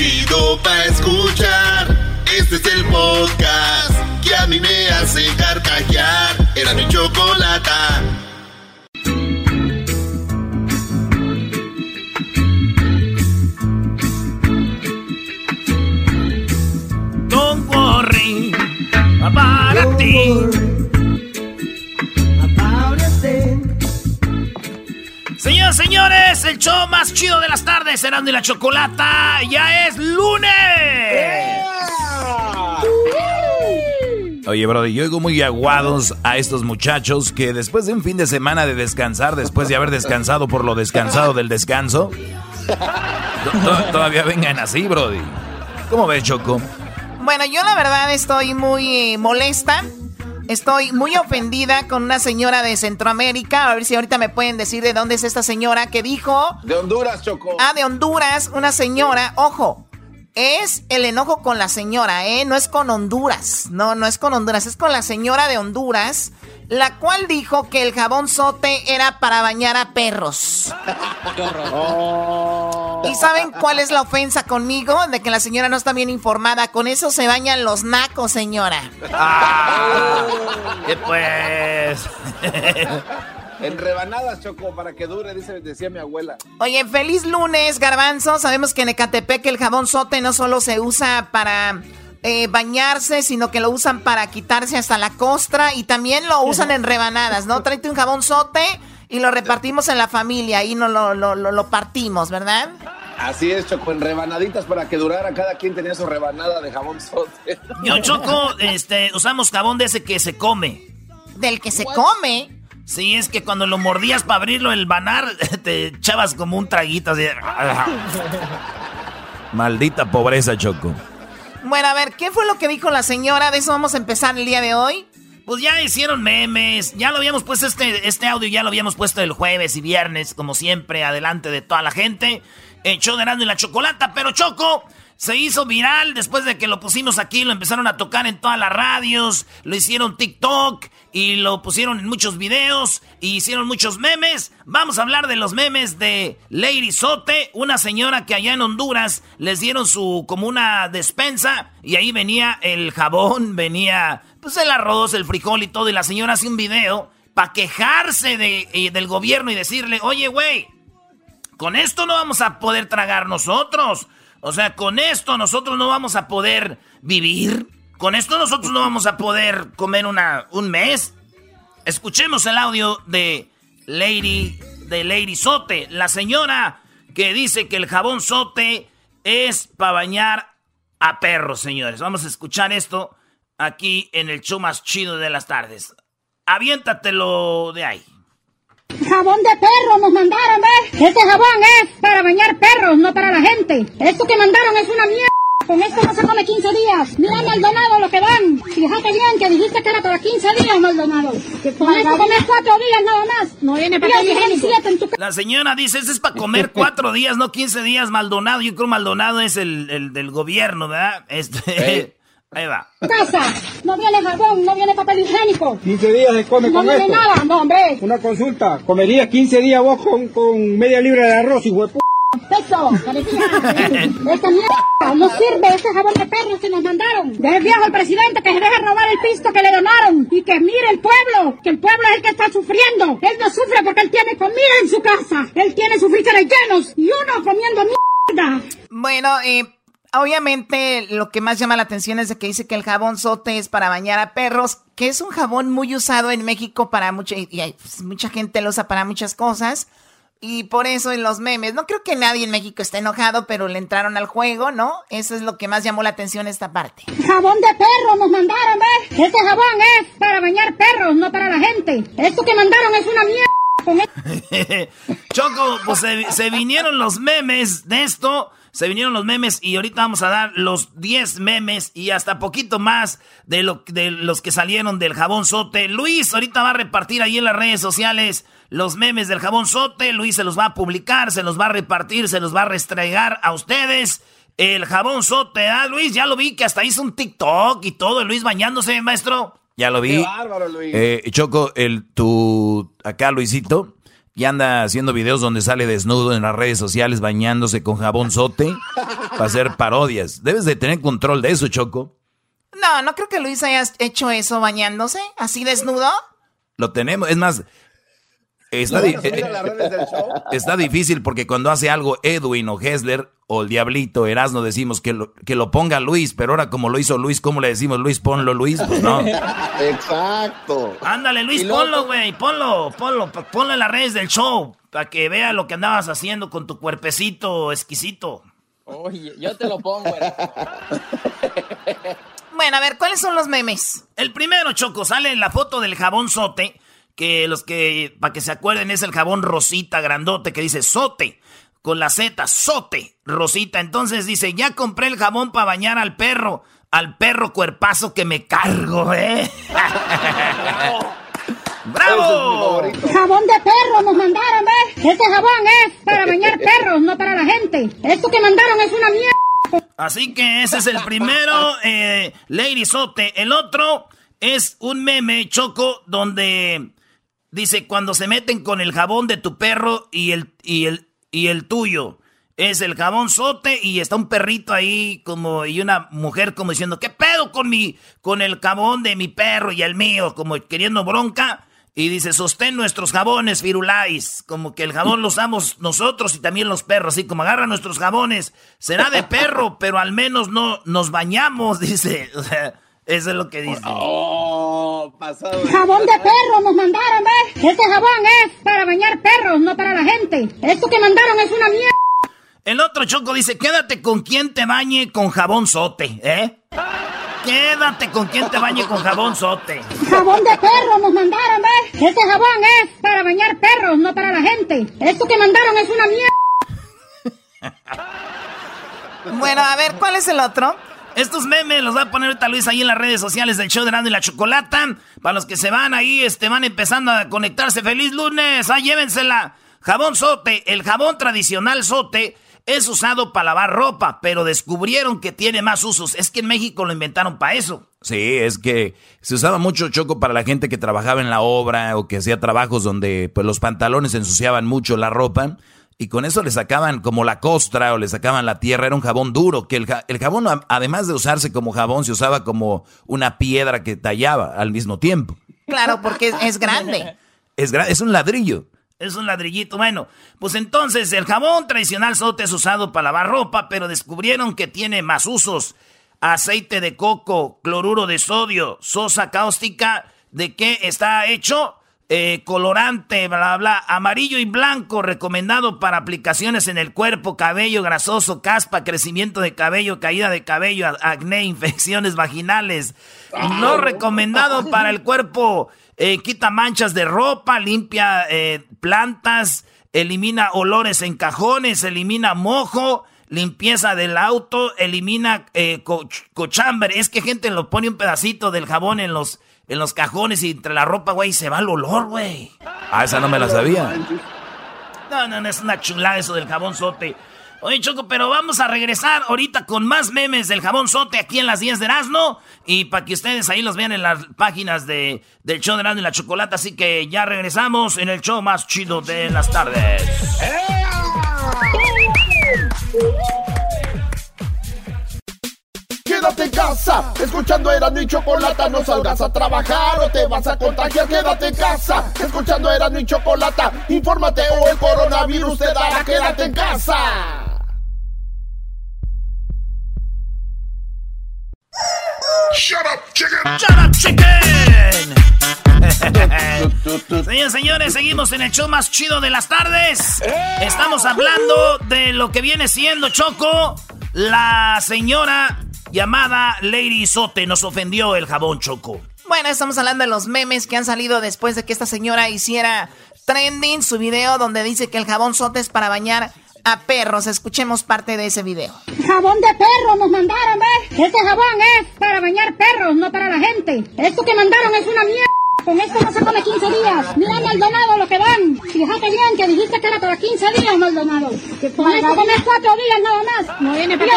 chido pa' escuchar. Este es el podcast que a mí me hace carcajear. Era mi chocolata. Don't worry about ti. Señoras, señores, el show más chido de las tardes, Cerrando y la Chocolata, ya es lunes. Oye, bro, yo oigo muy aguados a estos muchachos que después de un fin de semana de descansar, después de haber descansado por lo descansado del descanso, todavía vengan así, Brody. ¿Cómo ves, Choco? Bueno, yo la verdad estoy muy molesta Estoy muy ofendida con una señora de Centroamérica. A ver si ahorita me pueden decir de dónde es esta señora que dijo. De Honduras, Choco. Ah, de Honduras, una señora. Ojo, es el enojo con la señora, ¿eh? No es con Honduras. No, no es con Honduras, es con la señora de Honduras la cual dijo que el jabón sote era para bañar a perros. ¿Y saben cuál es la ofensa conmigo? De que la señora no está bien informada. Con eso se bañan los nacos, señora. Ah, ¿Qué pues? En rebanadas, Choco, para que dure, dice, decía mi abuela. Oye, feliz lunes, garbanzo. Sabemos que en Ecatepec el jabón sote no solo se usa para eh, bañarse, sino que lo usan para quitarse hasta la costra y también lo usan en rebanadas, ¿no? Tráete un jabón sote y lo repartimos en la familia y no lo, lo, lo, partimos, ¿verdad? Así es, Choco, en rebanaditas para que durara, cada quien tenía su rebanada de jabón sote. Yo, Choco, este, usamos jabón de ese que se come. ¿Del que se come? Sí, es que cuando lo mordías para abrirlo, el banar, te echabas como un traguito así. Maldita pobreza, Choco. Bueno, a ver, ¿qué fue lo que dijo la señora? De eso vamos a empezar el día de hoy. Pues ya hicieron memes, ya lo habíamos puesto este, este audio, ya lo habíamos puesto el jueves y viernes, como siempre, adelante de toda la gente. Echó de y la chocolata, pero Choco se hizo viral después de que lo pusimos aquí, lo empezaron a tocar en todas las radios, lo hicieron TikTok y lo pusieron en muchos videos y hicieron muchos memes. Vamos a hablar de los memes de Lady Sote, una señora que allá en Honduras les dieron su como una despensa y ahí venía el jabón, venía pues el arroz, el frijol y todo y la señora hace un video para quejarse de, eh, del gobierno y decirle, oye güey, con esto no vamos a poder tragar nosotros. O sea, con esto nosotros no vamos a poder vivir. Con esto nosotros no vamos a poder comer una, un mes. Escuchemos el audio de Lady, de Lady Sote, la señora que dice que el jabón sote es para bañar a perros, señores. Vamos a escuchar esto aquí en el show más chido de las tardes. Aviéntatelo de ahí. Jabón de perro nos mandaron, ¿ves? Este jabón es para bañar perros, no para la gente. Esto que mandaron es una mierda. Con esto no se come 15 días. Mira, Maldonado, lo que dan. Fíjate bien que dijiste que era para 15 días, Maldonado. con esto comes 4 días nada más. No viene para en tu La señora dice, eso es para comer 4 días, no 15 días, Maldonado. Yo creo Maldonado es el, el del gobierno, ¿verdad? Este... Ahí va. Casa, no viene jabón, no viene papel higiénico. 15 días se come con esto. No viene nada, no, hombre. Una consulta, ¿comerías 15 días vos con, con media libra de arroz y huepo? Eso, Esta mierda no sirve, ese jabón de perros que nos mandaron. Deje viejo el presidente que se deje robar el pisto que le donaron. Y que mire el pueblo, que el pueblo es el que está sufriendo. Él no sufre porque él tiene comida en su casa. Él tiene sus frijoles llenos y uno comiendo mierda. Bueno, eh Obviamente lo que más llama la atención es de que dice que el jabón sote es para bañar a perros, que es un jabón muy usado en México para mucha y pues, mucha gente lo usa para muchas cosas. Y por eso en los memes, no creo que nadie en México esté enojado, pero le entraron al juego, ¿no? Eso es lo que más llamó la atención esta parte. Jabón de perro nos mandaron, ¿ves? Este jabón es para bañar perros, no para la gente. Esto que mandaron es una mierda. Choco, pues se, se vinieron los memes de esto se vinieron los memes y ahorita vamos a dar los 10 memes y hasta poquito más de, lo, de los que salieron del jabón sote. Luis ahorita va a repartir ahí en las redes sociales los memes del jabón sote. Luis se los va a publicar, se los va a repartir, se los va a restregar a ustedes. El jabón sote, ¿ah, Luis? Ya lo vi que hasta hizo un TikTok y todo. Luis bañándose, maestro. Ya lo vi. Qué bárbaro, Luis. Eh, Choco, el, tu, acá Luisito y anda haciendo videos donde sale desnudo en las redes sociales bañándose con jabón sote. para hacer parodias. Debes de tener control de eso, Choco. No, no creo que Luis haya hecho eso bañándose, así desnudo. Lo tenemos, es más, Está, está, difícil porque cuando hace algo Edwin o Hessler o el Diablito, Erasno, decimos que lo, que lo ponga Luis, pero ahora como lo hizo Luis, ¿cómo le decimos Luis, ponlo Luis? Pues no. Exacto. Ándale, Luis, ponlo, güey, ponlo, ponlo, ponlo en las redes del show, para que vea lo que andabas haciendo con tu cuerpecito exquisito. Oye, yo te lo pongo, Bueno, a ver, ¿cuáles son los memes? El primero, Choco, sale la foto del jabón sote que los que, para que se acuerden, es el jabón rosita grandote que dice sote, con la Z, sote, rosita. Entonces dice, ya compré el jabón para bañar al perro, al perro cuerpazo que me cargo, ¿eh? ¡Bravo! jabón de perro nos mandaron, ¿ves? Este jabón es para bañar perros, no para la gente. Esto que mandaron es una mierda. Así que ese es el primero, eh, Lady Sote. El otro es un meme, Choco, donde Dice, cuando se meten con el jabón de tu perro y el, y el, y el tuyo. Es el jabón sote y está un perrito ahí como y una mujer como diciendo, ¿qué pedo con mi con el jabón de mi perro y el mío? Como queriendo bronca. Y dice, sostén nuestros jabones, Firulais. Como que el jabón lo usamos nosotros y también los perros. Así como agarra nuestros jabones. Será de perro, pero al menos no nos bañamos, dice. O sea, eso es lo que dice. Oh, pasado. Jabón de perro nos mandaron, ¿ves? Este jabón es para bañar perros, no para la gente. Esto que mandaron es una mierda. El otro choco dice, quédate con quien te bañe con jabón sote, ¿eh? Quédate con quien te bañe con jabón sote. Jabón de perro nos mandaron, ¿ves? Este jabón es para bañar perros, no para la gente. Esto que mandaron es una mierda. bueno, a ver, ¿cuál es el otro? Estos memes los va a poner ahorita Luis ahí en las redes sociales del show de Nando y la Chocolata. Para los que se van ahí, este, van empezando a conectarse. ¡Feliz lunes! ¡Ahí llévensela! Jabón sote. El jabón tradicional sote es usado para lavar ropa, pero descubrieron que tiene más usos. Es que en México lo inventaron para eso. Sí, es que se usaba mucho choco para la gente que trabajaba en la obra o que hacía trabajos donde pues los pantalones ensuciaban mucho la ropa y con eso le sacaban como la costra o le sacaban la tierra, era un jabón duro, que el, jabón además de usarse como jabón se usaba como una piedra que tallaba al mismo tiempo. Claro, porque es, grande. Es, es un ladrillo. Es un ladrillito. Bueno, pues entonces el jabón tradicional sote es usado para lavar ropa, pero descubrieron que tiene más usos. Aceite de coco, cloruro de sodio, sosa cáustica. ¿De qué está hecho? Eh, colorante, bla, bla, amarillo y blanco, recomendado para aplicaciones en el cuerpo, cabello grasoso, caspa, crecimiento de cabello, caída de cabello, acné, infecciones vaginales. No recomendado para el cuerpo, eh, quita manchas de ropa, limpia eh, plantas, elimina olores en cajones, elimina mojo, limpieza del auto, elimina cochambre. Es que gente lo pone un pedacito del jabón en los en los cajones y entre la ropa, güey, se va el olor, güey. Ah, esa no me la sabía. No, no, no, es una chulada eso del jabón sote. Oye, Choco, pero vamos a regresar ahorita con más memes del jabón sote aquí en las 10 de Erasmo. Y para que ustedes ahí los vean en las páginas de, del show de Erasmo y la Chocolata. Así que ya regresamos en el show más chido de las tardes. Quédate en casa, escuchando era y Chocolata, no salgas a trabajar o te vas a contagiar. Quédate en casa, escuchando era y Chocolata, infórmate o el coronavirus te dará. Quédate en casa. Shut up, chicken. Shut up, chicken. Señores, señores, seguimos en el show más chido de las tardes. Estamos hablando de lo que viene siendo Choco, la señora llamada Lady Sote nos ofendió el jabón choco. Bueno, estamos hablando de los memes que han salido después de que esta señora hiciera trending su video donde dice que el jabón sote es para bañar a perros. Escuchemos parte de ese video. Jabón de perro nos mandaron, ¿ves? Este jabón es para bañar perros, no para la gente. Esto que mandaron es una mierda. Con esto no se come 15 días. Mira, Maldonado, lo que dan. Fíjate bien que dijiste que era para 15 días, Maldonado. Con esto comes 4 días nada más. No viene para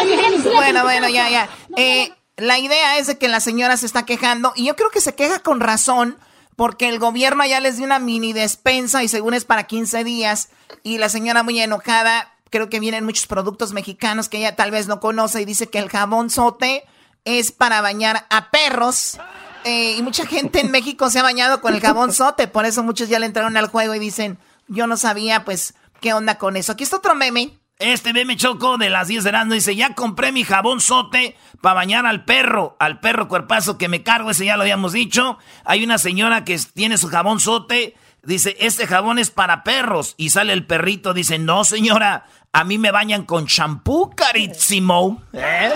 Bueno, bueno, ya, ya. Eh, la idea es de que la señora se está quejando y yo creo que se queja con razón porque el gobierno ya les dio una mini despensa y según es para 15 días y la señora muy enojada creo que vienen muchos productos mexicanos que ella tal vez no conoce y dice que el jabón sote es para bañar a perros. Eh, y mucha gente en México se ha bañado con el jabón sote, por eso muchos ya le entraron al juego y dicen, yo no sabía, pues, qué onda con eso. Aquí está otro meme. Este meme choco de las 10 de Erasmo dice, ya compré mi jabón sote para bañar al perro, al perro cuerpazo que me cargo, ese ya lo habíamos dicho. Hay una señora que tiene su jabón sote, dice, este jabón es para perros. Y sale el perrito, dice, no señora, a mí me bañan con champú carísimo. ¿Eh?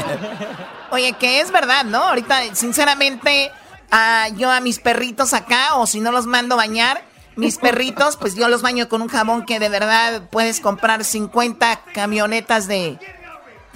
Oye, que es verdad, ¿no? Ahorita, sinceramente, ah, yo a mis perritos acá, o si no los mando bañar, mis perritos, pues yo los baño con un jabón que de verdad puedes comprar 50 camionetas de...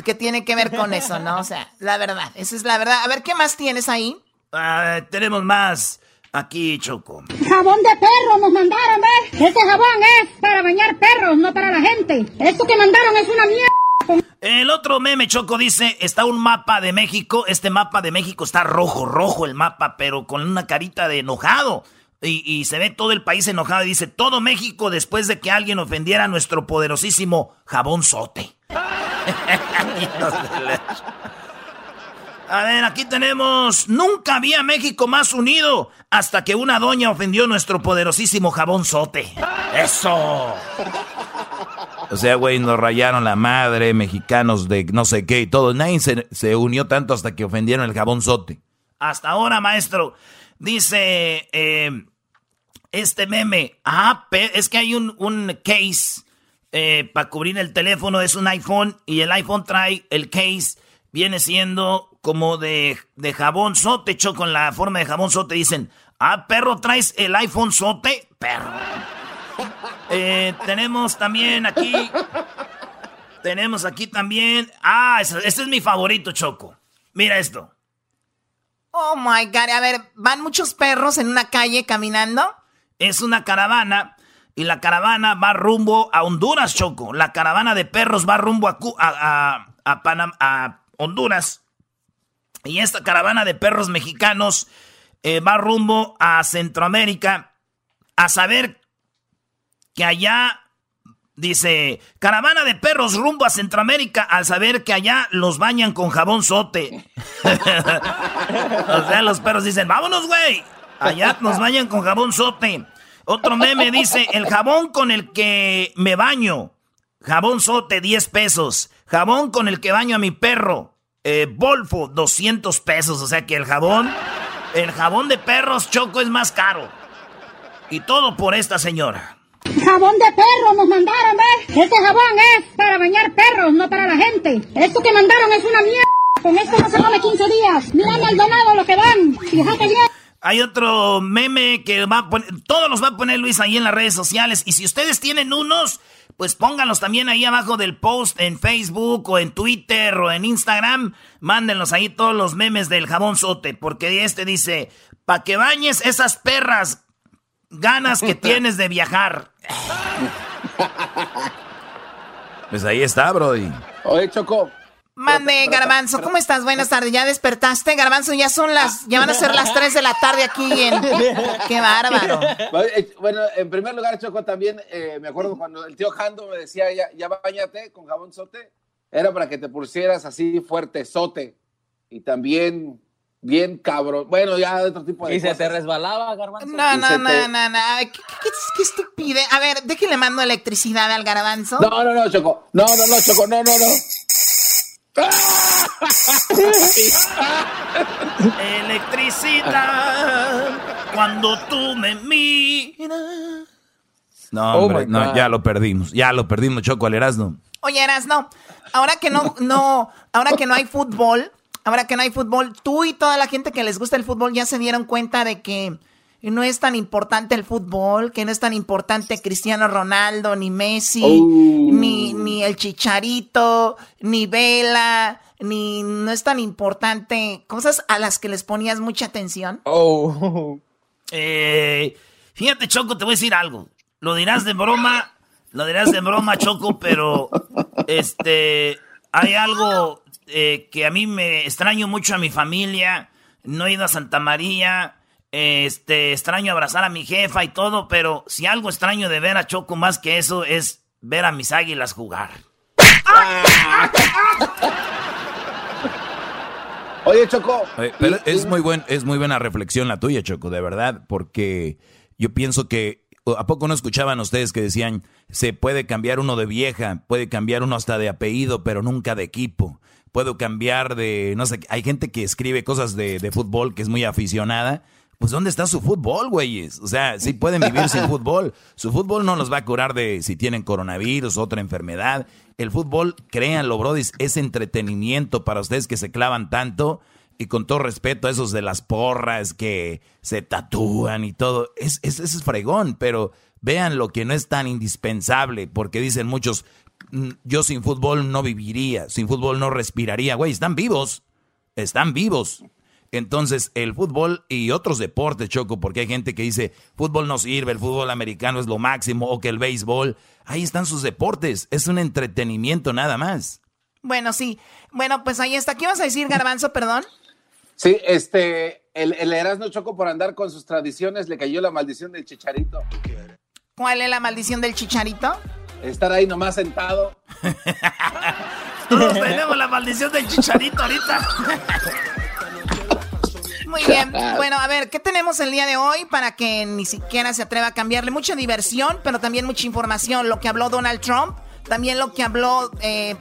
que tiene que ver con eso, ¿no? O sea, la verdad, esa es la verdad. A ver, ¿qué más tienes ahí? Ah, tenemos más. Aquí, Choco. Jabón de perro nos mandaron, ¿ves? Este jabón es para bañar perros, no para la gente. Esto que mandaron es una mierda. El otro meme, Choco, dice, está un mapa de México. Este mapa de México está rojo, rojo el mapa, pero con una carita de enojado. Y, se ve todo el país enojado y dice, todo México después de que alguien ofendiera a nuestro poderosísimo jabón sote. a ver, aquí tenemos, nunca había México más unido hasta que una doña ofendió nuestro poderosísimo jabón sote. Eso. O sea, güey, nos rayaron la madre, mexicanos de no sé qué y todo. Nadie se, se unió tanto hasta que ofendieron el jabón sote. Hasta ahora, maestro. Dice eh, este meme, ah, es que hay un, un case eh, para cubrir el teléfono, es un iPhone y el iPhone trae el case, viene siendo como de, de jabón sote, hecho con la forma de jabón sote. Dicen, ah, perro, traes el iPhone sote, perro. Eh, tenemos también aquí, tenemos aquí también, ah, este es mi favorito, Choco. Mira esto. Oh my God, a ver, van muchos perros en una calle caminando. Es una caravana y la caravana va rumbo a Honduras, Choco. La caravana de perros va rumbo a, a, a, Honduras. Y esta caravana de perros mexicanos eh, va rumbo a Centroamérica a saber que allá Dice, caravana de perros rumbo a Centroamérica al saber que allá los bañan con jabón sote. o sea, los perros dicen, vámonos, güey. Allá nos bañan con jabón sote. Otro meme dice, el jabón con el que me baño. Jabón sote, 10 pesos. Jabón con el que baño a mi perro. Eh, Bolfo, 200 pesos. O sea que el jabón, el jabón de perros choco es más caro. Y todo por esta señora. Jabón de perro nos mandaron, ¿ves? Este jabón es para bañar perros, no para la gente. Esto que mandaron es una mierda. Con esto no se come 15 días. Mira Maldonado lo que dan. Fíjate bien. Hay otro meme que va a poner, todos los va a poner Luis ahí en las redes sociales. Y si ustedes tienen unos, pues pónganlos también ahí abajo del post en Facebook o en Twitter o en Instagram. Mándenlos ahí todos los memes del jabón sote. Porque este dice, pa' que bañes esas perras ganas que tienes de viajar. Pues ahí está, Brody. Oye, Choco. Mande, Garbanzo, ¿cómo estás? Buenas tardes. ¿Ya despertaste, Garbanzo? Ya son las, ya van a ser las 3 de la tarde aquí en... ¡Qué bárbaro! Eh, bueno, en primer lugar, Choco, también eh, me acuerdo cuando el tío Jando me decía, ya, ya bañate con jabón sote, era para que te pusieras así fuerte, sote. Y también bien cabrón. Bueno, ya de otro tipo de ¿Y se te resbalaba, Garbanzo? No, no, no, no, no. ¿Qué, qué, estupidez? A ver, ¿de qué le mando electricidad al Garbanzo? No, no, no, Choco. No, no, no, Choco. No, no, no. Electricidad cuando tú me miras. No, oh hombre, no, ya lo perdimos. Ya lo perdimos, Choco, al Erasno. Oye, Erasno, ahora que no, no, ahora que no hay fútbol, Ahora que no hay fútbol, tú y toda la gente que les gusta el fútbol ya se dieron cuenta de que no es tan importante el fútbol, que no es tan importante Cristiano Ronaldo, ni Messi, oh. ni, ni el Chicharito, ni Vela, ni no es tan importante cosas a las que les ponías mucha atención. Oh. Eh, fíjate, Choco, te voy a decir algo. Lo dirás de broma, lo dirás de broma, Choco, pero este hay algo eh, que a mí me extraño mucho a mi familia, no he ido a Santa María, este, extraño abrazar a mi jefa y todo, pero si algo extraño de ver a Choco más que eso es ver a mis águilas jugar. Oye, Choco. pero es muy buen, es muy buena reflexión la tuya, Choco, de verdad, porque yo pienso que ¿A poco no escuchaban ustedes que decían, se puede cambiar uno de vieja, puede cambiar uno hasta de apellido, pero nunca de equipo? Puedo cambiar de, no sé, hay gente que escribe cosas de, de fútbol que es muy aficionada. Pues ¿dónde está su fútbol, güeyes? O sea, sí pueden vivir sin fútbol. Su fútbol no los va a curar de si tienen coronavirus, otra enfermedad. El fútbol, créanlo, brodis, es entretenimiento para ustedes que se clavan tanto y con todo respeto a esos de las porras que se tatúan y todo, es, es, es fregón, pero vean lo que no es tan indispensable, porque dicen muchos, mm, yo sin fútbol no viviría, sin fútbol no respiraría, güey, están vivos, están vivos. Entonces, el fútbol y otros deportes, Choco, porque hay gente que dice, fútbol no sirve, el fútbol americano es lo máximo, o que el béisbol, ahí están sus deportes, es un entretenimiento nada más. Bueno, sí. Bueno, pues ahí está. ¿Qué ibas a decir, Garbanzo, perdón? Sí, este, el, el Erasmo Choco por andar con sus tradiciones le cayó la maldición del chicharito. ¿Cuál es la maldición del chicharito? Estar ahí nomás sentado. Todos tenemos la maldición del chicharito ahorita. Muy bien. Bueno, a ver, ¿qué tenemos el día de hoy para que ni siquiera se atreva a cambiarle? Mucha diversión, pero también mucha información. Lo que habló Donald Trump también lo que habló eh,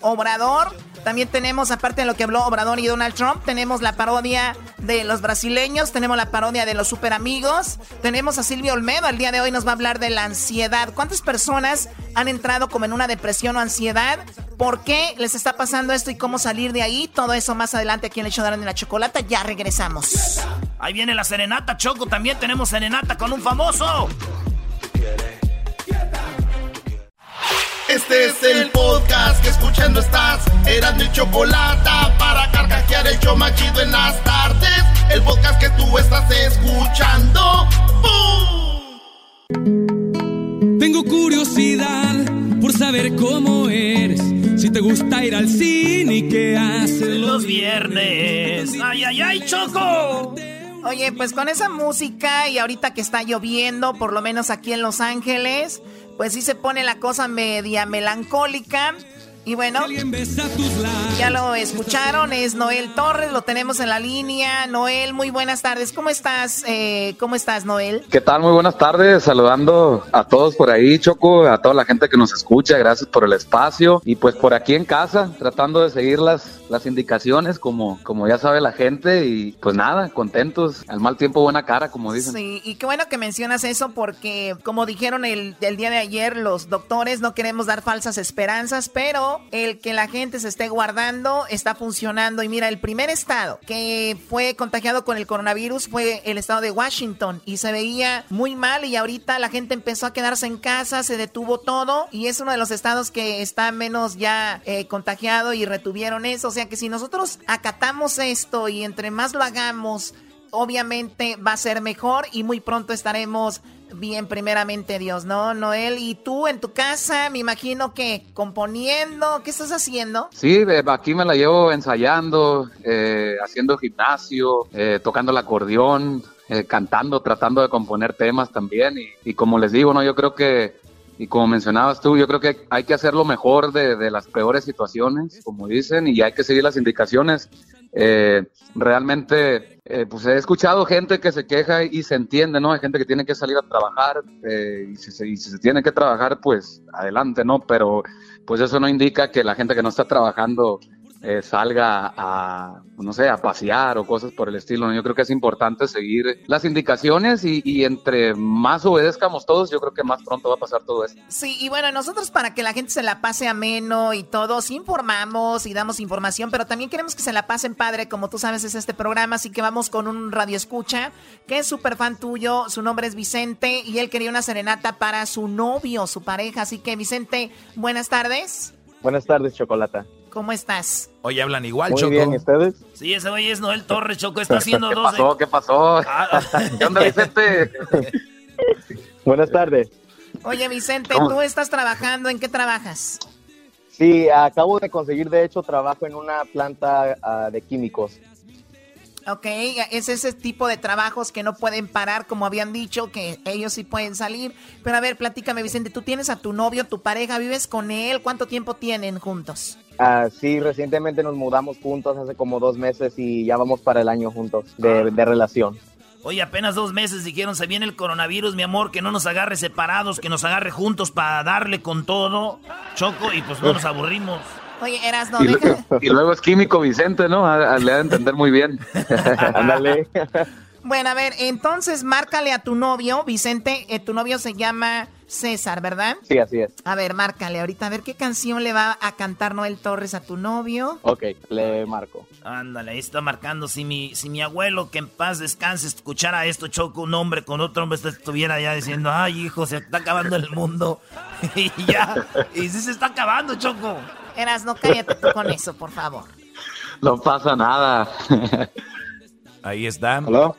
Obrador. También tenemos, aparte de lo que habló Obrador y Donald Trump, tenemos la parodia de los brasileños, tenemos la parodia de los super amigos, tenemos a Silvio Olmedo, el día de hoy nos va a hablar de la ansiedad. ¿Cuántas personas han entrado como en una depresión o ansiedad? ¿Por qué les está pasando esto y cómo salir de ahí? Todo eso más adelante aquí en el hecho de la chocolata. Ya regresamos. Ahí viene la serenata, Choco. También tenemos serenata con un famoso. Este es el podcast que escuchando estás. Eran mi chocolate para carcajear el yo machido en las tardes. El podcast que tú estás escuchando. Tengo curiosidad por saber cómo eres. Si te gusta ir al cine y qué haces los viernes. ¡Ay, ay, ay, Choco! Oye, pues con esa música y ahorita que está lloviendo, por lo menos aquí en Los Ángeles, pues sí se pone la cosa media melancólica. Y bueno, ya lo escucharon, es Noel Torres, lo tenemos en la línea. Noel, muy buenas tardes. ¿Cómo estás? Eh, ¿Cómo estás, Noel? ¿Qué tal? Muy buenas tardes. Saludando a todos por ahí, Choco, a toda la gente que nos escucha. Gracias por el espacio. Y pues por aquí en casa, tratando de seguir las, las indicaciones, como, como ya sabe la gente. Y pues nada, contentos. Al mal tiempo, buena cara, como dicen. Sí, y qué bueno que mencionas eso porque, como dijeron el, el día de ayer, los doctores no queremos dar falsas esperanzas, pero el que la gente se esté guardando está funcionando. Y mira, el primer estado que fue contagiado con el coronavirus fue el estado de Washington y se veía muy mal y ahorita la gente empezó a quedarse en casa, se detuvo todo y es uno de los estados que está menos ya eh, contagiado y retuvieron eso. O sea que si nosotros acatamos esto y entre más lo hagamos, obviamente va a ser mejor y muy pronto estaremos bien, primeramente Dios, ¿no, Noel? Y tú en tu casa, me imagino que componiendo, ¿qué estás haciendo? Sí, aquí me la llevo ensayando, eh, haciendo gimnasio, eh, tocando el acordeón, eh, cantando, tratando de componer temas también. Y, como les digo, ¿no? Yo creo que, y como mencionabas tú, yo creo que hay que hacer lo mejor de, de las peores situaciones, como dicen, y hay que seguir las indicaciones. Realmente eh, pues he escuchado gente que se queja y se entiende, ¿no? Hay gente que tiene que salir a trabajar eh, y, si se, tiene que trabajar, pues adelante, ¿no? Pero pues eso no indica que la gente que no está trabajando eh, salga a, no sé, a pasear o cosas por el estilo. Yo creo que es importante seguir las indicaciones y, entre más obedezcamos todos, yo creo que más pronto va a pasar todo esto. Sí, y bueno, nosotros para que la gente se la pase ameno y todos informamos y damos información, pero también queremos que se la pasen padre, como tú sabes, es este programa, así que vamos con un radio escucha que es súper fan tuyo, su nombre es Vicente y él quería una serenata para su novio, su pareja, así que Vicente, buenas tardes. Buenas tardes, Chocolata. ¿Cómo estás? Hoy hablan igual, Muy Choco. bien, ¿y ustedes? Sí, ese güey es Noel Torres, Choco. Está haciendo ¿Qué dos. pasó? ¿Qué pasó? Ah. ¿Qué onda, Vicente? Buenas tardes. Oye, Vicente, ¿tú estás trabajando? ¿En qué trabajas? Sí, acabo de conseguir, de hecho, trabajo en una planta uh, de químicos. Ok, es ese tipo de trabajos que no pueden parar, como habían dicho, que ellos sí pueden salir. Pero a ver, platícame, Vicente, tú tienes a tu novio, tu pareja, vives con él, ¿cuánto tiempo tienen juntos? Ah, sí, recientemente nos mudamos juntos hace como dos meses y ya vamos para el año juntos de, de relación. Oye, apenas dos meses dijeron, se viene el coronavirus, mi amor, que no nos agarre separados, que nos agarre juntos para darle con todo, Choco, y pues no nos aburrimos. Oye, eras no, y, y, luego es químico Vicente, ¿no? le ha de entender muy bien. Ándale. bueno, a ver, entonces márcale a tu novio, Vicente, eh, tu novio se llama César, ¿verdad? Sí, así es. A ver, márcale ahorita, a ver qué canción le va a cantar Noel Torres a tu novio. Ok, le marco. Ándale, ahí está marcando. Si mi, si mi abuelo, que en paz descanse, escuchara esto, choco un hombre con otro hombre, estuviera ya diciendo, ay, hijo, se está acabando el mundo. y ya, y sí se está acabando, Choco. Eras, no cállate tú con eso, por favor. No pasa nada. Ahí está. ¿Aló?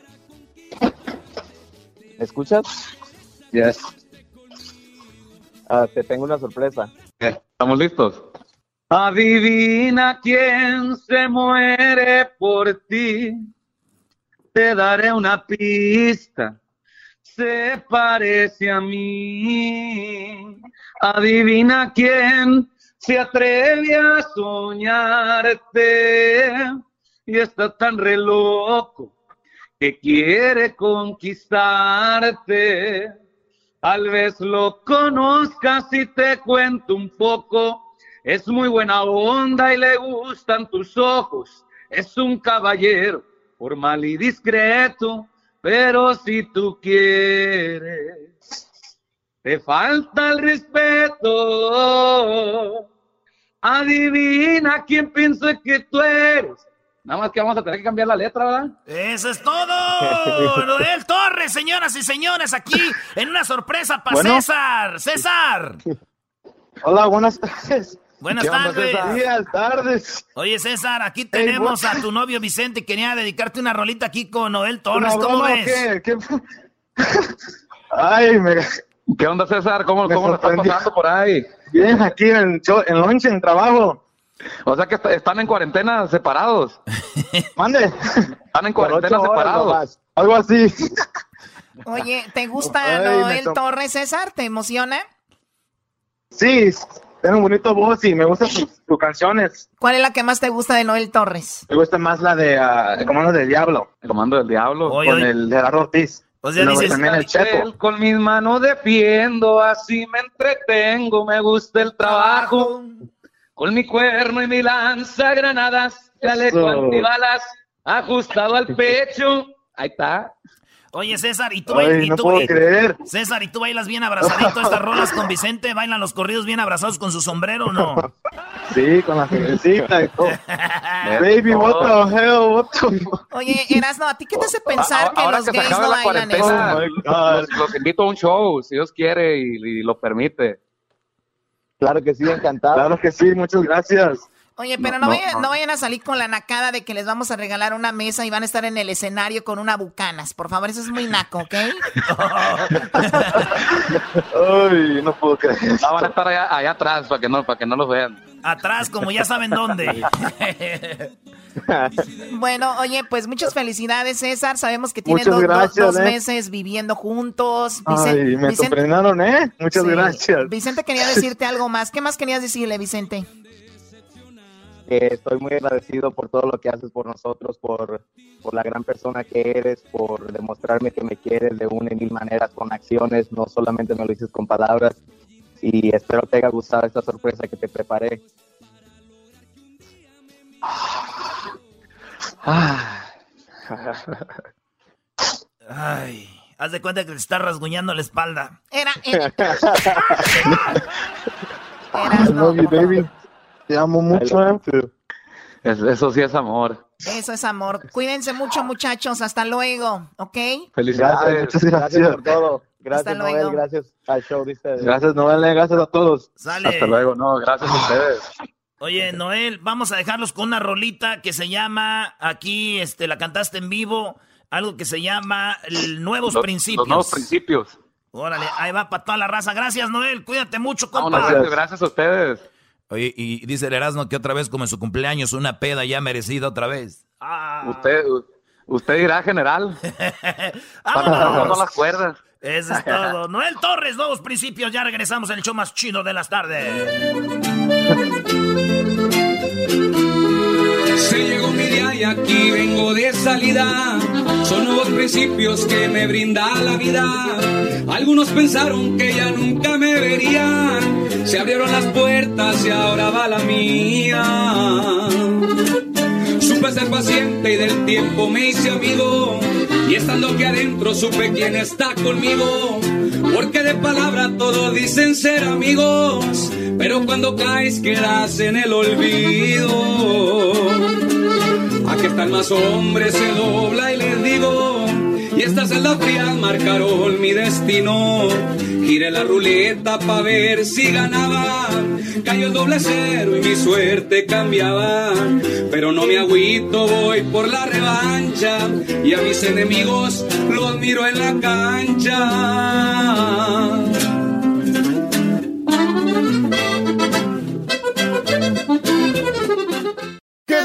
¿Me escuchas? Yes. Ah, te tengo una sorpresa. ¿Estamos listos? Adivina quién se muere por ti. Te daré una pista. Se parece a mí. Adivina quién se atreve a soñarte y está tan re loco que quiere conquistarte. Tal vez lo conozcas y te cuento un poco. Es muy buena onda y le gustan tus ojos. Es un caballero, formal y discreto, pero si tú quieres, te falta el respeto. Adivina quién piensa que tú eres. Nada más que vamos a tener que cambiar la letra, ¿verdad? Eso es todo. Noel Torres, señoras y señores, aquí en una sorpresa para César. César. Hola, buenas tardes. Buenas tardes. Buenas tardes. Oye, César, aquí tenemos a tu novio Vicente. Quería dedicarte una rolita aquí con Noel Torres. ¿Cómo ves? ¿Qué? ¿Qué? Ay, me... ¿Qué onda, César? ¿Cómo, cómo lo estás pasando por ahí? Bien, aquí en el, show, en lonche, en trabajo. O sea que están en cuarentena separados. Mande. Están en cuarentena separados. Algo así. Oye, ¿te gusta Ay, Noel Torres, César? ¿Te emociona? Sí, tiene un bonito voz y me gustan sus, sus, canciones. ¿Cuál es la que más te gusta de Noel Torres? Me gusta más la de uh, El Comando del Diablo. El Comando del Diablo. Oye, con oye. el de Gerardo Ortiz. O sea, dices, también el Chepo. Con mis manos defiendo, así me entretengo, me gusta el trabajo. Con mi cuerno y mi lanza granadas, chaleco antibalas, ajustado al pecho. Ahí está. Oye, César, ¿y tú, Ay, y no tú, puedo y- creer. César, ¿y tú bailas bien abrazadito estas rolas con Vicente? ¿Bailan los corridos bien abrazados con su sombrero o no? Sí, con la cervecita y todo. Baby, what the hell, what the... Oye, Erasno, ¿a ti qué te hace pensar que ahora los que gays no la bailan eso? Oh los, los invito a un show, si Dios quiere y, y lo permite. Claro que sí, encantado. Claro que sí, muchas gracias. Oye, pero no, vayan, no vayan a salir con la nacada de que les vamos a regalar una mesa y van a estar en el escenario con una bucanas. Por favor, eso es muy naco, ¿ok? Ay, no puedo creer. Ah, van a estar allá, allá atrás para que no para que no los vean. Atrás, como ya saben dónde. Bueno, oye, pues muchas felicidades, César. Sabemos que tienen dos, dos- gracias, dos eh. meses viviendo juntos. Vicen- Ay, me Vicen- sorprendieron, ¿eh? Muchas Sí. gracias. Vicente quería decirte algo más. ¿Qué más querías decirle, Vicente? Que estoy muy agradecido por todo lo que haces por nosotros, por, por la gran persona que eres, por demostrarme que me quieres de una y mil maneras con acciones, no solamente me lo dices con palabras. Y espero te haya gustado esta sorpresa que te preparé. Ay, haz de cuenta que te está rasguñando la espalda. Era, era, I love you, baby. Te amo mucho, eh. Es- eso sí es amor. Eso es amor. Cuídense mucho, muchachos. Hasta luego, ¿ok? Gracias, Felicidades. muchas Gracias gracias. por todo. Hasta Gracias, luego. Noel. Gracias al show de ustedes. Gracias, Noel. Gracias a todos. Sale. Hasta luego. No, gracias a ustedes. Oye, Noel, vamos a dejarlos con una rolita que se llama, aquí este, la cantaste en vivo, algo que se llama el Nuevos Los- Principios. Los nuevos principios. Órale, ahí va para toda la raza. Gracias, Noel. Cuídate mucho, compa. Gracias, gracias a ustedes. Oye, y dice el Erasmo que otra vez, como en su cumpleaños, una peda ya merecida otra vez. Ah. Usted, Usted dirá general. Vámonos. las cuerdas. Eso es todo. Noel Torres, nuevos principios. Ya regresamos en el show más chido de las tardes. Se llegó mi día y aquí vengo de salida. Son nuevos principios que me brinda la vida. Algunos pensaron que ya nunca me verían. Se abrieron las puertas y ahora va la mía. Supe ser paciente y del tiempo me hice amigo. Y estando aquí adentro supe quién está conmigo. Porque de palabra todos dicen ser amigos. Pero cuando caes quedas en el olvido. Aquí están más hombres, se dobla y les digo. Y estas celdas frías marcaron mi destino. Giré la ruleta pa' ver si ganaba. Cayó el doble cero y mi suerte cambiaba. Pero no me agüito, voy por la revancha. Y a mis enemigos los miro en la cancha.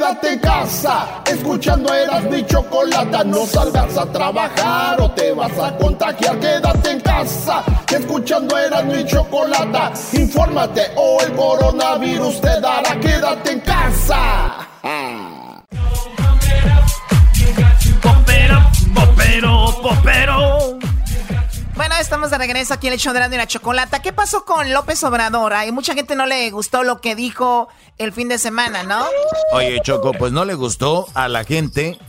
Quédate en casa, escuchando eras mi chocolata. No salgas a trabajar o te vas a contagiar. Quédate en casa, escuchando eras mi chocolata. Infórmate o el coronavirus te dará. Quédate en casa. Popero, popero, popero. Bueno, estamos de regreso aquí en el show de la chocolata. ¿Qué pasó con López Obrador? Hay mucha gente no le gustó lo que dijo el fin de semana, ¿no? Oye, Choco, pues no le gustó a la gente.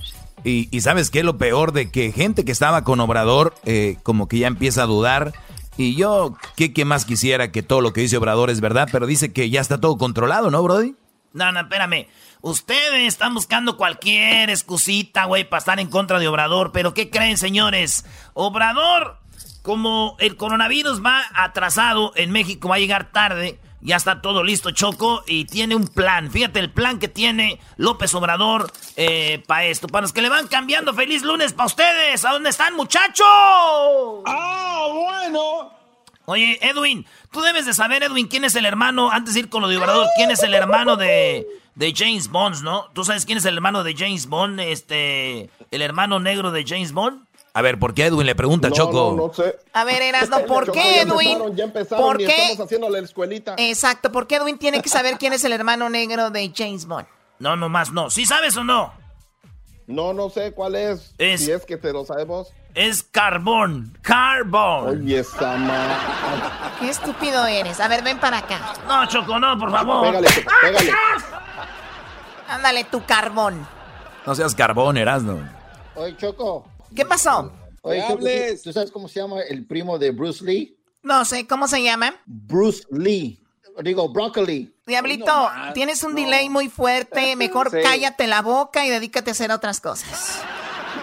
Y, y ¿sabes qué? Lo peor de que gente que estaba con Obrador, eh, como que ya empieza a dudar. Y yo, ¿qué, ¿qué más quisiera que todo lo que dice Obrador es verdad? Pero dice que ya está todo controlado, ¿no, Brody? No, no, espérame. Ustedes están buscando cualquier excusita, güey, para estar en contra de Obrador. Pero ¿qué creen, señores? Obrador, como el coronavirus va atrasado en México, va a llegar tarde. Ya está todo listo, Choco, y tiene un plan. Fíjate el plan que tiene López Obrador eh, para esto. Para los que le van cambiando, feliz lunes para ustedes. ¿A dónde están, muchachos? ¡Ah, bueno! Oye, Edwin, tú debes de saber, Edwin, quién es el hermano, antes de ir con lo de Obrador, quién es el hermano de, de James Bond, ¿no? ¿Tú sabes quién es el hermano de James Bond, este, el hermano negro de James Bond? A ver, ¿por qué Edwin le pregunta, No, Choco? no, no sé. A ver, Erasno, ¿por Choco, qué, ya Edwin? empezaron, ya empezaron ¿Por y qué? estamos haciendo la escuelita. Exacto, ¿por qué Edwin tiene que saber quién es el hermano negro de James Bond? No, nomás no. ¿Sí sabes o no? No, no sé cuál es. Es- Si es que te lo sabemos. Es Carbón. Carbón. Oye, esa ma- Qué estúpido eres. A ver, ven para acá. No, Choco, no, por favor. Pégale, pégale. Ándale, tu carbón. No seas carbón, Erasno. Oye, Choco. ¿Qué pasó? Oye, ¿tú, sabes cómo se llama el primo de Bruce Lee? No sé, ¿cómo se llama? Bruce Lee. Digo, Broccoli. Diablito, tienes un delay muy fuerte. Mejor Sí. cállate la boca y dedícate a hacer otras cosas.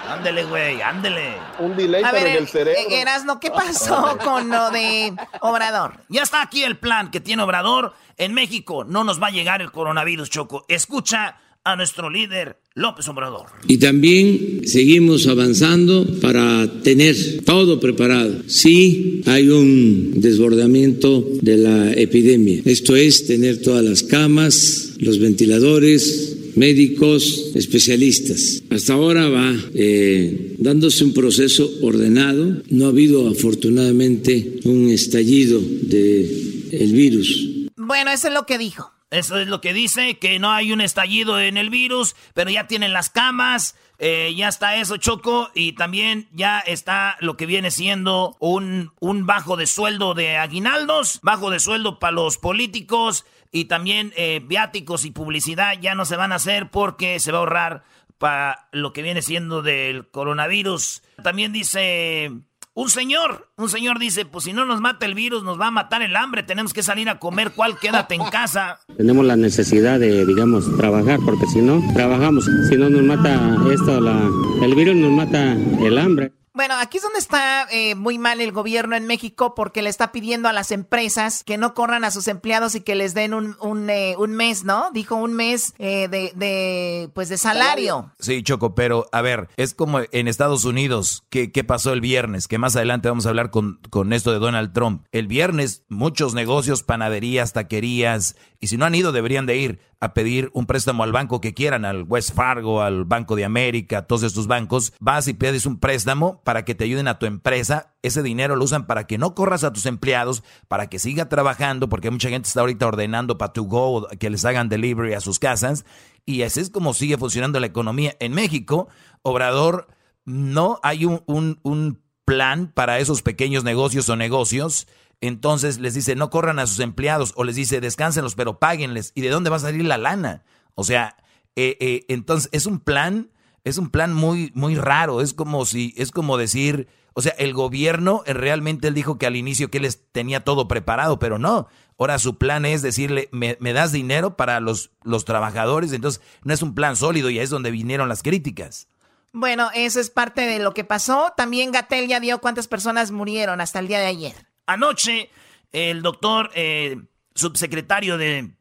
Ándele, güey, ándele. Un delay, A ver, en el cerebro. eh, Erasno, ¿qué pasó con lo de Obrador? Ya está aquí el plan que tiene Obrador. En México no nos va a llegar el coronavirus, Choco. Escucha a nuestro líder, López Obrador. Y también seguimos avanzando para tener todo preparado. Sí, hay un desbordamiento de la epidemia. Esto es tener todas las camas, los ventiladores, médicos, especialistas. Hasta ahora va eh, dándose un proceso ordenado. No ha habido afortunadamente un estallido del el virus. Bueno, eso es lo que dijo. Eso es lo que dice, que no hay un estallido en el virus, pero ya tienen las camas, eh, ya está eso, Choco, y también ya está lo que viene siendo un, un bajo de sueldo de aguinaldos, bajo de sueldo para los políticos, y también eh, viáticos y publicidad ya no se van a hacer porque se va a ahorrar para lo que viene siendo del coronavirus. También dice... Un señor, un señor dice, pues si no nos mata el virus, nos va a matar el hambre, tenemos que salir a comer, ¿cuál quédate en casa? Tenemos la necesidad de, digamos, trabajar, porque si no, trabajamos. Si no nos mata esto, la, el virus nos mata el hambre. Bueno, aquí es donde está eh, muy mal el gobierno en México porque le está pidiendo a las empresas que no corran a sus empleados y que les den un, un, eh, un mes, ¿no? Dijo un mes eh, de, de, pues de salario. Sí, Choco, pero a ver, es como en Estados Unidos, ¿qué, qué pasó el viernes? Que más adelante vamos a hablar con, con esto de Donald Trump. El viernes muchos negocios, panaderías, taquerías, y si no han ido deberían de ir a pedir un préstamo al banco que quieran, al West Fargo, al Banco de América, todos estos bancos, vas y pides un préstamo para que te ayuden a tu empresa. Ese dinero lo usan para que no corras a tus empleados, para que siga trabajando, porque mucha gente está ahorita ordenando para to go, que les hagan delivery a sus casas. Y así es como sigue funcionando la economía. En México, Obrador, no hay un, un plan para esos pequeños negocios o negocios entonces les dice, no corran a sus empleados o les dice, descánsenlos, pero páguenles. ¿Y de dónde va a salir la lana? O sea, eh, eh, entonces es un plan, es un plan muy, muy raro. Es como si, es como decir, o sea, el gobierno eh, realmente él dijo que al inicio que les tenía todo preparado, pero no. Ahora su plan es decirle, me, me das dinero para los, los trabajadores. Entonces no es un plan sólido y ahí es donde vinieron las críticas. Bueno, eso es parte de lo que pasó. También Gatel ya dio cuántas personas murieron hasta el día de ayer. Anoche, el doctor eh, subsecretario de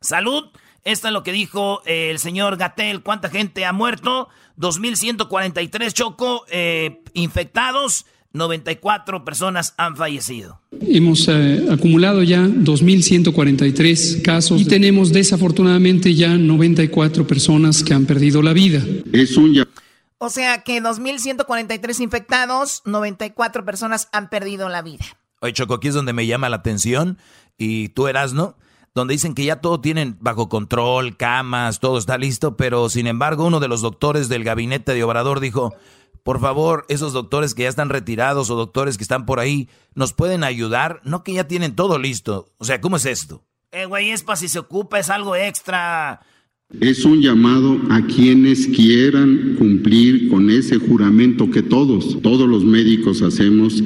Salud, esto es lo que dijo eh, el señor Gatel, cuánta gente ha muerto, 2.143 choco eh, infectados, 94 personas han fallecido. Hemos eh, acumulado ya 2.143 casos y tenemos desafortunadamente ya 94 personas que han perdido la vida. Es un ya- O sea que 2.143 infectados, 94 personas han perdido la vida. Oye, Choco, aquí es donde me llama la atención, y tú eras, ¿no? Donde dicen que ya todo tienen bajo control, camas, todo está listo, pero sin embargo uno de los doctores del gabinete de Obrador dijo, por favor, esos doctores que ya están retirados o doctores que están por ahí, ¿nos pueden ayudar? No que ya tienen todo listo. O sea, ¿cómo es esto? Eh, güey, es para si se ocupa, es algo extra. Es un llamado a quienes quieran cumplir con ese juramento que todos, todos los médicos hacemos.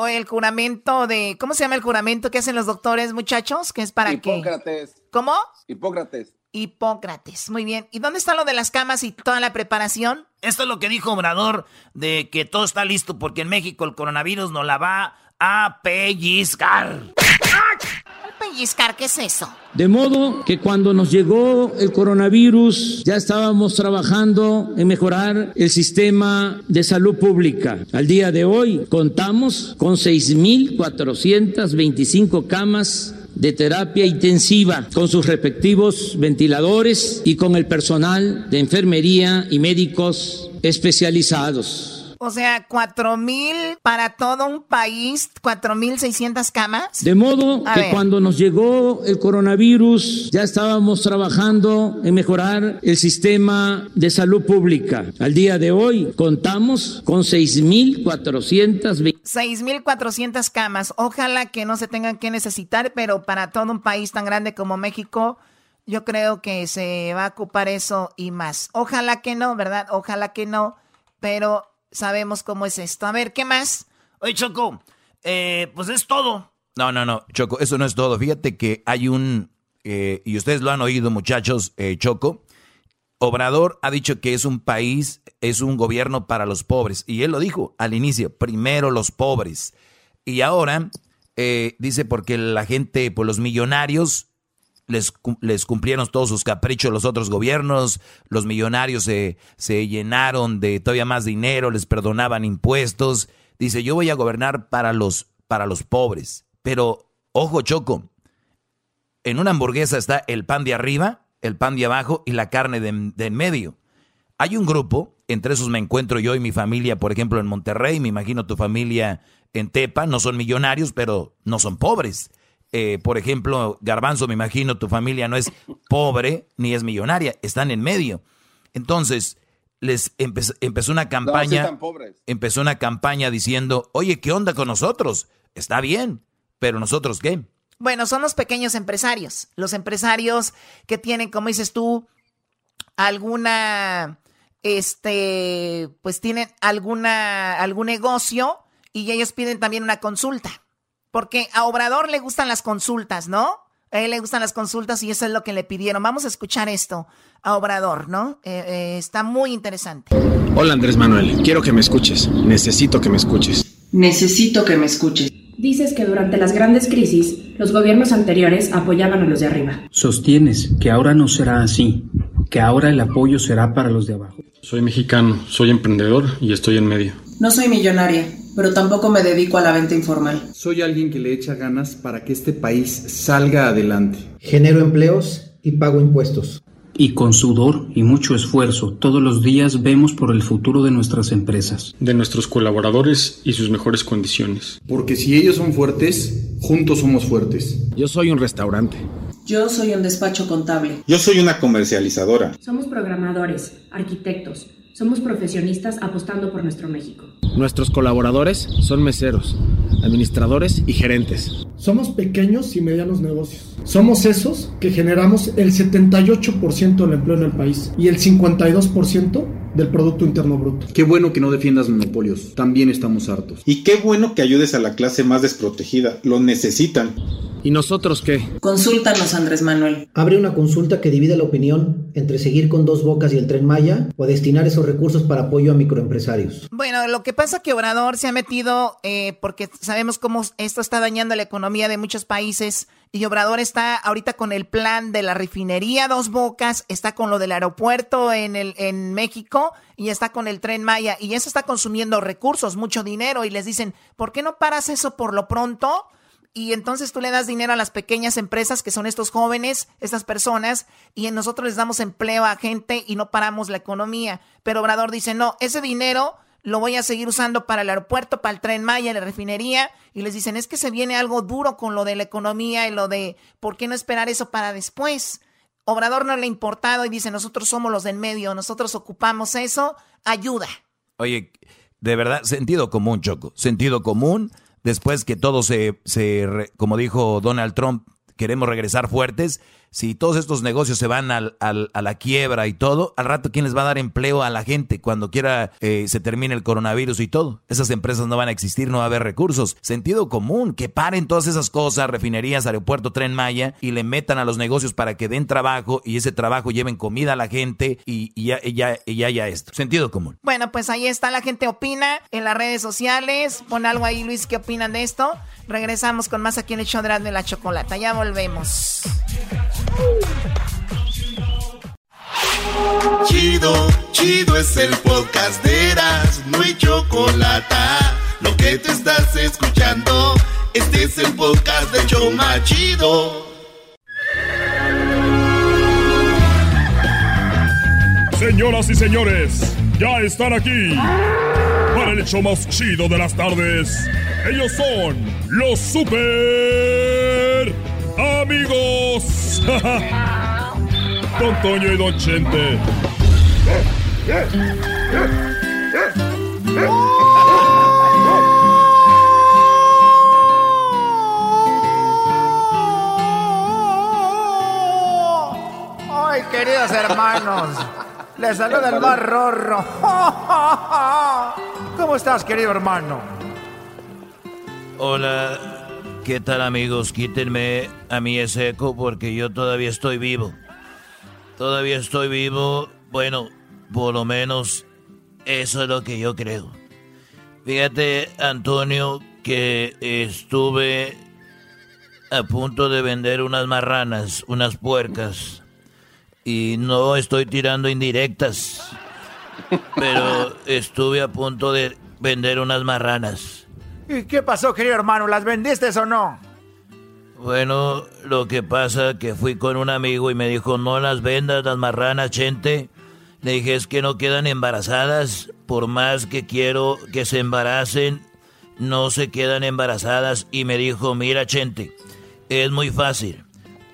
O el juramento de, ¿cómo se llama el juramento que hacen los doctores, muchachos? Que es para qué? Hipócrates. ¿Cómo? Hipócrates. Hipócrates. Muy bien. ¿Y dónde está lo de las camas y toda la preparación? Esto es lo que dijo Obrador, de que todo está listo porque en México el coronavirus nos la va a pellizcar. ¿Qué es eso? De modo que cuando nos llegó el coronavirus ya estábamos trabajando en mejorar el sistema de salud pública. Al día de hoy contamos con 6.425 camas de terapia intensiva con sus respectivos ventiladores y con el personal de enfermería y médicos especializados. O sea, cuatro mil para todo un país, cuatro mil seiscientas camas. De modo A que ver. cuando nos llegó el coronavirus ya estábamos trabajando en mejorar el sistema de salud pública. Al día de hoy contamos con 6.420 6.400 camas. Ojalá que no se tengan que necesitar, pero para todo un país tan grande como México, yo creo que se va a ocupar eso y más. Ojalá que no, ¿verdad? Ojalá que no, pero sabemos cómo es esto. A ver, ¿qué más? Oye, Choco, eh, pues es todo. No, no, no, Choco, eso no es todo. Fíjate que hay un, eh, y ustedes lo han oído muchachos, eh, Choco, Obrador ha dicho que es un país, es un gobierno para los pobres. Y él lo dijo al inicio, primero los pobres. Y ahora eh, dice porque la gente, pues los millonarios, les, les cumplieron todos sus caprichos los otros gobiernos, los millonarios se, se llenaron de todavía más dinero, les perdonaban impuestos. Dice, yo voy a gobernar para los, para los pobres. Pero, ojo, Choco, en una hamburguesa está el pan de arriba, el pan de abajo y la carne de, de en medio. Hay un grupo, entre esos me encuentro yo y mi familia, por ejemplo, en Monterrey, me imagino tu familia en Tepa, no son millonarios, pero no son pobres. Eh, por ejemplo, Garbanzo, me imagino tu familia no es pobre ni es millonaria, están en medio. Entonces, les empe- empezó una No, sí campaña, empezó una campaña diciendo, oye, ¿qué onda con nosotros? Está bien, pero nosotros qué? Bueno, son los pequeños empresarios. Los empresarios que tienen, como dices tú, alguna, este, pues tienen alguna, algún negocio y ellos piden también una consulta. Porque a Obrador le gustan las consultas, ¿no? A él le gustan las consultas y eso es lo que le pidieron. Vamos a escuchar esto a Obrador, ¿no? Eh, eh, está muy interesante. Hola Andrés Manuel, quiero que me escuches. Necesito que me escuches. Necesito que me escuches. Dices que durante las grandes crisis, los gobiernos anteriores apoyaban a los de arriba. Sostienes que ahora no será así, que ahora el apoyo será para los de abajo. Soy mexicano, soy emprendedor y estoy en medio. No soy millonaria, pero tampoco me dedico a la venta informal. Soy alguien que le echa ganas para que este país salga adelante. Genero empleos y pago impuestos. Y con sudor y mucho esfuerzo, todos los días vemos por el futuro de nuestras empresas. De nuestros colaboradores y sus mejores condiciones. Porque si ellos son fuertes, juntos somos fuertes. Yo soy un restaurante. Yo soy un despacho contable. Yo soy una comercializadora. Somos programadores, arquitectos, somos profesionistas apostando por nuestro México. Nuestros colaboradores son meseros, administradores y gerentes. Somos pequeños y medianos negocios. Somos esos que generamos el 78% del empleo en el país y el 52% del Producto Interno Bruto. Qué bueno que no defiendas monopolios, también estamos hartos. Y qué bueno que ayudes a la clase más desprotegida, lo necesitan. ¿Y nosotros qué? Consúltanos, Andrés Manuel. Abre una consulta que divide la opinión entre seguir con dos bocas y el tren Maya o destinar esos recursos para apoyo a microempresarios. Bueno, lo que pasa es que Obrador se ha metido, eh, porque sabemos cómo esto está dañando la economía de muchos países, y Obrador está ahorita con el plan de la refinería Dos Bocas, está con lo del aeropuerto en, el, en México y está con el tren Maya, y eso está consumiendo recursos, mucho dinero, y les dicen, ¿por qué no paras eso por lo pronto? y entonces tú le das dinero a las pequeñas empresas que son estos jóvenes, estas personas, y nosotros les damos empleo a gente y no paramos la economía. Pero Obrador dice, no, ese dinero lo voy a seguir usando para el aeropuerto, para el tren Maya, la refinería, y les dicen, es que se viene algo duro con lo de la economía y lo de, ¿por qué no esperar eso para después? Obrador no le ha importado y dice, nosotros somos los del medio, nosotros ocupamos eso, ayuda. Oye, de verdad, sentido común, Choco, sentido común después que todo se, se como dijo Donald Trump, queremos regresar fuertes, si todos estos negocios se van al, a la quiebra y todo, al rato, ¿quién les va a dar empleo a la gente cuando quiera eh, se termine el coronavirus y todo? Esas empresas no van a existir, no va a haber recursos. Sentido común, que paren todas esas cosas, refinerías, aeropuerto, tren Maya, y le metan a los negocios para que den trabajo y ese trabajo lleven comida a la gente y, ya, ya, ya, esto. Sentido común. Bueno, pues ahí está, la gente opina en las redes sociales. Pon algo ahí, Luis, ¿qué opinan de esto? Regresamos con más aquí en el show de la chocolata. Ya volvemos. Chido, chido es el podcast de Eras, no hay chocolate. Lo que te estás escuchando, este es el podcast de Choma Chido. Señoras y señores, ya están aquí para el hecho más chido de las tardes. Ellos son los super amigos. Don Toño y Don Chente. Ay, queridos hermanos. Les saluda el más rorro. ¿Cómo estás, querido hermano? Hola, ¿qué tal amigos? Quítenme a mí ese eco porque yo todavía estoy vivo. Todavía estoy vivo. Bueno, por lo menos eso es lo que yo creo. Fíjate, Antonio, que estuve a punto de vender unas marranas, unas puercas. Y no estoy tirando indirectas. Pero estuve a punto de vender unas marranas. ¿Y qué pasó, querido hermano? ¿Las vendiste o no? Bueno, lo que pasa que fui con un amigo y me dijo, no las vendas las marranas, gente. Le dije, es que no quedan embarazadas. Por más que quiero que se embaracen, no se quedan embarazadas. Y me dijo, mira, gente, es muy fácil.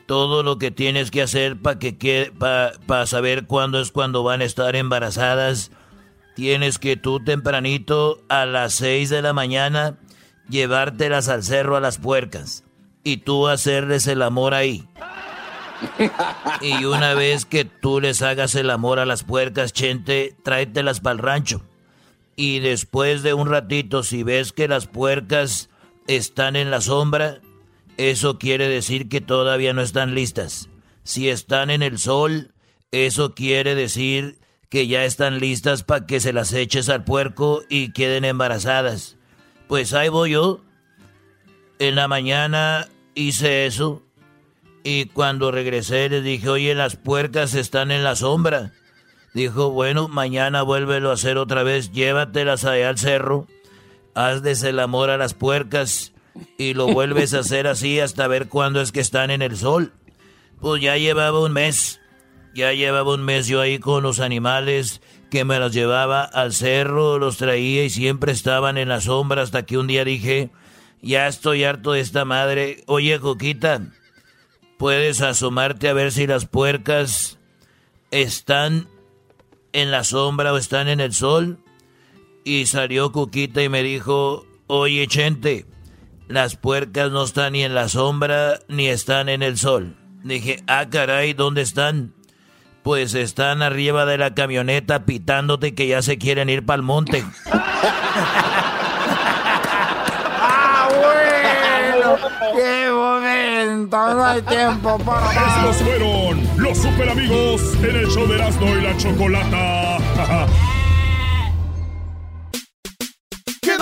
Todo lo que tienes que hacer para que para saber cuándo es cuando van a estar embarazadas, tienes que tú tempranito a las 6 de la mañana llevártelas al cerro a las puercas y tú hacerles el amor ahí. Y una vez que tú les hagas el amor a las puercas, Chente, tráetelas para el rancho. Y después de un ratito, si ves que las puercas están en la sombra, eso quiere decir que todavía no están listas. Si están en el sol, eso quiere decir que ya están listas para que se las eches al puerco y queden embarazadas. Pues ahí voy yo. En la mañana hice eso y cuando regresé le dije, oye, las puercas están en la sombra. Dijo, bueno, mañana vuélvelo a hacer otra vez, llévatelas allá al cerro, hazles el amor a las puercas y lo vuelves a hacer así hasta ver cuándo es que están en el sol. Pues ya llevaba un mes, ya llevaba un mes yo ahí con los animales que me los llevaba al cerro, los traía y siempre estaban en la sombra hasta que un día dije, ya estoy harto de esta madre. Oye, Coquita, puedes asomarte a ver si las puercas están en la sombra o están en el sol. Y salió Cuquita y me dijo, oye Chente, las puercas no están ni en la sombra ni están en el sol. Dije, ah caray, ¿dónde están? Pues están arriba de la camioneta pitándote que ya se quieren ir para el monte. ¡Ah, bueno! ¡Qué momento! No hay tiempo para más. Estos fueron los super amigos en el show de Erasmo y la Chocolata.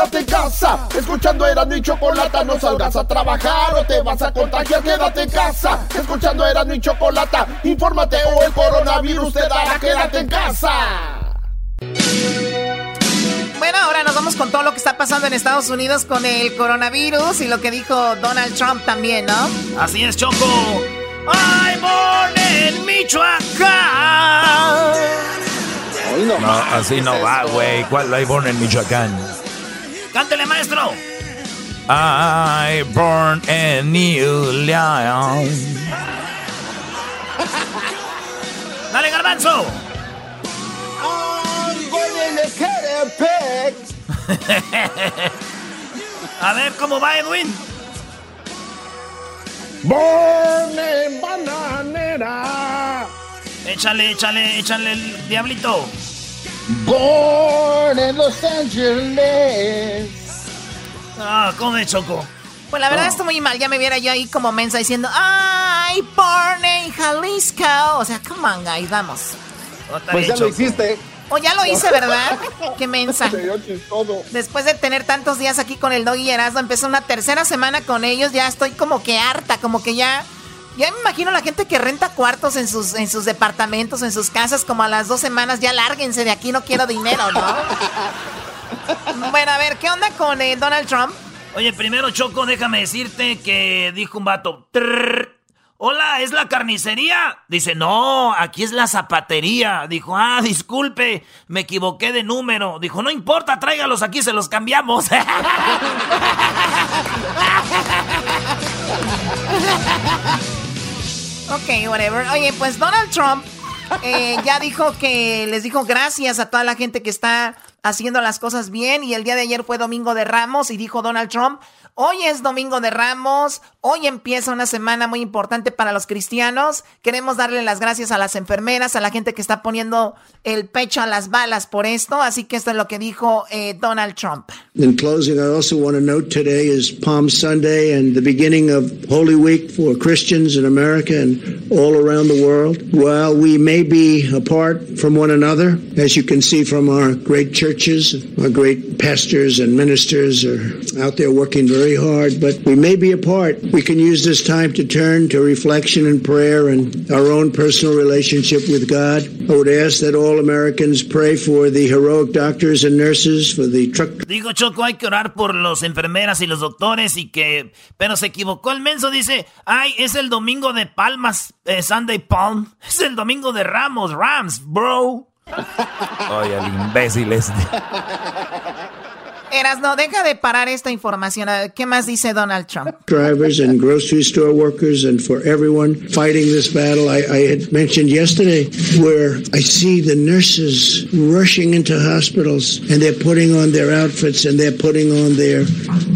Quédate en casa, escuchando Erasmo y Chocolata, no salgas a trabajar o te vas a contagiar. Quédate en casa, escuchando Erasmo y Chocolata, infórmate o el coronavirus te dará. Quédate en casa. Bueno, ahora nos vamos con todo lo que está pasando en Estados Unidos con el coronavirus y lo que dijo Donald Trump también, ¿no? Así es, Choco. ¡Ay, born en Michoacán! No, así no va, güey. ¿Cuál hay born en Michoacán? ¡Cántele, maestro! I born in New León. ¡Dale, garbanzo! A ver, ¿cómo va, Edwin? Born en bananera. Échale, échale, échale el diablito. Born en Los Ángeles. Ah, ¿cómo de Choco? Pues la verdad está muy mal. Ya me viera yo ahí como mensa diciendo, ¡ay, born en Jalisco! O sea, come on, guys, vamos. Pues ya lo hiciste. O ya lo hice, ¿verdad? Qué mensa. Después de tener tantos días aquí con el Doggy y Erasmo, empezó una tercera semana con ellos. Ya estoy como que harta, como que ya. Ya me imagino la gente que renta cuartos en sus, en sus departamentos, en sus casas, como a las dos semanas, ya lárguense de aquí, no quiero dinero, ¿no? bueno, a ver, ¿qué onda con eh, Donald Trump? Oye, primero, Choco, déjame decirte que dijo un vato. "Trrr, Hola, ¿es la carnicería? Dice, no, aquí es la zapatería. Dijo, ah, disculpe, me equivoqué de número. Dijo, no importa, tráigalos aquí, se los cambiamos. Ok, whatever. Oye, pues Donald Trump eh, ya dijo que les dijo gracias a toda la gente que está haciendo las cosas bien y el día de ayer fue Domingo de Ramos y dijo Donald Trump, hoy es Domingo de Ramos, hoy empieza una semana muy importante para los cristianos, queremos darle las gracias a las enfermeras, a la gente que está poniendo el pecho a las balas por esto, así que esto es lo que dijo eh, Donald Trump. In closing, I also want to note today is Palm Sunday and the beginning of Holy Week for Christians in America and all around the world. While we may be apart from one another, as you can see from our great churches, our great pastors and ministers are out there working very hard, but we may be apart. We can use this time to turn to reflection and prayer and our own personal relationship with God. I would ask that all Americans pray for the heroic doctors and nurses, for the truck Digo, Choco, hay que orar por los enfermeras y los doctores y que... Pero se equivocó el menso, dice, ay, es el domingo de Palmas, eh, Sunday Palm. Es el domingo de Ramos, Rams, bro. Oye, el imbécil este. Eras, no, deja de parar esta información. ¿Qué más dice Donald Trump? drivers and grocery store workers and for everyone fighting this battle. I, I had mentioned yesterday where I see the nurses rushing into hospitals and they're putting on their outfits and they're putting on their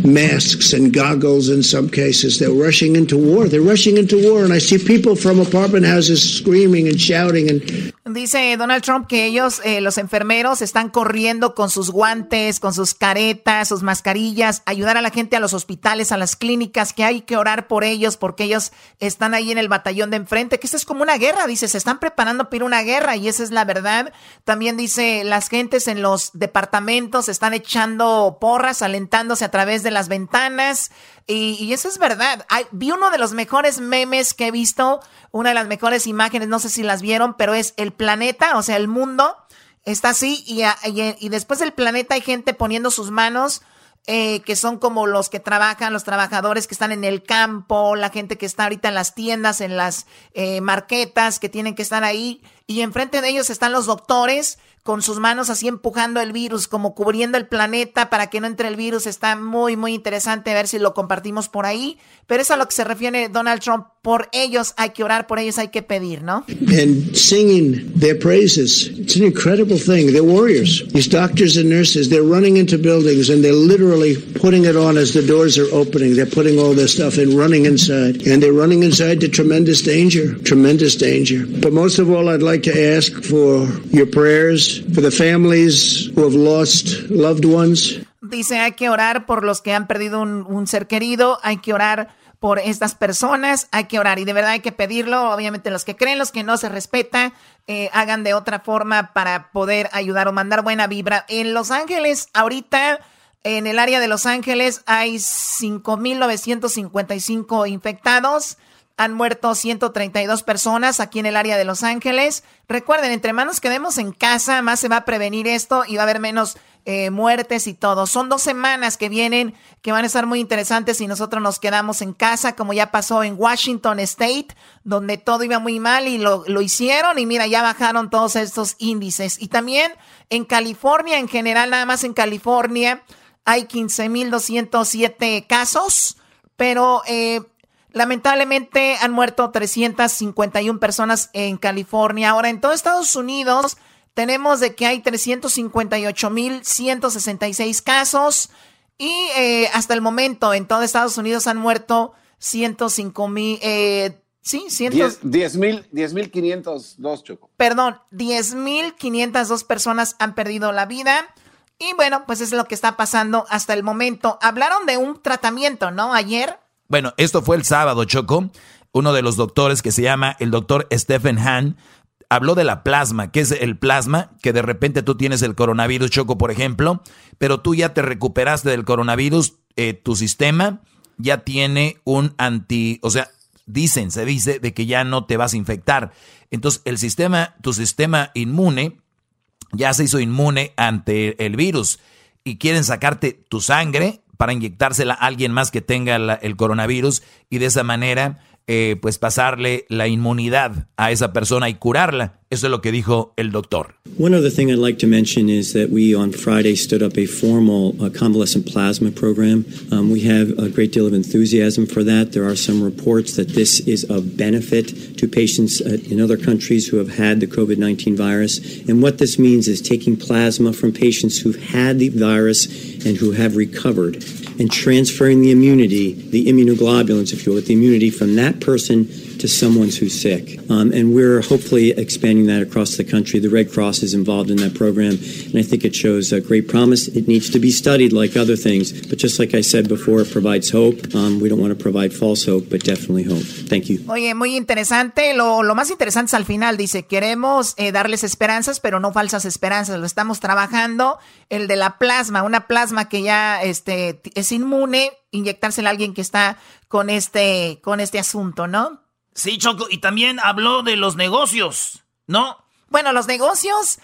masks and goggles in some cases. They're rushing into war. They're rushing into war. And I see people from apartment houses screaming and shouting and Dice Donald Trump que ellos, eh, los enfermeros, están corriendo con sus guantes, con sus caretas, sus mascarillas, ayudar a la gente a los hospitales, a las clínicas, que hay que orar por ellos porque ellos están ahí en el batallón de enfrente, que esto es como una guerra, dice, se están preparando para una guerra y esa es la verdad. También dice, las gentes en los departamentos están echando porras, alentándose a través de las ventanas. Y, eso es verdad. vi uno de los mejores memes que he visto, una de las mejores imágenes, no sé si las vieron, pero es el planeta, o sea, el mundo está así y, y, después del planeta hay gente poniendo sus manos. Eh, que son como los que trabajan, los trabajadores que están en el campo, la gente que está ahorita en las tiendas, en las eh, marquetas, que tienen que estar ahí. Y enfrente de ellos están los doctores con sus manos así empujando el virus, como cubriendo el planeta para que no entre el virus. Está muy, muy interesante ver si lo compartimos por ahí. Pero es a lo que se refiere Donald Trump. Por ellos hay que orar, por ellos hay que pedir, ¿no? And singing their praises. It's an incredible thing. They're warriors. These doctors and nurses, they're running into buildings and they're literally putting it on as the doors are opening. They're putting all their stuff and running inside. And they're running inside to tremendous danger. Tremendous danger. But most of all, I'd like to ask for your prayers for the families who have lost loved ones. Dice, hay que orar por los que han perdido un, ser querido, hay que orar por estas personas, hay que orar y de verdad hay que pedirlo, obviamente los que creen, los que no se respeta, eh, hagan de otra forma para poder ayudar o mandar buena vibra. En Los Ángeles, ahorita, en el área de Los Ángeles hay 5.955 infectados, han muerto 132 personas aquí en el área de Los Ángeles. Recuerden, entre manos que vemos en casa, más se va a prevenir esto y va a haber menos eh, muertes y todo. Son dos semanas que vienen que van a estar muy interesantes si nosotros nos quedamos en casa, como ya pasó en Washington State, donde todo iba muy mal y lo, lo hicieron y mira, ya bajaron todos estos índices. Y también en California, en general, nada más en California, hay 15.207 casos, pero... Eh, Lamentablemente han muerto 351 personas en California. Ahora, en todo Estados Unidos tenemos de que hay 358.166 casos y eh, hasta el momento en todo Estados Unidos han muerto 105 mil... Eh, sí, 10.502, Choco. Perdón, 10.502 personas han perdido la vida. Y bueno, pues es lo que está pasando hasta el momento. Hablaron de un tratamiento, ¿no? Ayer bueno, esto fue el sábado, Choco. Uno de los doctores que se llama el doctor Stephen Hahn habló de la plasma. ¿Qué es el plasma? Que de repente tú tienes el coronavirus, Choco, por ejemplo, pero tú ya te recuperaste del coronavirus, eh, tu sistema ya tiene un anti, o sea, dicen, se dice de que ya no te vas a infectar. Entonces, el sistema, tu sistema inmune ya se hizo inmune ante el virus y quieren sacarte tu sangre para inyectársela a alguien más que tenga el coronavirus y de esa manera eh, pues pasarle la inmunidad a esa persona y curarla. Eso es lo que dijo el doctor. One other thing I'd like to mention is that we on Friday stood up a formal uh, convalescent plasma program. Um, we have a great deal of enthusiasm for that. There are some reports that this is of benefit to patients uh, in other countries who have had the COVID 19 virus. And what this means is taking plasma from patients who've had the virus and who have recovered and transferring the immunity, the immunoglobulins, if you will, the immunity from that person to someone who's sick. Um, and we're hopefully expanding that across the country. The Red Cross is involved in that program, and I think it shows great promise. It needs to be studied like other things, but just like I said before, it provides hope. Um, we don't want to provide false hope, but definitely hope. Thank you. Oye, muy interesante. Lo, lo más interesante es al final. Dice, queremos eh, darles esperanzas, pero no falsas esperanzas. Lo estamos trabajando. El de la plasma, una plasma que ya este, es inmune, inyectársela a alguien que está con este, con este asunto, ¿no? Sí, Choco, y también habló de los negocios, ¿no? Bueno, los negocios,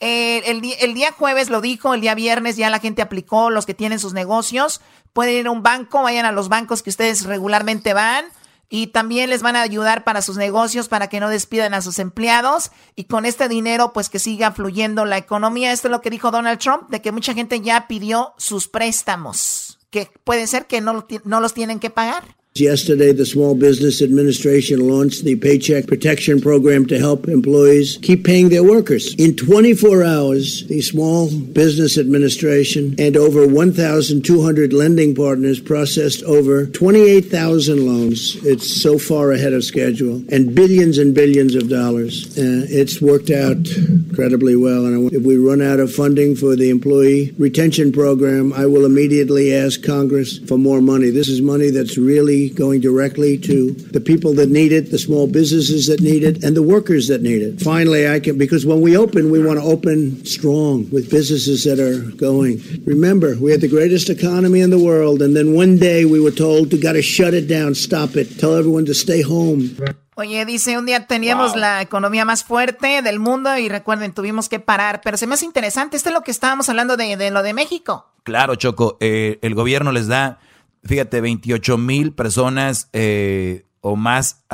eh, el, el, día jueves lo dijo, el día viernes ya la gente aplicó, los que tienen sus negocios, pueden ir a un banco, vayan a los bancos que ustedes regularmente van y también les van a ayudar para sus negocios, para que no despidan a sus empleados y con este dinero pues que siga fluyendo la economía. Esto es lo que dijo Donald Trump, de que mucha gente ya pidió sus préstamos, que puede ser que no, no los tienen que pagar. Yesterday, the Small Business Administration launched the Paycheck Protection Program to help employees keep paying their workers. In 24 hours, the Small Business Administration and over 1,200 lending partners processed over 28,000 loans. It's so far ahead of schedule and billions and billions of dollars. Uh, it's worked out incredibly well. And if we run out of funding for the employee retention program, I will immediately ask Congress for more money. This is money that's really going directly to the people that need it, the small businesses that need it, and the workers that need it. Finally, I can, because when we open, we want to open strong with businesses that are going. Remember, we had the greatest economy in the world, and then one day we were told, you got to shut it down, stop it, tell everyone to stay home. Oye, dice, un día teníamos wow. la economía más fuerte del mundo y recuerden, tuvimos que parar, pero se me hace interesante, esto es lo que estábamos hablando de, de lo de México. Claro, Choco, eh, el gobierno les da fíjate, 28 mil personas eh, o más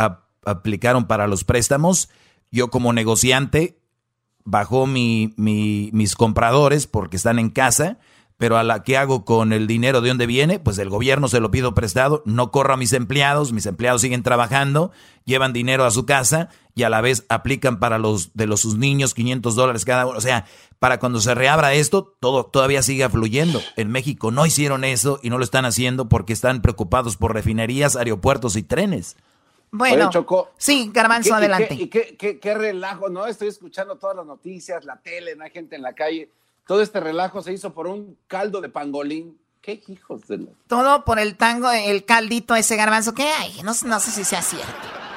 aplicaron para los préstamos. Yo como negociante bajó mi, mis compradores porque están en casa pero a la que hago con el dinero de dónde viene, pues el gobierno se lo pido prestado, no corro a mis empleados, mis empleados siguen trabajando, llevan dinero a su casa y a la vez aplican para los de los sus niños 500 dólares cada uno. O sea, para cuando se reabra esto, todo todavía sigue fluyendo. En México no hicieron eso y no lo están haciendo porque están preocupados por refinerías, aeropuertos y trenes. Bueno, Oye, Choco, sí, Garbanzo, adelante. Y qué, qué, qué relajo, ¿no? Estoy escuchando todas las noticias, la tele, no hay gente en la calle todo este relajo se hizo por un caldo de pangolín. ¿Qué hijos de los... Todo por el tango, el caldito ese garbanzo. ¿Qué hay? No, no sé si sea cierto.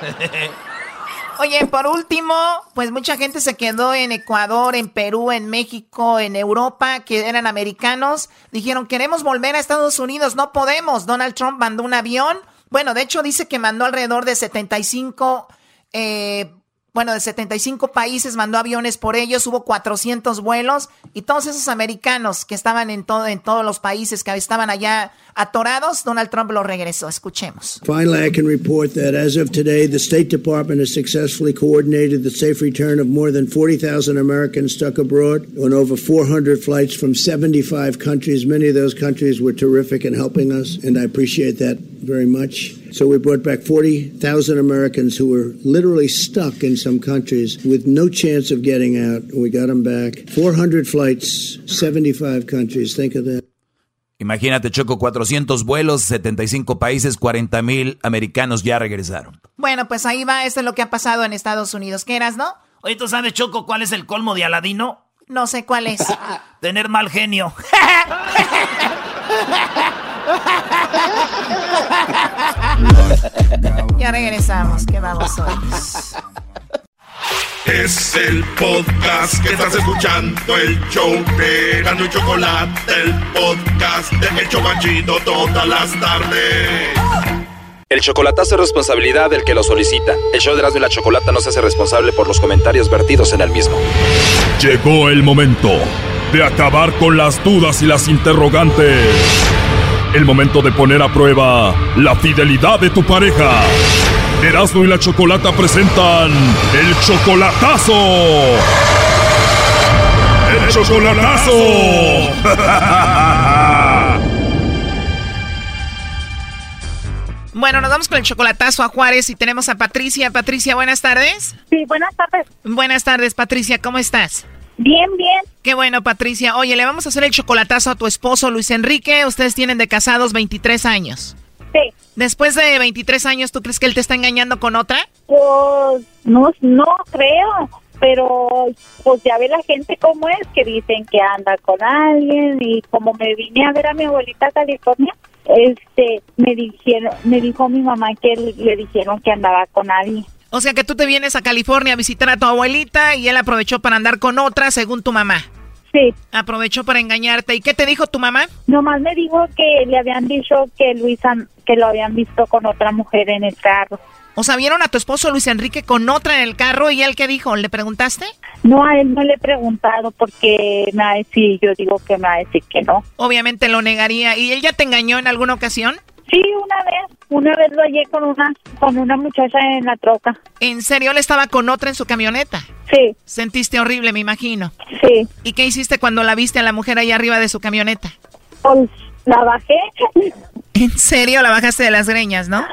Oye, por último, pues mucha gente se quedó en Ecuador, en Perú, en México, en Europa, que eran americanos. Dijeron, queremos volver a Estados Unidos, no podemos. Donald Trump mandó un avión. Bueno, de hecho dice que mandó alrededor de 75 eh, bueno, de 75 países mandó aviones por ellos, hubo 400 vuelos y todos esos americanos que estaban en, todo, en todos los países que estaban allá atorados, Donald Trump los regresó. Escuchemos. Finally, I can report that as of today, the State Department has successfully coordinated the safe return of more than 40,000 Americans stuck abroad on over 400 flights from 75 countries. Many of those countries were terrific in helping us, and I appreciate that very much. So we brought back 40,000 Americans who were literally stuck in some countries with no chance of getting out. We got them back. 400 flights, 75 countries. Think of that. Imagínate, Choco, 400 vuelos, 75 países, 40 mil americanos ya regresaron. Bueno, pues ahí va, esto es lo que ha pasado en Estados Unidos. ¿Qué eras, no? Oye, ¿tú sabes, Choco, cuál es el colmo de Aladino? No sé cuál es. Tener mal genio. ya regresamos, qué vamos hoy. Es el podcast que estás escuchando, el show de Gano y Chocolate, el podcast de Hecho Banchito todas las tardes. El chocolatazo es responsabilidad del que lo solicita. El show de Erasmo y la Chocolata no se hace responsable por los comentarios vertidos en el mismo. Llegó el momento de acabar con las dudas y las interrogantes. El momento de poner a prueba la fidelidad de tu pareja. Erasmo y la Chocolata presentan el chocolatazo. El chocolatazo. Bueno, nos vamos con el chocolatazo a Juárez y tenemos a Patricia. Patricia, buenas tardes. Sí, buenas tardes. Buenas tardes, Patricia, ¿cómo estás? Bien, bien. Qué bueno, Patricia. Oye, le vamos a hacer el chocolatazo a tu esposo Luis Enrique. Ustedes tienen de casados 23 años. Sí. Después de 23 años, ¿tú crees que él te está engañando con otra? Pues no, no creo, pero pues ya ve la gente cómo es, que dicen que anda con alguien y como me vine a ver a mi abuelita a California, este, me dijeron, me dijo mi mamá que le dijeron que andaba con alguien. O sea que tú te vienes a California a visitar a tu abuelita y él aprovechó para andar con otra, según tu mamá. Sí. Aprovechó para engañarte. ¿Y qué te dijo tu mamá? Nomás me dijo que le habían dicho que Luisa, que lo habían visto con otra mujer en el carro. O sea, vieron a tu esposo Luis Enrique con otra en el carro y él qué dijo, ¿le preguntaste? No, a él no le he preguntado porque me va a decir, yo digo que me va a decir que no. Obviamente lo negaría. ¿Y él ya te engañó en alguna ocasión? Sí, una vez. Una vez lo hallé con una, con una muchacha en la troca. ¿En serio él estaba con otra en su camioneta? Sí. Sentiste horrible, me imagino. Sí. ¿Y qué hiciste cuando la viste a la mujer ahí arriba de su camioneta? Pues la bajé. ¿En serio? La bajaste de las greñas, ¿no?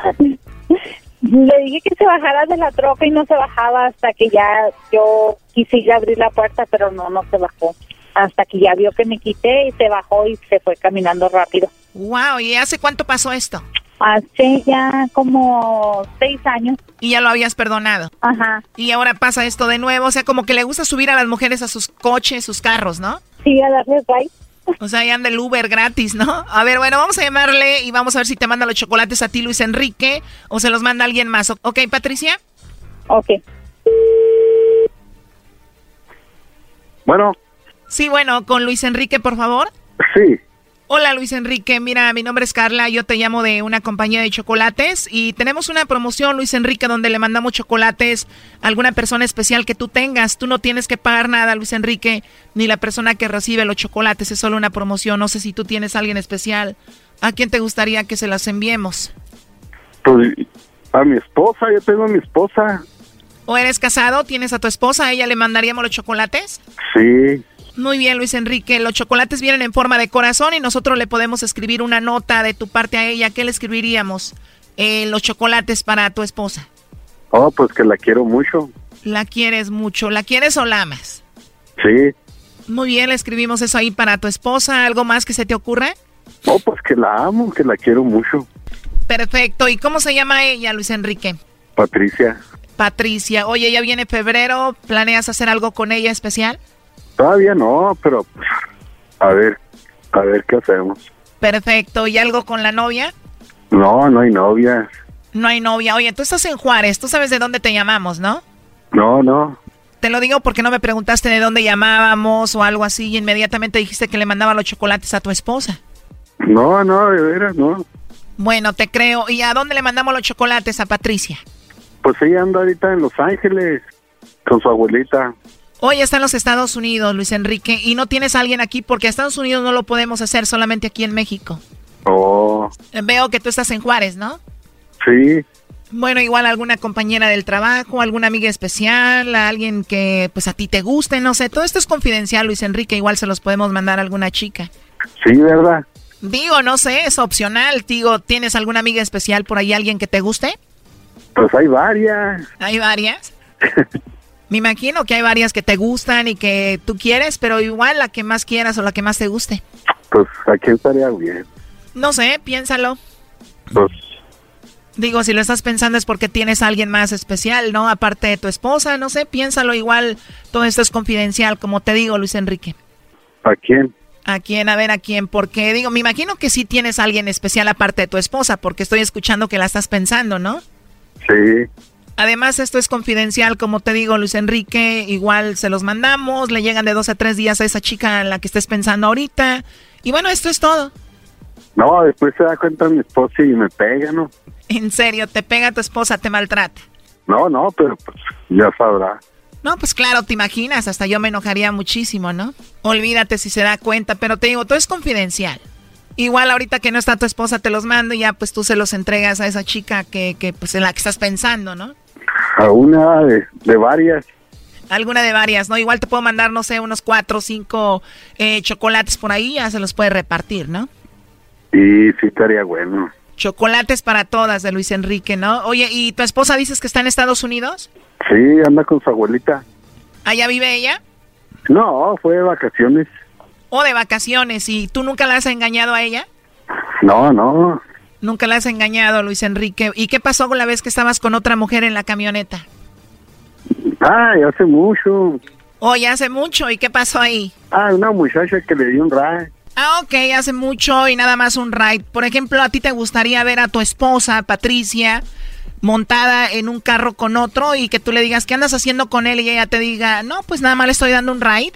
Le dije que se bajara de la troca y no se bajaba hasta que ya yo quise ir a abrir la puerta, pero no, no se bajó. Hasta que ya vio que me quité y se bajó y se fue caminando rápido. Wow, ¿y hace cuánto pasó esto? Hace ya como seis años. Y ya lo habías perdonado. Ajá. Y ahora pasa esto de nuevo, o sea, como que le gusta subir a las mujeres a sus coches, sus carros, ¿no? Sí, a darles ride. O sea, ya anda el Uber gratis, ¿no? A ver, bueno, vamos a llamarle y vamos a ver si te manda los chocolates a ti, Luis Enrique, o se los manda alguien más. ¿Ok, Patricia? Ok. Bueno. Sí, bueno, con Luis Enrique, por favor. Sí. Hola Luis Enrique, mira, mi nombre es Carla, yo te llamo de una compañía de chocolates y tenemos una promoción, Luis Enrique, donde le mandamos chocolates a alguna persona especial que tú tengas. Tú no tienes que pagar nada, Luis Enrique, ni la persona que recibe los chocolates, es solo una promoción. No sé si tú tienes a alguien especial. ¿A quién te gustaría que se las enviemos? Pues a mi esposa, yo tengo a mi esposa. ¿O eres casado? ¿Tienes a tu esposa? ¿A ella le mandaríamos los chocolates? Sí. Muy bien, Luis Enrique. Los chocolates vienen en forma de corazón y nosotros le podemos escribir una nota de tu parte a ella. ¿Qué le escribiríamos? Eh, los chocolates para tu esposa. Oh, pues que la quiero mucho. La quieres mucho. ¿La quieres o la amas? Sí. Muy bien, le escribimos eso ahí para tu esposa. ¿Algo más que se te ocurra? Oh, pues que la amo, que la quiero mucho. Perfecto. ¿Y cómo se llama ella, Luis Enrique? Patricia. Patricia. Oye, ya viene febrero. ¿Planeas hacer algo con ella especial? Todavía no, pero a ver, a ver qué hacemos. Perfecto. ¿Y algo con la novia? No, no hay novia. No hay novia. Oye, tú estás en Juárez, tú sabes de dónde te llamamos, ¿no? No, no. Te lo digo porque no me preguntaste de dónde llamábamos o algo así y inmediatamente dijiste que le mandaba los chocolates a tu esposa. No, no, de veras, no. Bueno, te creo. ¿Y a dónde le mandamos los chocolates a Patricia? Pues ella anda ahorita en Los Ángeles con su abuelita. Hoy está en los Estados Unidos, Luis Enrique, y no tienes a alguien aquí porque a Estados Unidos no lo podemos hacer solamente aquí en México. Oh. Veo que tú estás en Juárez, ¿no? Sí. Bueno, igual alguna compañera del trabajo, alguna amiga especial, alguien que pues a ti te guste, no sé. Todo esto es confidencial, Luis Enrique. Igual se los podemos mandar a alguna chica. Sí, ¿verdad? Digo, no sé, es opcional. Digo, ¿tienes alguna amiga especial por ahí, alguien que te guste? Pues hay varias. ¿Hay varias? Me imagino que hay varias que te gustan y que tú quieres, pero igual la que más quieras o la que más te guste. Pues a quién estaría bien. No sé, piénsalo. Pues. Digo, si lo estás pensando es porque tienes a alguien más especial, ¿no? Aparte de tu esposa, no sé, piénsalo igual. Todo esto es confidencial, como te digo, Luis Enrique. ¿A quién? ¿A quién? A ver, ¿a quién? Porque digo, me imagino que sí tienes a alguien especial aparte de tu esposa, porque estoy escuchando que la estás pensando, ¿no? Sí. Además, esto es confidencial, como te digo, Luis Enrique, igual se los mandamos, le llegan de dos a tres días a esa chica en la que estés pensando ahorita. Y bueno, esto es todo. No, después se da cuenta mi esposa y me pega, ¿no? En serio, te pega tu esposa, te maltrata. No, no, pero pues ya sabrá. No, pues claro, te imaginas, hasta yo me enojaría muchísimo, ¿no? Olvídate si se da cuenta, pero te digo, todo es confidencial. Igual ahorita que no está tu esposa te los mando y ya pues tú se los entregas a esa chica que, que pues en la que estás pensando, ¿no? A una de, de varias. Alguna de varias, ¿no? Igual te puedo mandar, no sé, unos cuatro o cinco eh, chocolates por ahí, ya se los puede repartir, ¿no? Y sí estaría bueno. Chocolates para todas de Luis Enrique, ¿no? Oye, ¿y tu esposa dices que está en Estados Unidos? Sí, anda con su abuelita. ¿Allá vive ella? No, fue de vacaciones. ¿O de vacaciones? ¿Y tú nunca la has engañado a ella? No, no. Nunca la has engañado, Luis Enrique. ¿Y qué pasó con la vez que estabas con otra mujer en la camioneta? Ah, ya hace mucho. Oh, ya hace mucho. ¿Y qué pasó ahí? Ah, una muchacha que le dio un ride. Ah, ok, hace mucho y nada más un ride. Por ejemplo, ¿a ti te gustaría ver a tu esposa, Patricia, montada en un carro con otro y que tú le digas, ¿qué andas haciendo con él? Y ella te diga, no, pues nada más le estoy dando un ride.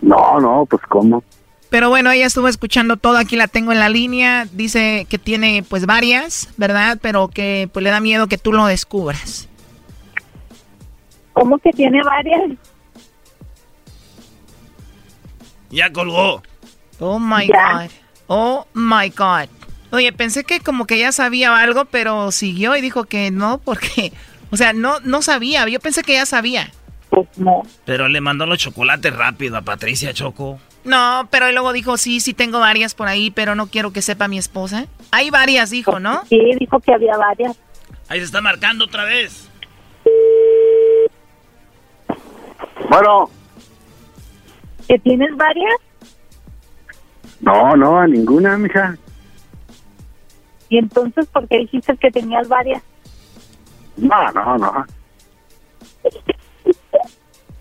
No, no, pues cómo. Pero bueno, ella estuvo escuchando todo, aquí la tengo en la línea, dice que tiene pues varias, ¿verdad? Pero que pues le da miedo que tú lo descubras. ¿Cómo que tiene varias? Ya colgó. Oh my God. Oh my God. Oye, pensé que como que ya sabía algo, pero siguió y dijo que no, porque, o sea, no, no sabía. Yo pensé que ya sabía. Pues no. Pero le mandó los chocolates rápido a Patricia Choco. No, pero luego dijo, sí, sí tengo varias por ahí, pero no quiero que sepa mi esposa. Hay varias, dijo, ¿no? Sí, dijo que había varias. Ahí se está marcando otra vez. Bueno. ¿Que tienes varias? No, no, a ninguna, mija. ¿Y entonces por qué dijiste que tenías varias? No, no, no.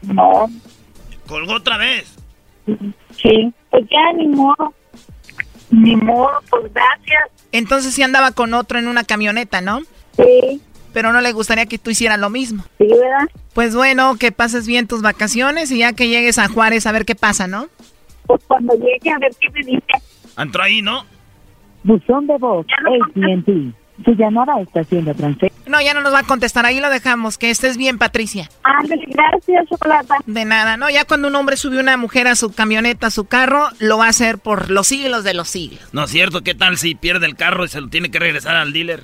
No. Colgó otra vez. Sí, pues ya ni modo. Ni modo, pues gracias. Entonces sí andaba con otro en una camioneta, ¿no? Sí. Pero no le gustaría que tú hicieras lo mismo. Sí, ¿verdad? Pues bueno, que pases bien tus vacaciones y ya que llegues a Juárez a ver qué pasa, ¿no? Pues cuando llegue a ver qué me dice. Entró ahí, ¿no? Buzón de voz, AT&T. Su llamada está siendo transferida. No, ya no nos va a contestar, ahí lo dejamos. Que estés bien, Patricia. Ándale, gracias, Chocolata. De nada, no, ya cuando un hombre sube una mujer a su camioneta, a su carro, lo va a hacer por los siglos de los siglos. No es cierto, ¿qué tal si pierde el carro y se lo tiene que regresar al dealer?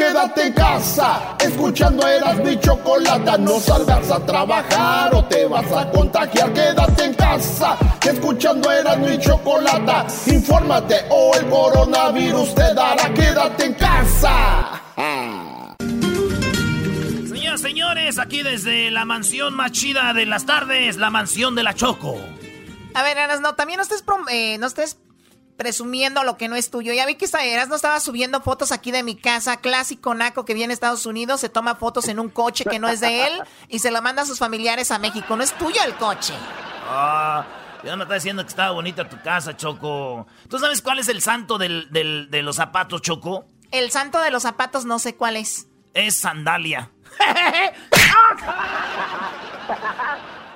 Quédate en casa, escuchando eras mi chocolata. No salgas a trabajar o te vas a contagiar. Quédate en casa, escuchando eras mi chocolata. Infórmate o el coronavirus te dará. Quédate en casa. Señoras, señores, aquí desde la mansión más chida de las tardes, la mansión de la Choco. A ver, Eras, no, también no estés, prom- eh, no estés presumiendo lo que no es tuyo. Ya vi que esta Eras no estaba subiendo fotos aquí de mi casa, clásico naco que viene a Estados Unidos, se toma fotos en un coche que no es de él y se lo manda a sus familiares a México. No es tuyo el coche. Ah, ya me está diciendo que estaba bonita tu casa, Choco. ¿Tú sabes cuál es el santo del, del- de los zapatos, Choco? El santo de los zapatos no sé cuál es. Es sandalia.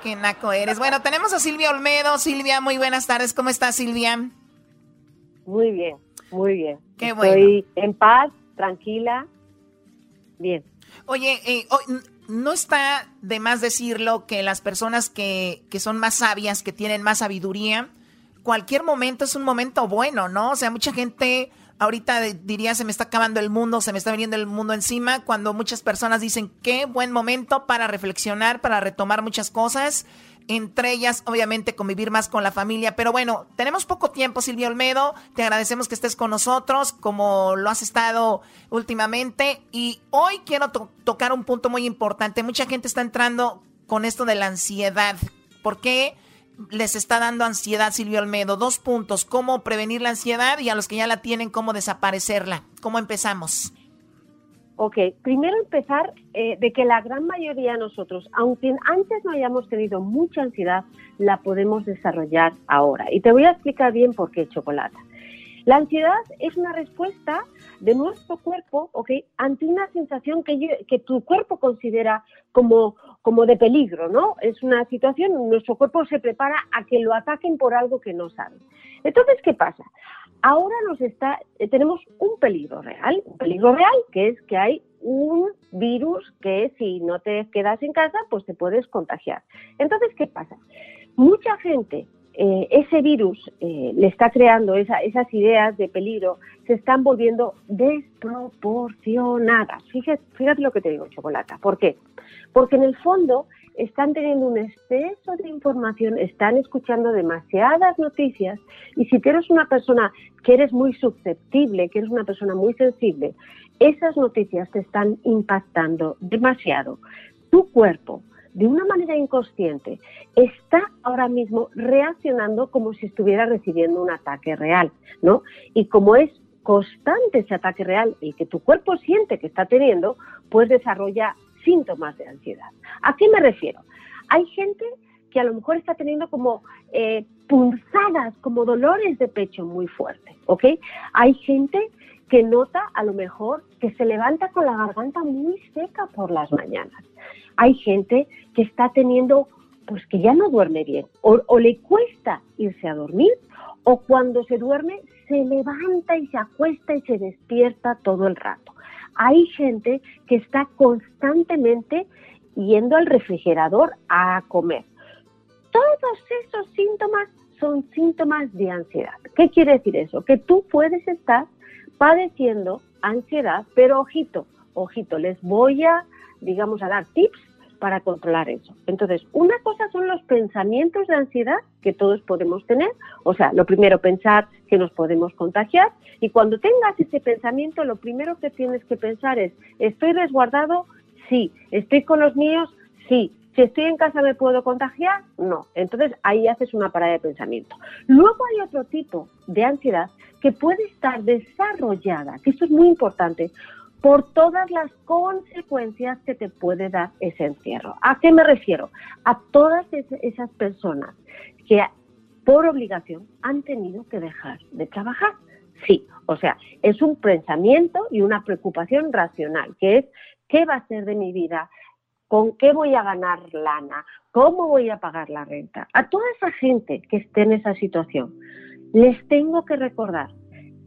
Qué naco eres. Bueno, tenemos a Silvia Olmedo. Silvia, muy buenas tardes. ¿Cómo estás, Silvia? Muy bien, muy bien. Qué Estoy en paz, tranquila, bien. Oye, eh, oh, no está de más decirlo que las personas que, que son más sabias, que tienen más sabiduría, cualquier momento es un momento bueno, ¿no? O sea, mucha gente ahorita diría se me está acabando el mundo, se me está viniendo el mundo encima, cuando muchas personas dicen qué buen momento para reflexionar, para retomar muchas cosas, entre ellas obviamente convivir más con la familia. Pero bueno, tenemos poco tiempo, Silvia Olmedo, te agradecemos que estés con nosotros, como lo has estado últimamente, y hoy quiero to- tocar un punto muy importante. Mucha gente está entrando con esto de la ansiedad. ¿Por qué? les está dando ansiedad, Silvio Olmedo. Dos puntos, cómo prevenir la ansiedad y a los que ya la tienen, cómo desaparecerla. ¿Cómo empezamos? Ok, primero empezar eh, de que la gran mayoría de nosotros, aunque antes no hayamos tenido mucha ansiedad, la podemos desarrollar ahora. Y te voy a explicar bien por qué, Chocolata. La ansiedad es una respuesta de nuestro cuerpo, ¿ok? Ante una sensación que tu cuerpo considera como, como de peligro, ¿no? Es una situación, nuestro cuerpo se prepara a que lo ataquen por algo que no sabe. Entonces, ¿qué pasa? Ahora nos está, eh, tenemos un peligro real, un peligro real, que es que hay un virus que si no te quedas en casa, pues te puedes contagiar. Entonces, ¿qué pasa? Mucha gente, eh, ese virus eh, le está creando esa- esas ideas de peligro, se están volviendo desproporcionadas. Fíjate, fíjate lo que te digo, Chocolata. ¿Por qué? Porque en el fondo están teniendo un exceso de información, están escuchando demasiadas noticias y si tú eres una persona que eres muy susceptible, que eres una persona muy sensible, esas noticias te están impactando demasiado. Tu cuerpo, de una manera inconsciente, está ahora mismo reaccionando como si estuviera recibiendo un ataque real, ¿no? Y como es constante ese ataque real, el que tu cuerpo siente que está teniendo, pues desarrolla síntomas de ansiedad. ¿A qué me refiero? Hay gente que a lo mejor está teniendo como eh, punzadas, como dolores de pecho muy fuertes, ¿ok? Hay gente que nota a lo mejor que se levanta con la garganta muy seca por las mañanas. Hay gente que está teniendo, pues que ya no duerme bien, o, o le cuesta irse a dormir, o cuando se duerme se levanta y se acuesta y se despierta todo el rato. Hay gente que está constantemente yendo al refrigerador a comer. Todos esos síntomas son síntomas de ansiedad. ¿Qué quiere decir eso? Que tú puedes estar padeciendo ansiedad, pero ojito, ojito, les voy a, digamos, a dar tips para controlar eso. Entonces, una cosa son los pensamientos de ansiedad que todos podemos tener, o sea, lo primero pensar que nos podemos contagiar y cuando tengas ese pensamiento, lo primero que tienes que pensar es, ¿estoy resguardado? Sí. ¿Estoy con los míos? Sí. Si estoy en casa me puedo contagiar, no. Entonces ahí haces una parada de pensamiento. Luego hay otro tipo de ansiedad que puede estar desarrollada, que esto es muy importante, por todas las consecuencias que te puede dar ese encierro. ¿A qué me refiero? A todas esas personas que por obligación han tenido que dejar de trabajar. Sí, o sea, es un pensamiento y una preocupación racional, que es ¿qué va a ser de mi vida? ¿Con qué voy a ganar lana? ¿Cómo voy a pagar la renta? A toda esa gente que esté en esa situación, les tengo que recordar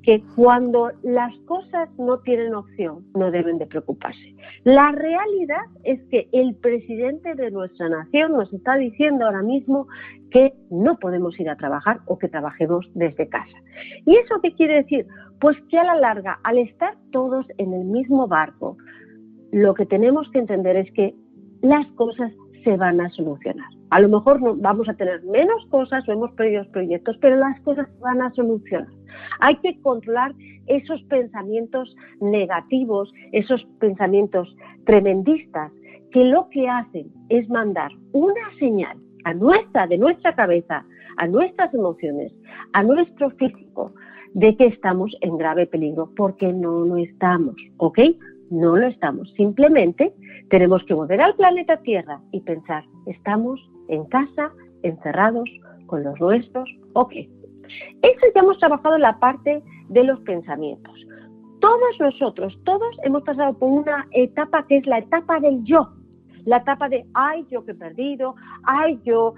que cuando las cosas no tienen opción, no deben de preocuparse. La realidad es que el presidente de nuestra nación nos está diciendo ahora mismo que no podemos ir a trabajar o que trabajemos desde casa. ¿Y eso qué quiere decir? Pues que a la larga, al estar todos en el mismo barco, lo que tenemos que entender es que las cosas se van a solucionar. A lo mejor vamos a tener menos cosas o hemos perdido proyectos, pero las cosas se van a solucionar. Hay que controlar esos pensamientos negativos, esos pensamientos tremendistas, que lo que hacen es mandar una señal a nuestra, de nuestra cabeza, a nuestras emociones, a nuestro físico, de que estamos en grave peligro, porque no lo estamos, ¿ok? No lo estamos. Simplemente tenemos que volver al planeta Tierra y pensar, estamos en casa, encerrados, con los nuestros, ok. Eso ya hemos trabajado la parte de los pensamientos. Todos nosotros, todos hemos pasado por una etapa que es la etapa del yo, la etapa de, ay, yo que he perdido, ay, yo,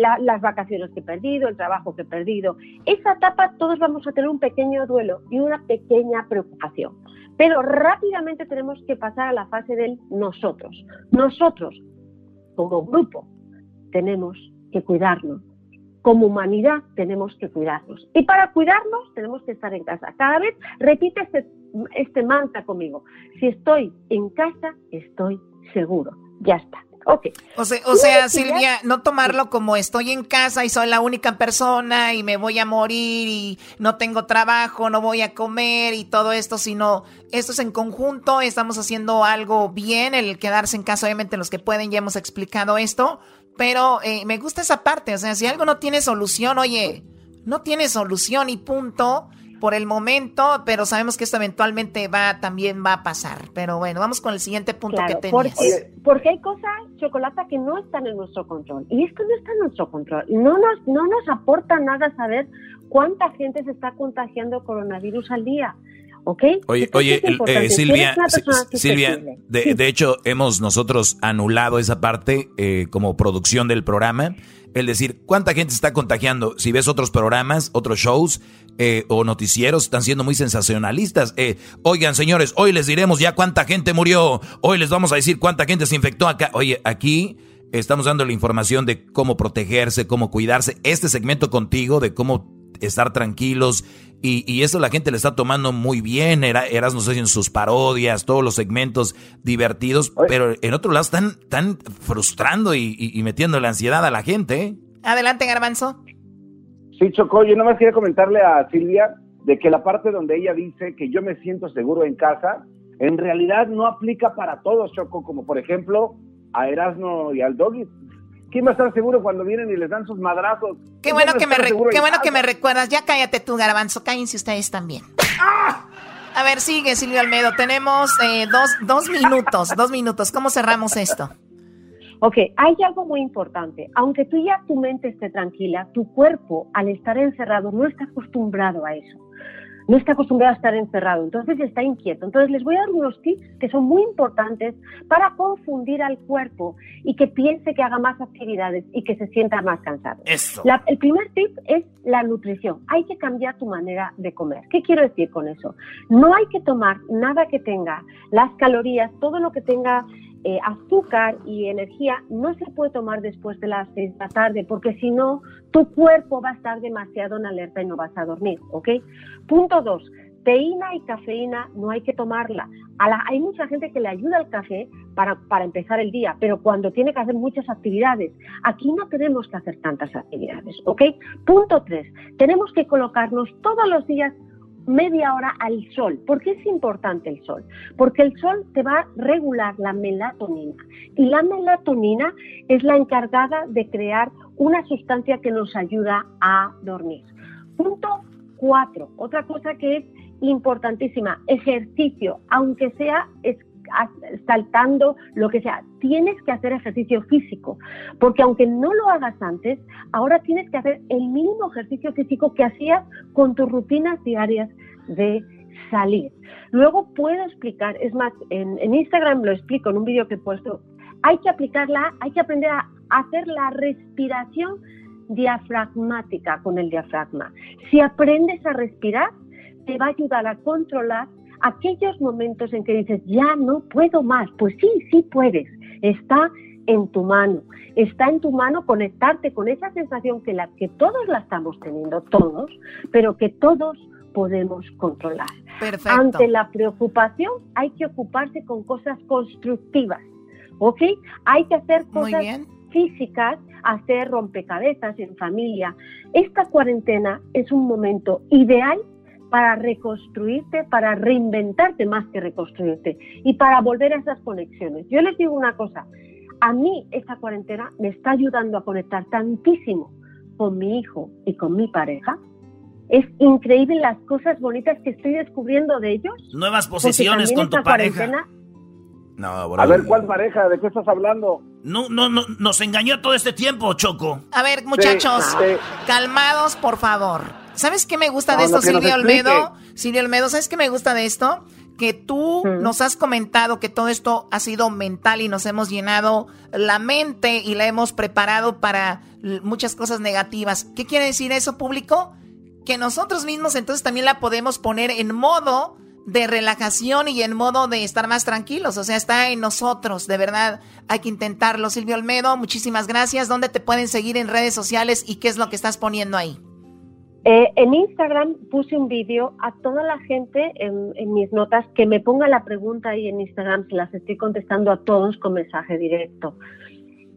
las vacaciones que he perdido, el trabajo que he perdido. Esa etapa todos vamos a tener un pequeño duelo y una pequeña preocupación. Pero rápidamente tenemos que pasar a la fase del nosotros. Nosotros, como grupo, tenemos que cuidarnos. Como humanidad tenemos que cuidarnos. Y para cuidarnos tenemos que estar en casa. Cada vez repite este, este mantra conmigo. Si estoy en casa, estoy seguro. Ya está. Okay. O sea, o sea Silvia, no tomarlo como estoy en casa y soy la única persona y me voy a morir y no tengo trabajo, no voy a comer y todo esto, sino esto es en conjunto, estamos haciendo algo bien, el quedarse en casa, obviamente los que pueden ya hemos explicado esto, pero eh, me gusta esa parte, o sea, si algo no tiene solución, oye, no tiene solución y punto por el momento, pero sabemos que esto eventualmente va también va a pasar. Pero bueno, vamos con el siguiente punto que tenías. Porque, porque, hay cosas, chocolate, que no están en nuestro control. Y esto no está en nuestro control. No nos, no nos aporta nada saber cuánta gente se está contagiando coronavirus al día. ¿ok? Oye, oye eh, Silvia, Silvia de, de, hecho hemos nosotros anulado esa parte eh, como producción del programa el decir cuánta gente está contagiando. Si ves otros programas, otros shows eh, o noticieros, están siendo muy sensacionalistas. Eh, oigan, señores, hoy les diremos ya cuánta gente murió. Hoy les vamos a decir cuánta gente se infectó acá. Oye, aquí estamos dando la información de cómo protegerse, cómo cuidarse. Este segmento contigo de cómo estar tranquilos. Y, eso la gente le está tomando muy bien. Era, eras, no sé, en sus parodias, todos los segmentos divertidos. Pero en otro lado están, están frustrando y, metiendo la ansiedad a la gente. ¿eh? Adelante, Garbanzo. Sí, Choco, yo nomás quería comentarle a Silvia de que la parte donde ella dice que yo me siento seguro en casa, en realidad no aplica para todos, Choco, como por ejemplo a Erasmo y al Doggy. ¿Quién va a estar seguro cuando vienen y les dan sus madrazos? Qué bueno, que me, qué bueno que me recuerdas. Ya cállate tú, Garbanzo. Cállense ustedes también. A ver, sigue, Silvio Almedo. Tenemos eh, dos, dos minutos, dos minutos. ¿Cómo cerramos esto? Ok, hay algo muy importante. Aunque tú ya tu mente esté tranquila, tu cuerpo, al estar encerrado, no está acostumbrado a eso. no está acostumbrado a estar encerrado, entonces está inquieto. Entonces les voy a dar unos tips que son muy importantes para confundir al cuerpo y que piense que haga más actividades y que se sienta más cansado. el primer tip es la nutrición. Hay que cambiar tu manera de comer. ¿Qué quiero decir con eso? No hay que tomar nada que tenga las calorías, todo lo que tenga eh, azúcar y energía no se puede tomar después de las 6 de la tarde, porque si no, tu cuerpo va a estar demasiado en alerta y no vas a dormir, ¿ok? Punto 2. Teína y cafeína no hay que tomarla. hay mucha gente que le ayuda al café para, para empezar el día, pero cuando tiene que hacer muchas actividades, aquí no tenemos que hacer tantas actividades, ¿ok? Punto 3. Tenemos que colocarnos todos los días media hora al sol. ¿Por qué es importante el sol? Porque el sol te va a regular la melatonina y la melatonina es la encargada de crear una sustancia que nos ayuda a dormir. Punto cuatro, otra cosa que es importantísima, ejercicio, aunque sea saltando, lo que sea. Tienes que hacer ejercicio físico, porque aunque no lo hagas antes, ahora tienes que hacer el mínimo ejercicio físico que hacías con tus rutinas diarias de salir. Luego puedo explicar, es más, en, Instagram lo explico en un vídeo que he puesto, hay que aplicarla, hay que aprender a hacer la respiración diafragmática con el diafragma. Si aprendes a respirar, te va a ayudar a controlar aquellos momentos en que dices, ya no puedo más, pues sí, sí puedes, está en tu mano, está en tu mano conectarte con esa sensación que, la, que todos la estamos teniendo, todos, pero que todos podemos controlar. Ante la preocupación hay que ocuparse con cosas constructivas, ¿ok? Hay que hacer cosas físicas, hacer rompecabezas en familia. Esta cuarentena es un momento ideal para reconstruirte, para reinventarte más que reconstruirte y para volver a esas conexiones. Yo les digo una cosa, a mí esta cuarentena me está ayudando a conectar tantísimo con mi hijo y con mi pareja. Es increíble las cosas bonitas que estoy descubriendo de ellos. Nuevas posesiones con tu pareja. No, a ver, ¿cuál pareja? ¿De qué estás hablando? No, no, no, nos engañó todo este tiempo, Choco. A ver, muchachos, calmados, por favor. ¿Sabes qué me gusta de esto, Silvio Olmedo? Silvio Olmedo, ¿sabes qué me gusta de esto? Que tú nos has comentado que todo esto ha sido mental y nos hemos llenado la mente y la hemos preparado para muchas cosas negativas. ¿Qué quiere decir eso, público? Que nosotros mismos entonces también la podemos poner en modo de relajación y en modo de estar más tranquilos. O sea, está en nosotros, de verdad. Hay que intentarlo. Silvio Olmedo, muchísimas gracias. ¿Dónde te pueden seguir en redes sociales y qué es lo que estás poniendo ahí? Eh, en Instagram puse un vídeo a toda la gente en, mis notas que me ponga la pregunta ahí en Instagram, se las estoy contestando a todos con mensaje directo.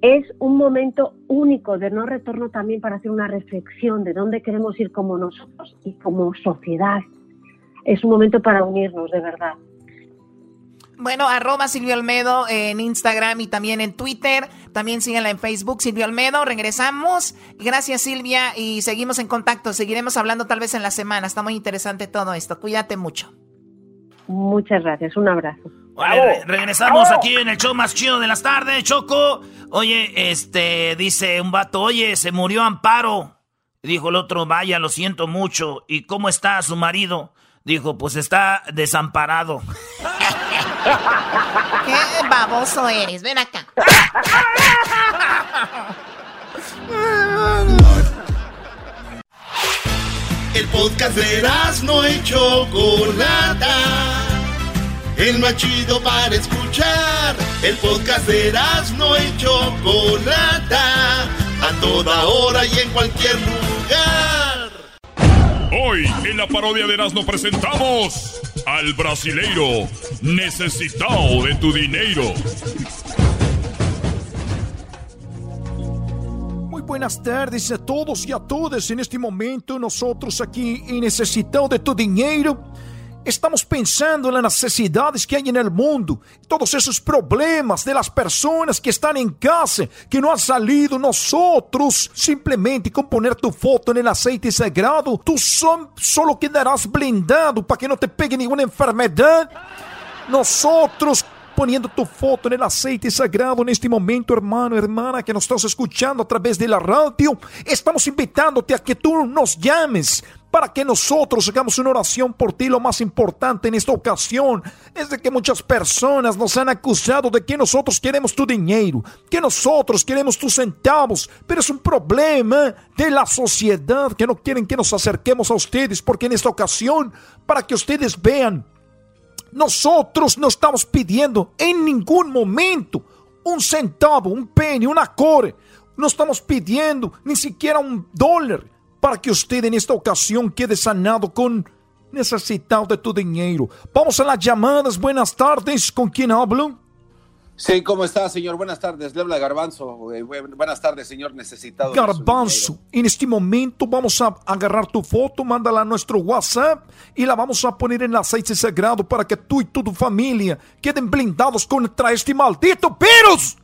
Es un momento único de no retorno también para hacer una reflexión de dónde queremos ir como nosotros y como sociedad. Es un momento para unirnos, de verdad. Bueno, arroba Silvio Olmedo en Instagram y también en Twitter. También síganla en Facebook, Silvio Olmedo. Regresamos. Gracias, Silvia. Y seguimos en contacto. Seguiremos hablando tal vez en la semana. Está muy interesante todo esto. Cuídate mucho. Muchas gracias. Un abrazo. Vale, regresamos aquí en el show más chido de las tardes, Choco. Oye, este, dice un vato, oye, se murió Amparo. Dijo el otro, vaya, lo siento mucho. ¿Y cómo está su marido? Dijo, pues está desamparado. Qué baboso eres, ven acá. El podcast de no y Chocolata. El más chido para escuchar. El podcast de no y Chocolata. A toda hora y en cualquier lugar. Hoy en la parodia de Erasmo presentamos al brasileiro necesitado de tu dinero. Muy buenas tardes a todos y a todas. En este momento nosotros aquí en Necesitado de tu dinheiro Estamos pensando en las necesidades que hay en el mundo, todos esos problemas de las personas que están en casa, que no han salido. Nosotros, simplemente con poner tu foto en el aceite sagrado, tú solo quedarás blindado para que no te pegue ninguna enfermedad. Nosotros poniendo tu foto en el aceite sagrado en este momento, hermano, hermana, que nos estás escuchando a través de la radio. Estamos invitándote a que tú nos llames para que nosotros hagamos una oración por ti. Lo más importante en esta ocasión es de que muchas personas nos han acusado de que nosotros queremos tu dinero, que nosotros queremos tus centavos, pero es un problema de la sociedad que no quieren que nos acerquemos a ustedes, porque en esta ocasión, para que ustedes vean, nosotros no estamos pidiendo en ningún momento un centavo, un penny, una core. No estamos pidiendo ni siquiera un dólar para que usted en esta ocasión quede sanado con necesitado de tu dinero. Vamos a las llamadas. Buenas tardes. ¿Con quién hablo? Sí, ¿cómo está, señor? Buenas tardes. Le habla Garbanzo. Eh, buenas tardes, señor necesitado. Garbanzo, en este momento vamos a agarrar tu foto, mándala a nuestro WhatsApp y la vamos a poner en el aceite sagrado para que tú y tu familia queden blindados contra este maldito virus.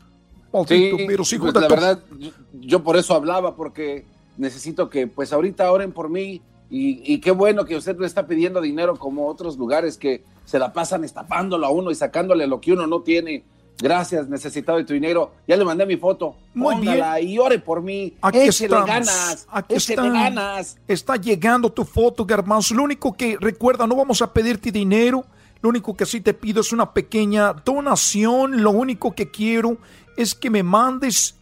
Maldito virus, hijo pues, La verdad, yo por eso hablaba, porque necesito que pues ahorita oren por mí y, qué bueno que usted no está pidiendo dinero como otros lugares que se la pasan estafándolo a uno y sacándole lo que uno no tiene. Gracias, necesitado de tu dinero. Ya le mandé mi foto. Muy bien. y ore por mí. Aquí estamos. ganas. Aquí está. ganas. Está llegando tu foto, Garbanzo. Lo único que recuerda, no vamos a pedirte dinero. Lo único que sí te pido es una pequeña donación. Lo único que quiero es que me mandes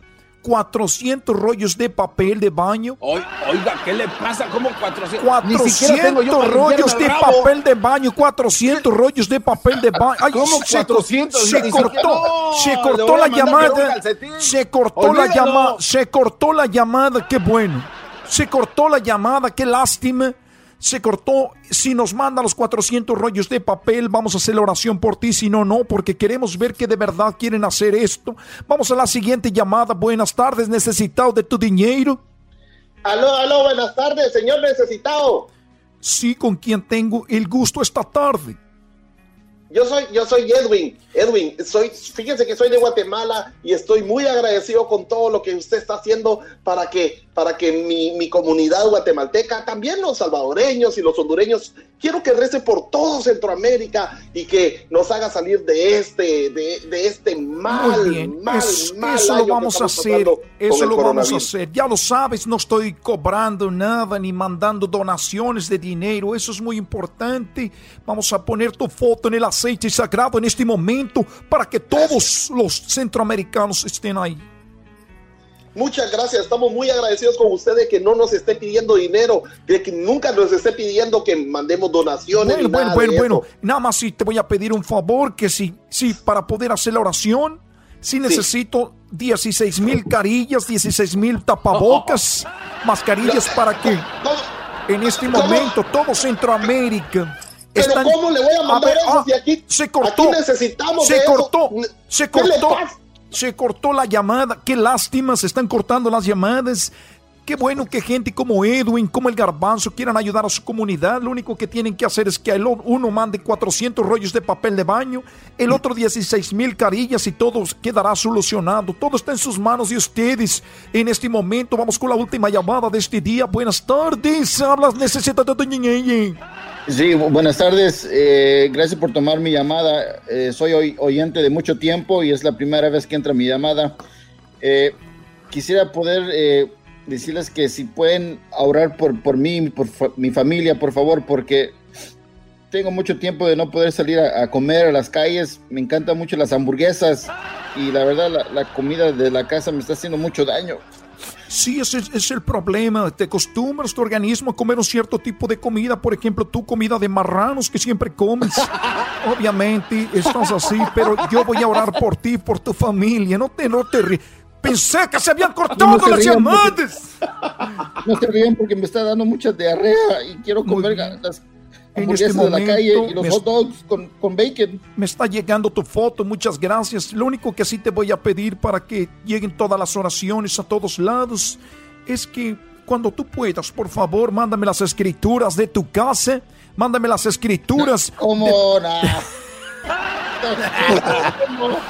400 rollos de papel de baño. Oiga, ¿qué le pasa? ¿Cómo 400? 400 rollos de papel de baño, 400 rollos de papel de baño. ¿Cómo 400? Se, cortó, se cortó la llamada. Se cortó la llamada, se cortó la llamada, qué bueno. Se cortó la llamada, qué lástima se cortó. Si nos manda los 400 rollos de papel, vamos a hacer la oración por ti. Si no, no, porque queremos ver que de verdad quieren hacer esto. Vamos a la siguiente llamada. Buenas tardes, necesitado de tu dinero. Aló, aló, buenas tardes, señor necesitado. Sí, con quien tengo el gusto esta tarde. Yo soy, yo soy Edwin. Edwin, soy, fíjense que soy de Guatemala y estoy muy agradecido con todo lo que usted está haciendo para que, para que mi, mi comunidad guatemalteca, también los salvadoreños y los hondureños, quiero que rece por todo Centroamérica y que nos haga salir de este, de, de este mal, mal, mal Eso lo vamos a hacer, eso lo vamos a hacer. Ya lo sabes, no estoy cobrando nada ni mandando donaciones de dinero, eso es muy importante. Vamos a poner tu foto en el aceite sagrado en este momento para que todos los centroamericanos estén ahí. Muchas gracias, estamos muy agradecidos con usted de que no nos esté pidiendo dinero, de que nunca nos esté pidiendo que mandemos donaciones. Bueno, bueno, bueno, bueno, nada más si te voy a pedir un favor, que si, si para poder hacer la oración, si necesito 16 mil carillas, 16 mil tapabocas, mascarillas para que en este momento todo Centroamérica pero ¿cómo le voy a mandar eso ah, si aquí, se cortó, necesitamos se cortó, se cortó, se cortó la llamada. Qué lástima, se están cortando las llamadas. Qué bueno que gente como Edwin, como el Garbanzo quieran ayudar a su comunidad. Lo único que tienen que hacer es que uno mande 400 rollos de papel de baño, el otro 16 mil carillas y todo quedará solucionado. Todo está en sus manos y ustedes. En este momento vamos con la última llamada de este día. Buenas tardes. Hablas, necesitas de Sí, buenas tardes. Eh, gracias por tomar mi llamada. Eh, soy oyente de mucho tiempo y es la primera vez que entra mi llamada. Eh, quisiera poder decirles que si pueden ahorrar por, por mí, por mi familia, por favor, porque tengo mucho tiempo de no poder salir a, comer a las calles. Me encantan mucho las hamburguesas y la verdad la comida de la casa me está haciendo mucho daño. Sí, ese es el problema. Te acostumbras tu organismo a comer un cierto tipo de comida. Por ejemplo, tu comida de marranos que siempre comes. Obviamente estás así, pero yo voy a orar por ti, por tu familia. No te, no te Pensé que se habían cortado las llamadas. no te ríen porque me está dando mucha diarrea y quiero comer las en este de la calle y los hot dogs con, con, bacon. Me está llegando tu foto, muchas gracias. Lo único que sí te voy a pedir para que lleguen todas las oraciones a todos lados es que cuando tú puedas, por favor, mándame las escrituras de tu casa, mándame las escrituras. ¿Cómo?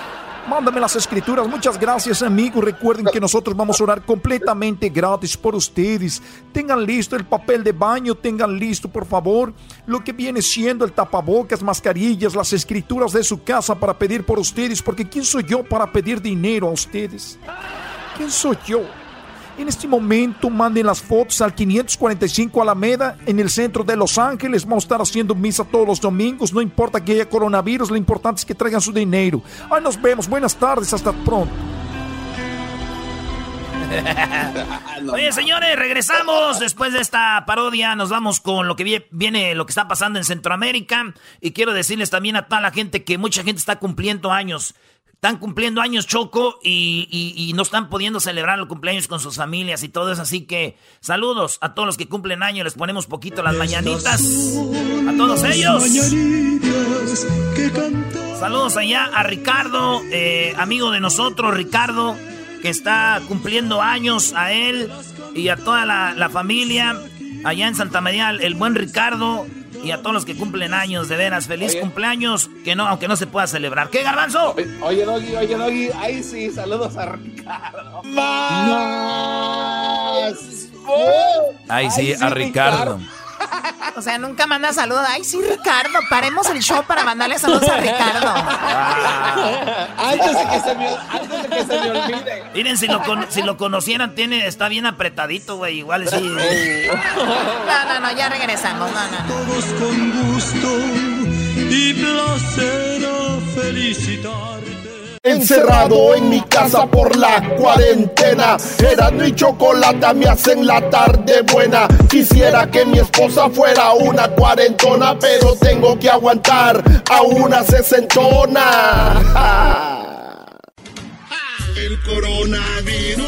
Mándame las escrituras. Muchas gracias, amigos. Recuerden que nosotros vamos a orar completamente gratis por ustedes. Tengan listo el papel de baño, tengan listo, por favor, lo que viene siendo el tapabocas, mascarillas, las escrituras de su casa para pedir por ustedes. Porque ¿quién soy yo para pedir dinero a ustedes? ¿Quién soy yo? En este momento manden las fotos al 545 Alameda en el centro de Los Ángeles. Vamos a estar haciendo misa todos los domingos. No importa que haya coronavirus, lo importante es que traigan su dinero. Ahí nos vemos. Buenas tardes. Hasta pronto. Oye, señores, regresamos después de esta parodia. Nos vamos con lo que viene, lo que está pasando en Centroamérica. Y quiero decirles también a toda la gente que mucha gente está cumpliendo años. Están cumpliendo años Choco y, no están pudiendo celebrar el cumpleaños con sus familias y todo eso. Así que saludos a todos los que cumplen años. Les ponemos poquito las mañanitas. A todos ellos. Saludos allá a Ricardo, eh, amigo de nosotros, Ricardo, que está cumpliendo años a él y a toda la, la familia. Allá en Santa María, el buen Ricardo y a todos los que cumplen años, de veras, feliz cumpleaños, que no, aunque no se pueda celebrar. ¿Qué, Garbanzo? Oye, Doggy, oye, Doggy, ahí sí, saludos a Ricardo. ¡Más! Ahí sí, a Ricardo. O sea, nunca manda saludos. Ay, sí, Ricardo, paremos el show para mandarle saludos a Ricardo. antes, de que se me, antes de que se me olvide. Miren, si lo, si lo conocieran, tiene, está bien apretadito, güey. Igual sí. No, no, no, ya regresamos. No, no. Todos con gusto y placer a felicitar. Encerrado en mi casa por la cuarentena. Erasmo y chocolate me hacen la tarde buena. Quisiera que mi esposa fuera una cuarentona, pero tengo que aguantar a una sesentona. El coronavirus,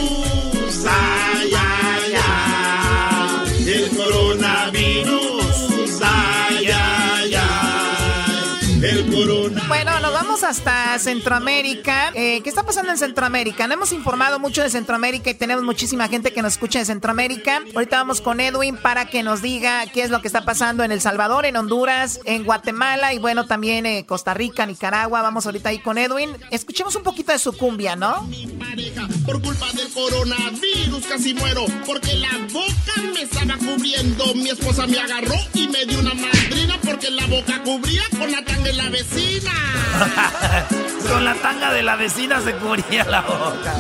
hasta Centroamérica. Eh, ¿Qué está pasando en Centroamérica? No hemos informado mucho de Centroamérica y tenemos muchísima gente que nos escucha de Centroamérica. Ahorita vamos con Edwin para que nos diga qué es lo que está pasando en El Salvador, en Honduras, en Guatemala y bueno, también eh, Costa Rica, Nicaragua. Vamos ahorita ahí con Edwin. Escuchemos un poquito de su cumbia, ¿no? Mi pareja, por culpa del coronavirus casi muero porque la boca me estaba cubriendo. Mi esposa me agarró y me dio una madrina porque la boca cubría con la tanga de la vecina. Con la tanga de la vecina se cubría la boca.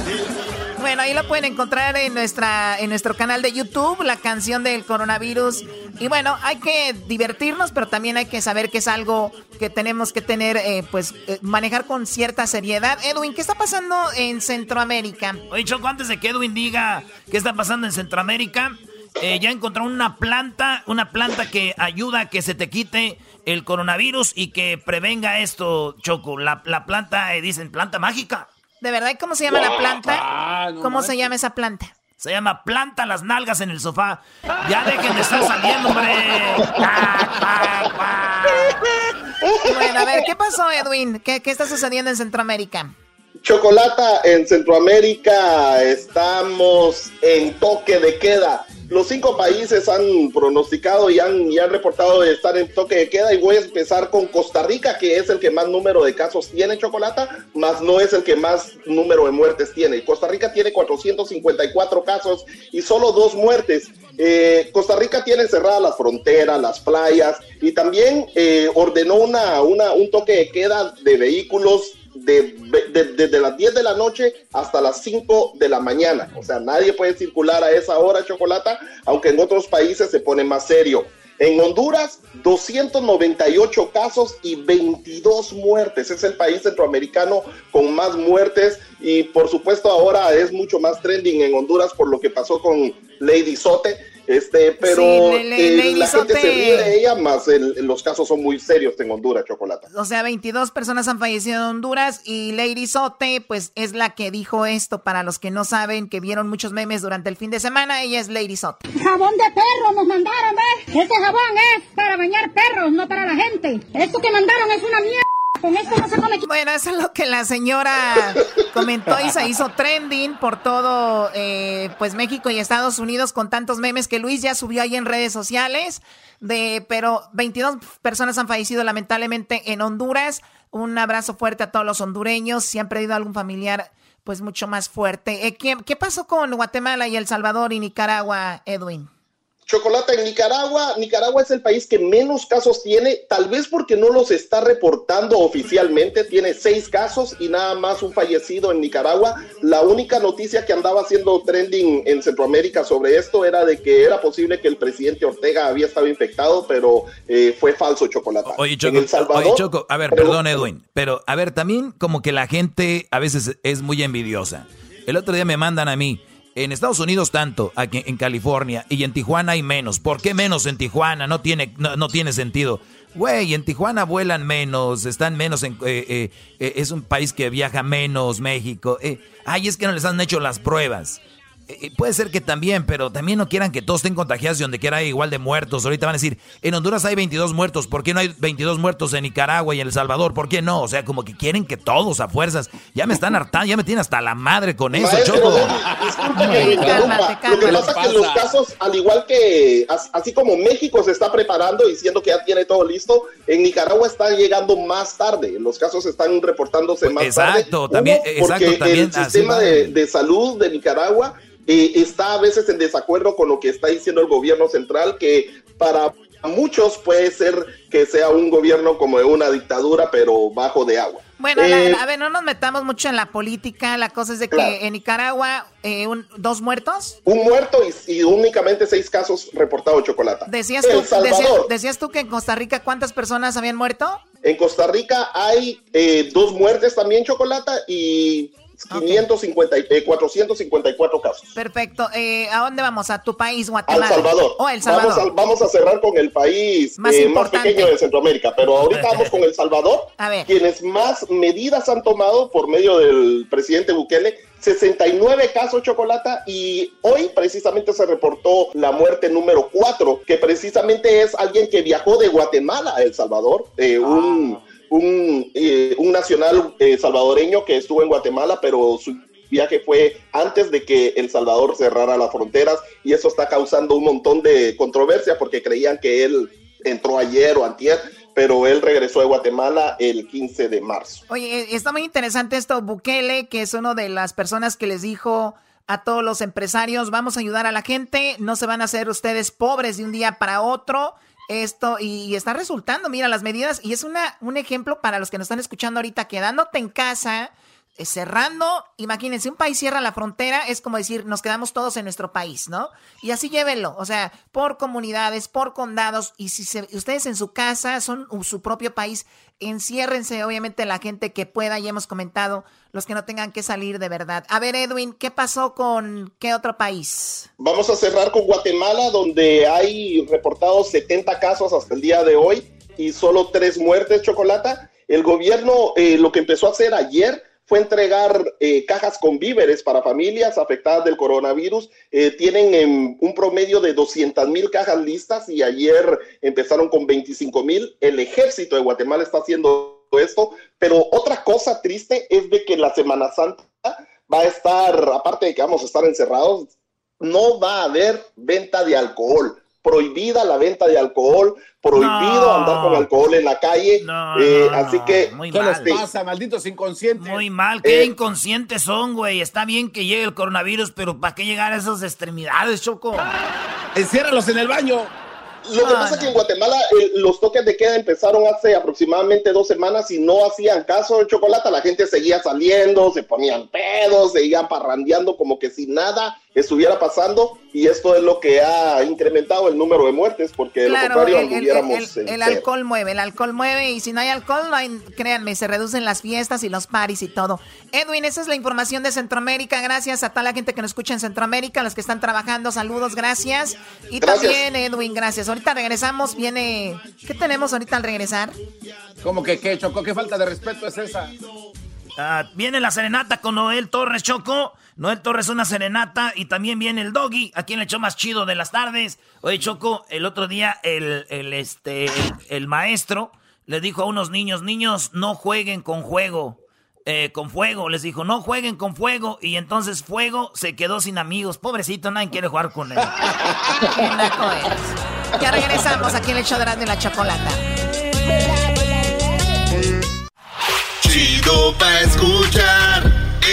Bueno, ahí lo pueden encontrar en, nuestra, en nuestro canal de YouTube, la canción del coronavirus. Y bueno, hay que divertirnos, pero también hay que saber que es algo que tenemos que tener, eh, pues, eh, manejar con cierta seriedad. Edwin, ¿qué está pasando en Centroamérica? Oye, Choco, antes de que Edwin diga qué está pasando en Centroamérica, eh, ya encontró una planta, una planta que ayuda a que se te quite el coronavirus y que prevenga esto, Choco. La, planta, eh, dicen, planta mágica. ¿De verdad? ¿Cómo se llama la planta? Ah, ¿Cómo se llama esa planta? Se llama planta las nalgas en el sofá. Ya dejen de estar saliendo, hombre. bueno, a ver, ¿qué pasó, Edwin? ¿Qué, qué está sucediendo en Centroamérica? Chocolata, en Centroamérica estamos en toque de queda los cinco países han pronosticado y han, reportado estar en toque de queda y voy a empezar con Costa Rica, que es el que más número de casos tiene Chocolata, más no es el que más número de muertes tiene. Costa Rica tiene 454 casos y solo dos muertes. Eh, Costa Rica tiene cerradas las fronteras, las playas y también eh, ordenó una, una, un toque de queda de vehículos desde las 10 de la noche hasta las 5 de la mañana. O sea, nadie puede circular a esa hora, Chocolata, aunque en otros países se pone más serio. En Honduras, 298 casos y 22 muertes. Es el país centroamericano con más muertes y por supuesto ahora es mucho más trending en Honduras por lo que pasó con Lady Sote este, pero eh, la gente se ríe de ella, más los casos son muy serios en Honduras, Chocolata. O sea, 22 personas han fallecido en Honduras y Lady Sote, pues es la que dijo esto para los que no saben, que vieron muchos memes durante el fin de semana. Ella es Lady Sote. Jabón de perro nos mandaron, ¿ves? Este jabón es para bañar perros, no para la gente. Esto que mandaron es una mierda. Bueno, eso es lo que la señora comentó y se hizo trending por todo, eh, pues México y Estados Unidos con tantos memes que Luis ya subió ahí en redes sociales. De, pero 22 personas han fallecido lamentablemente en Honduras. Un abrazo fuerte a todos los hondureños. Si han perdido algún familiar, pues mucho más fuerte. Eh, ¿qué, ¿Qué pasó con Guatemala y El Salvador y Nicaragua, Edwin? Chocolate en Nicaragua, Nicaragua es el país que menos casos tiene, tal vez porque no los está reportando oficialmente, tiene seis casos y nada más un fallecido en Nicaragua. La única noticia que andaba haciendo trending en Centroamérica sobre esto era de que era posible que el presidente Ortega había estado infectado, pero eh, fue falso Chocolate. Oye, Choco, oye, Choco, a ver, perdón Edwin, pero a ver, también como que la gente a veces es muy envidiosa. El otro día me mandan a mí en Estados Unidos tanto, aquí en California, y en Tijuana hay menos. ¿Por qué menos en Tijuana? No tiene, no, tiene sentido. Güey, en Tijuana vuelan menos, están menos en... Eh, eh, eh, es un país que viaja menos, México. ay, es que no les han hecho las pruebas. Eh, puede ser que también, pero también no quieran que todos estén contagiados y donde quiera hay igual de muertos. Ahorita van a decir, en Honduras hay 22 muertos, ¿por qué no hay 22 muertos en Nicaragua y en El Salvador? ¿Por qué no? O sea, como que quieren que todos a fuerzas. Ya me están hartando, ya me tienen hasta la madre con eso, Choco. Disculpe que me interrumpa. Lo que pasa es que los casos, al igual que, así como México se está preparando diciendo que ya tiene todo listo, en Nicaragua están llegando más tarde. Los casos están reportándose más tarde. Exacto, también, exacto, también. El sistema de, de salud de Nicaragua está a veces en desacuerdo con lo que está diciendo el gobierno central, que para muchos puede ser que sea un gobierno como de una dictadura, pero bajo de agua. Bueno, eh, a ver, no nos metamos mucho en la política. La cosa es de que en Nicaragua, eh, dos muertos. Un muerto y, únicamente seis casos reportados chocolate. Decías tú, decías, tú que en Costa Rica, ¿cuántas personas habían muerto? En Costa Rica hay eh, dos muertes también, chocolate, y 550, 454 casos. Perfecto. Eh, ¿A dónde vamos? ¿A tu país, Guatemala? El Salvador. Oh, el Salvador. Vamos, a, cerrar con el país más, eh, más pequeño de Centroamérica, pero ahorita vamos con El Salvador, a ver. quienes más medidas han tomado por medio del presidente Bukele 69 casos chocolata y hoy precisamente se reportó la muerte número 4, que precisamente es alguien que viajó de Guatemala a El Salvador, eh, un ah un, eh, un nacional eh, salvadoreño que estuvo en Guatemala, pero su viaje fue antes de que El Salvador cerrara las fronteras y eso está causando un montón de controversia porque creían que él entró ayer o antier, pero él regresó de Guatemala el 15 de marzo. Oye, eh, está muy interesante esto, Bukele, que es una de las personas que les dijo a todos los empresarios, vamos a ayudar a la gente, no se van a hacer ustedes pobres de un día para otro esto y, está resultando, mira las medidas y es una, un ejemplo para los que nos están escuchando ahorita, quedándote en casa, cerrando, imagínense, un país cierra la frontera, es como decir, nos quedamos todos en nuestro país, ¿no? Y así llévenlo, o sea, por comunidades, por condados, y si ustedes en su casa son su propio país, enciérrense, obviamente, la gente que pueda, ya hemos comentado, los que no tengan que salir de verdad. A ver, Edwin, ¿qué pasó con qué otro país? Vamos a cerrar con Guatemala, donde hay reportados 70 casos hasta el día de hoy y solo tres muertes, Chocolata. El gobierno eh, lo que empezó a hacer ayer fue entregar eh, cajas con víveres para familias afectadas del coronavirus. Eh, tienen un promedio de 200 mil cajas listas y ayer empezaron con 25 mil. El ejército de Guatemala está haciendo esto, pero otra cosa triste es de que la Semana Santa va a estar, aparte de que vamos a estar encerrados, no va a haber venta de alcohol prohibida la venta de alcohol, prohibido andar con alcohol en la calle. Eh, así que, ¿qué les pasa, malditos inconscientes? Muy mal, qué eh, inconscientes son, güey. Está bien que llegue el coronavirus, pero ¿para qué llegar a esas extremidades, Choco? Enciérralos en el baño. Lo que pasa es que en Guatemala eh, los toques de queda empezaron hace aproximadamente dos semanas y no hacían caso de chocolate. La gente seguía saliendo, se ponían pedos, seguían parrandeando como que si nada estuviera pasando y esto es lo que ha incrementado el número de muertes porque de lo contrario el, el, el, alcohol mueve, el alcohol mueve y si no hay alcohol, no hay, créanme, se reducen las fiestas y los paris y todo. Edwin, esa es la información de Centroamérica. Gracias a toda la gente que nos escucha en Centroamérica, los que están trabajando, saludos, gracias. Y también Edwin, gracias. Ahorita regresamos, viene... ¿Qué tenemos ahorita al regresar? ¿Cómo que qué, Choco? ¿Qué falta de respeto es esa? Ah, viene la serenata con Noel Torres Choco. Noel Torres una serenata y también viene el doggy, a quien le echó más chido de las tardes. Oye, Choco, el otro día el, el este, el, maestro les dijo a unos niños, niños, no jueguen con juego. Eh, con fuego, les dijo, no jueguen con fuego. Y entonces Fuego se quedó sin amigos. Pobrecito, nadie quiere jugar con él. ya regresamos aquí en el show de la chocolata. Chido pa' escuchar.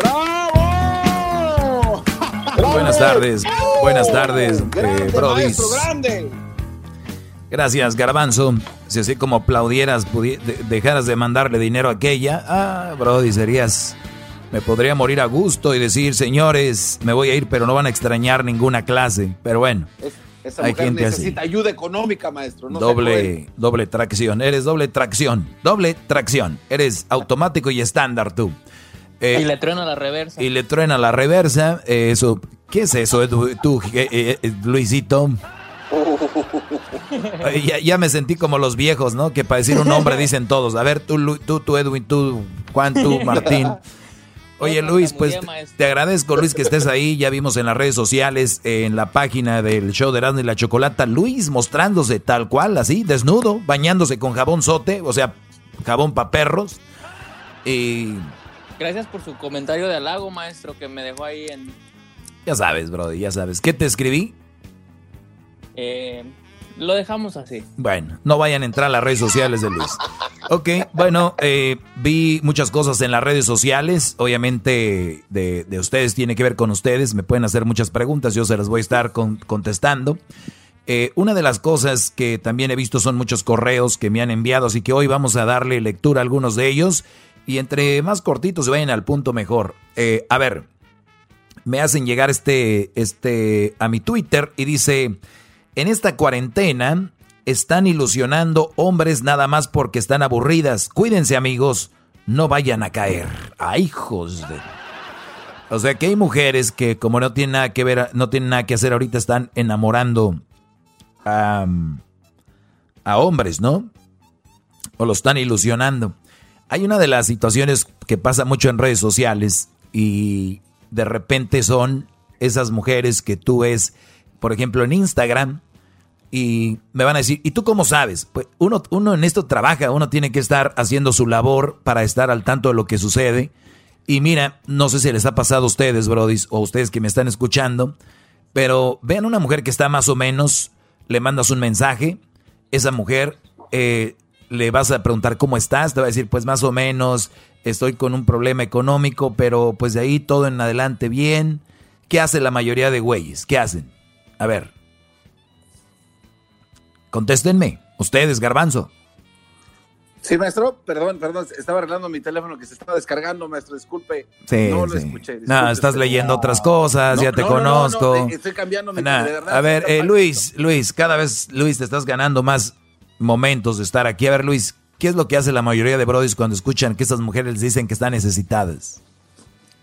¡Bravo! Buenas tardes, buenas tardes, eh, Brody. Gracias, Garbanzo. Si así como aplaudieras, dejaras de mandarle dinero a aquella, ah, Brody, serías. Me podría morir a gusto y decir, señores, me voy a ir, pero no van a extrañar ninguna clase. Pero bueno. esa hay mujer necesita ayuda económica, maestro. doble, doble tracción. Eres doble tracción. Doble tracción. Eres automático y estándar tú. Eh, y le truena la reversa. Y le truena la reversa. Eh, eso, ¿Qué es eso, tú, eh, Luisito? ya, me sentí como los viejos, ¿no? Que para decir un nombre dicen todos. A ver, tú, tú, tú Edwin, tú, Juan, tú, Martín. Oye Luis, pues te agradezco Luis que estés ahí. Ya vimos en las redes sociales, en la página del show de Erasmo y la Chocolata, Luis mostrándose tal cual, así, desnudo, bañándose con jabón sote, o sea, jabón para perros. Y... Gracias por su comentario de halago, maestro, que me dejó ahí en... Ya sabes, brother, ya sabes. ¿Qué te escribí? Eh, lo dejamos así. Bueno, no vayan a entrar a las redes sociales de Luis. Ok, bueno, eh, vi muchas cosas en las redes sociales. Obviamente de, ustedes tiene que ver con ustedes. Me pueden hacer muchas preguntas, yo se las voy a estar contestando. Eh, una de las cosas que también he visto son muchos correos que me han enviado, así que hoy vamos a darle lectura a algunos de ellos. Y entre más cortitos vayan al punto mejor. a ver, me hacen llegar este, este a mi Twitter y dice... En esta cuarentena están ilusionando hombres nada más porque están aburridas. Cuídense amigos, no vayan a caer. ¡Ay, hijos de... O sea que hay mujeres que como no tienen nada que ver, no tienen nada que hacer ahorita, están enamorando a, a hombres, ¿no? O lo están ilusionando. Hay una de las situaciones que pasa mucho en redes sociales y de repente son esas mujeres que tú ves por ejemplo, en Instagram, y me van a decir, ¿y tú cómo sabes? Pues uno, uno en esto trabaja, uno tiene que estar haciendo su labor para estar al tanto de lo que sucede. Y mira, no sé si les ha pasado a ustedes, brodis, o a ustedes que me están escuchando, pero vean una mujer que está más o menos, le mandas un mensaje, esa mujer eh, le vas a preguntar cómo estás, te va a decir, pues más o menos, estoy con un problema económico, pero pues de ahí todo en adelante bien. ¿Qué hace la mayoría de güeyes? ¿Qué hacen? A ver. Contéstenme. Ustedes, garbanzo. Sí, maestro, perdón, perdón, estaba arreglando mi teléfono que se estaba descargando, maestro, disculpe. Sí, no lo escuché. no, estás leyendo otras cosas, ya te conozco. estoy cambiando mi A ver, eh, Luis, Luis, cada vez, Luis, te estás ganando más momentos de estar aquí. A ver, Luis, ¿qué es lo que hace la mayoría de brodis cuando escuchan que estas mujeres les dicen que están necesitadas?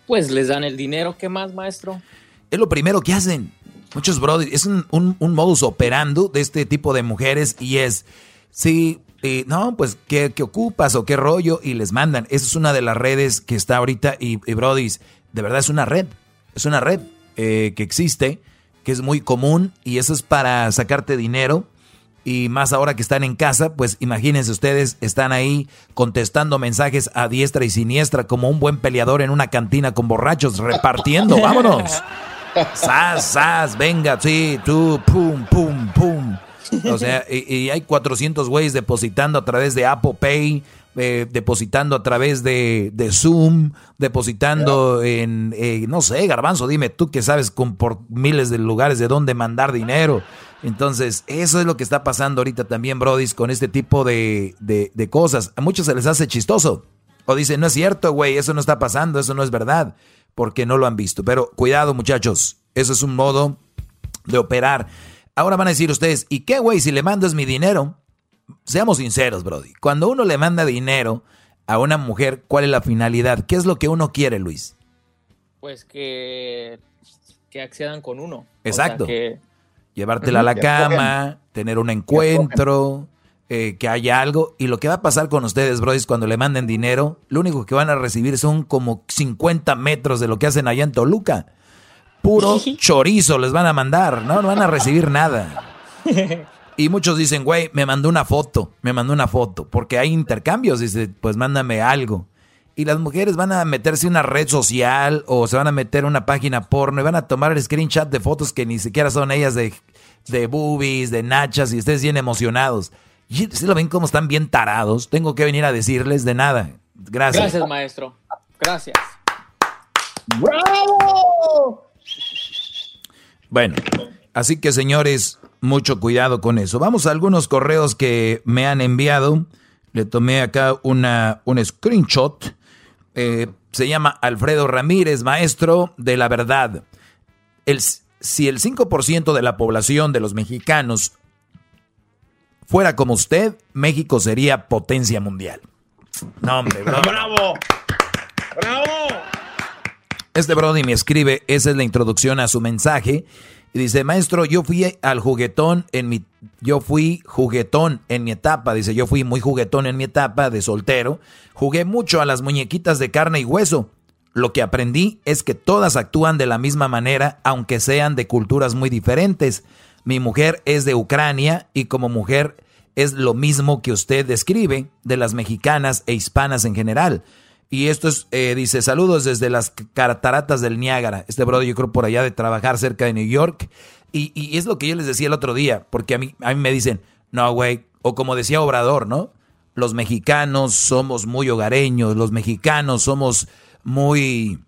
Pues les dan el dinero, ¿qué más, maestro? Es lo primero que hacen. Muchos brothers, es un, un, modus operando de este tipo de mujeres y es, sí, eh, no, pues, ¿qué, ocupas o qué rollo? Y les mandan. Esa es una de las redes que está ahorita y, y de verdad es una red, es una red eh, que existe, que es muy común y eso es para sacarte dinero. Y más ahora que están en casa, pues imagínense ustedes, están ahí contestando mensajes a diestra y siniestra como un buen peleador en una cantina con borrachos, repartiendo, vámonos. Sas, sas, venga, sí, tú, pum, pum, pum. O sea, y, hay 400 güeyes depositando a través de Apple Pay, eh, depositando a través de, Zoom, depositando en, eh, no sé, Garbanzo, dime tú que sabes con, por miles de lugares de dónde mandar dinero. Entonces, eso es lo que está pasando ahorita también, Brody, con este tipo de, de, de cosas. A muchos se les hace chistoso. O dicen, no es cierto, güey, eso no está pasando, eso no es verdad porque no lo han visto. Pero cuidado muchachos, eso es un modo de operar. Ahora van a decir ustedes, ¿y qué, güey? Si le mando es mi dinero. Seamos sinceros, Brody. Cuando uno le manda dinero a una mujer, ¿cuál es la finalidad? ¿Qué es lo que uno quiere, Luis? Pues que, que accedan con uno. Exacto. Llevártela a la cama, tener un encuentro, eh, que haya algo. Y lo que va a pasar con ustedes, Brody, cuando le manden dinero, lo único que van a recibir son como 50 metros de lo que hacen allá en Toluca. Puro chorizo les van a mandar, ¿no? No van a recibir nada. Y muchos dicen, güey, me mandó una foto, me mandó una foto, porque hay intercambios, dice, pues mándame algo. Y las mujeres van a meterse en una red social o se van a meter en una página porno y van a tomar el screenshot de fotos que ni siquiera son ellas de, de boobies, de nachas y ustedes bien emocionados. ¿Sí lo ven cómo están bien tarados? Tengo que venir a decirles de nada. Gracias. Gracias, maestro. Gracias. ¡Bravo! Bueno, así que señores, mucho cuidado con eso. Vamos a algunos correos que me han enviado. Le tomé acá una, un screenshot. Eh, se llama Alfredo Ramírez, maestro de la verdad. El, si el 5% de la población de los mexicanos fuera como usted, México sería potencia mundial. No, hombre, ¡Bravo! ¡Bravo! Este Brody me escribe, esa es la introducción a su mensaje. Y dice, maestro, yo fui al juguetón en mi, yo fui juguetón en mi etapa. Dice, yo fui muy juguetón en mi etapa de soltero. Jugué mucho a las muñequitas de carne y hueso. Lo que aprendí es que todas actúan de la misma manera, aunque sean de culturas muy diferentes. Mi mujer es de Ucrania y como mujer es lo mismo que usted describe de las mexicanas e hispanas en general. Y esto es, eh, dice, saludos desde las cataratas del Niágara. Este brother yo creo por allá de trabajar cerca de New York. Y, y es lo que yo les decía el otro día, porque a mí, a mí me dicen, no, güey, o como decía Obrador, ¿no? Los mexicanos somos muy hogareños, los mexicanos somos muy,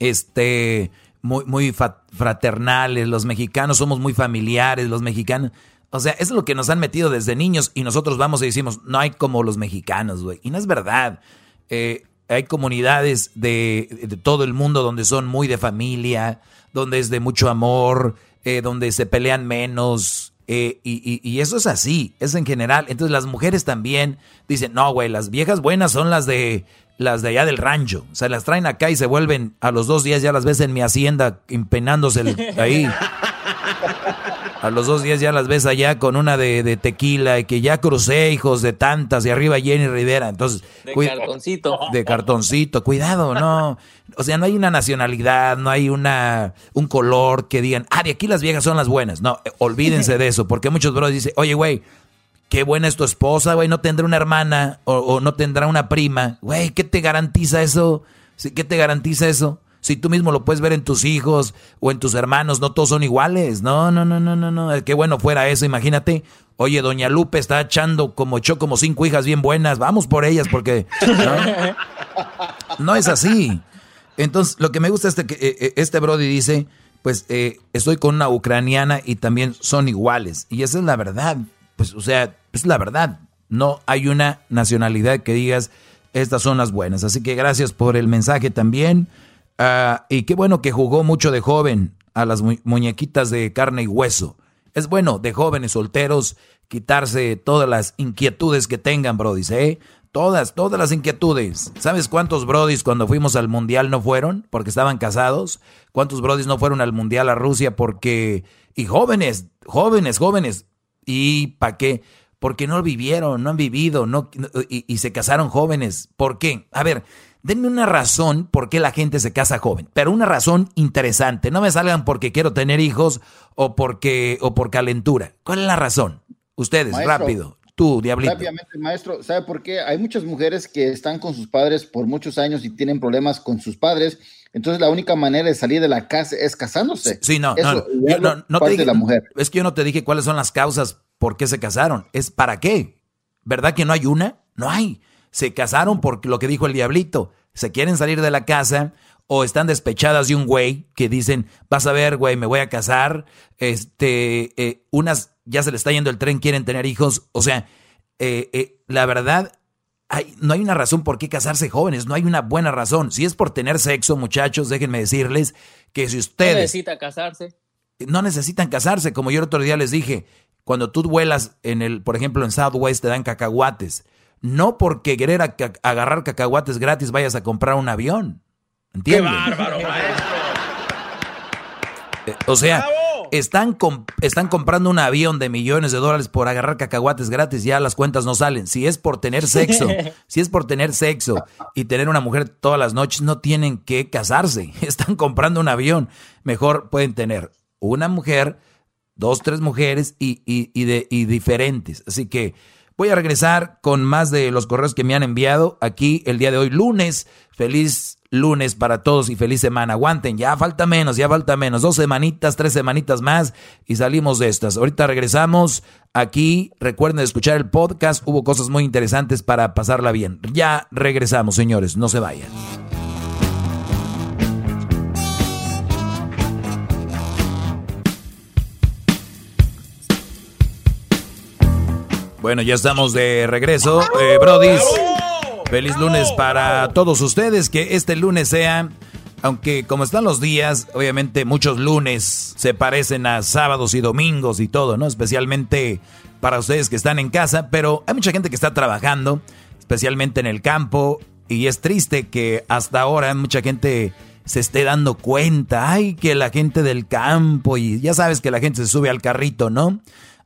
este, muy, muy fraternales, los mexicanos somos muy familiares, los mexicanos... O sea, es lo que nos han metido desde niños y nosotros vamos y decimos, no hay como los mexicanos, güey. Y no es verdad. Eh, hay comunidades de, todo el mundo donde son muy de familia, donde es de mucho amor, eh, donde se pelean menos. Eh, y, eso es así, es en general. Entonces las mujeres también dicen, no, güey, las viejas buenas son las de las de allá del rancho. O sea, las traen acá y se vuelven a los dos días ya las ves en mi hacienda empenándose ahí. A los dos días ya las ves allá con una de, tequila y que ya crucé, hijos de tantas, y arriba Jenny Rivera. Entonces, de cartoncito. De cartoncito, cuidado, no. O sea, no hay una nacionalidad, no hay una un color que digan, ah, de aquí las viejas son las buenas. No, olvídense de eso, porque muchos bros dicen, oye, güey, qué buena es tu esposa, güey, no tendrá una hermana o, o no tendrá una prima. Güey, ¿qué te garantiza eso? ¿Qué te garantiza eso? Si tú mismo lo puedes ver en tus hijos o en tus hermanos, no todos son iguales. No, no, no, no, no, no. Qué bueno fuera eso, imagínate. Oye, doña Lupe está echando como echó como cinco hijas bien buenas. Vamos por ellas porque no, es así. Entonces, lo que me gusta es que eh, eh, este Brody dice, pues eh, estoy con una ucraniana y también son iguales. Y esa es la verdad. Pues, o sea, es la verdad. No hay una nacionalidad que digas, estas son las buenas. Así que gracias por el mensaje también. Ah, y qué bueno que jugó mucho de joven a las muñequitas de carne y hueso. Es bueno de jóvenes solteros quitarse todas las inquietudes que tengan, brodis, ¿eh? Todas, todas las inquietudes. ¿Sabes cuántos brodis cuando fuimos al mundial no fueron porque estaban casados? ¿Cuántos brodis no fueron al mundial a Rusia porque... Y jóvenes, jóvenes, jóvenes. ¿Y para qué? Porque no vivieron, no han vivido, no, y, y se casaron jóvenes. ¿Por qué? A ver, denme una razón por qué la gente se casa joven, pero una razón interesante. No me salgan porque quiero tener hijos o porque o por calentura. ¿Cuál es la razón? Ustedes, rápido. Tú, diablito. Rápidamente, maestro, ¿sabe por qué? Hay muchas mujeres que están con sus padres por muchos años y tienen problemas con sus padres. Entonces la única manera de salir de la casa es casándose. Sí, no, no, no, no, te dije, la mujer. Es que yo no te dije cuáles son las causas por qué se casaron. Es para qué. ¿Verdad que no hay una? No hay se casaron por lo que dijo el diablito, se quieren salir de la casa o están despechadas de un güey que dicen, vas a ver, güey, me voy a casar, este, eh, unas ya se le está yendo el tren, quieren tener hijos, o sea, eh, eh, la verdad, hay, no hay una razón por qué casarse jóvenes, no hay una buena razón. Si es por tener sexo, muchachos, déjenme decirles que si ustedes... necesita casarse. no necesitan casarse, como yo el otro día les dije, cuando tú vuelas en el, por ejemplo, en Southwest te dan cacahuates. No porque querer agarrar cacahuates gratis vayas a comprar un avión. ¿Entiendes? ¡Qué bárbaro, maestro! Eh, o sea, están, están comprando un avión de millones de dólares por agarrar cacahuates gratis, ya las cuentas no salen. Si es por tener sexo, si es por tener sexo y tener una mujer todas las noches, no tienen que casarse. Están comprando un avión. Mejor pueden tener una mujer, dos, tres mujeres y, y, de, y diferentes. Así que voy a regresar con más de los correos que me han enviado aquí el día de hoy, lunes. Feliz lunes para todos y feliz semana. Aguanten, ya falta menos, ya falta menos. Dos semanitas, tres semanitas más y salimos de estas. Ahorita regresamos aquí. Recuerden escuchar el podcast. Hubo cosas muy interesantes para pasarla bien. Ya regresamos, señores. No se vayan. Bueno, ya estamos de regreso. Eh, Feliz lunes para todos ustedes. Que este lunes sea, aunque como están los días, obviamente muchos lunes se parecen a sábados y domingos y todo, ¿no? Especialmente para ustedes que están en casa, pero hay mucha gente que está trabajando, especialmente en el campo, y es triste que hasta ahora mucha gente se esté dando cuenta, ay, que la gente del campo, y ya sabes que la gente se sube al carrito, ¿no?